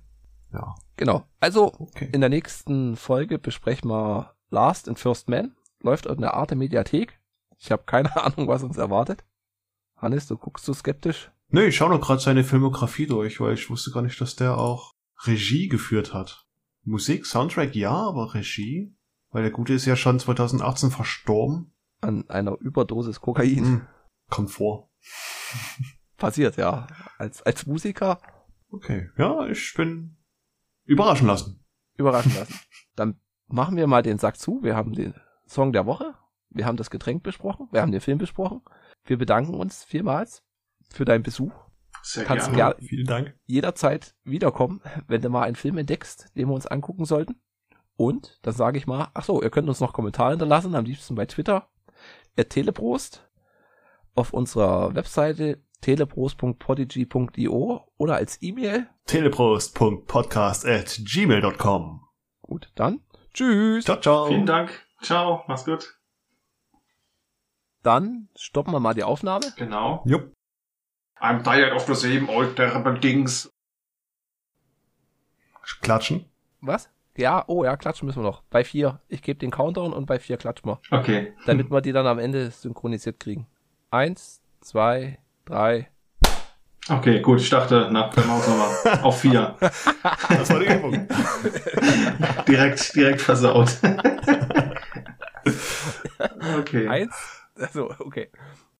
ja. Genau. Also Okay. in der nächsten Folge besprechen wir Last and First Man. Läuft in der Arte Mediathek. Ich habe keine Ahnung, was uns erwartet. Hannes, du guckst so skeptisch. Nee, ich schaue noch gerade seine Filmografie durch, weil ich wusste gar nicht, dass der auch Regie geführt hat. Musik, Soundtrack ja, aber Regie? Weil der Gute ist ja schon 2018 verstorben. An einer Überdosis Kokain. Hm. Kommt vor. Passiert, ja. Als, als Musiker Okay. Ja, ich bin überraschen lassen. überraschen lassen. Dann machen wir mal den Sack zu. Wir haben den Song der Woche. Wir haben das Getränk besprochen. Wir haben den Film besprochen. Wir bedanken uns vielmals für deinen Besuch. Sehr Kannst gerne. gerne Vielen Dank. jederzeit wiederkommen, wenn du mal einen Film entdeckst, den wir uns angucken sollten. Und dann sage ich mal, ach so, ihr könnt uns noch Kommentare hinterlassen, am liebsten bei Twitter, at teleprost, auf unserer Webseite teleprost.podigy.io oder als E-Mail. teleprost.podcast at gmail.com. Gut, dann tschüss. Ciao, ciao. Vielen Dank. Ciao. Mach's gut. Dann stoppen wir mal die Aufnahme. Genau. Jupp. I'm tired of the same old terrible things. Klatschen. Was? Ja, oh ja, klatschen müssen wir noch. Bei vier. Ich gebe den Countdown und bei vier klatschen wir. Okay. Damit wir die dann am Ende synchronisiert kriegen. Eins, zwei, drei. Okay, gut. Ich dachte, na, dann machen wir nochmal auf vier. Das war die Übung. direkt, direkt versaut. okay. Eins. Also, okay.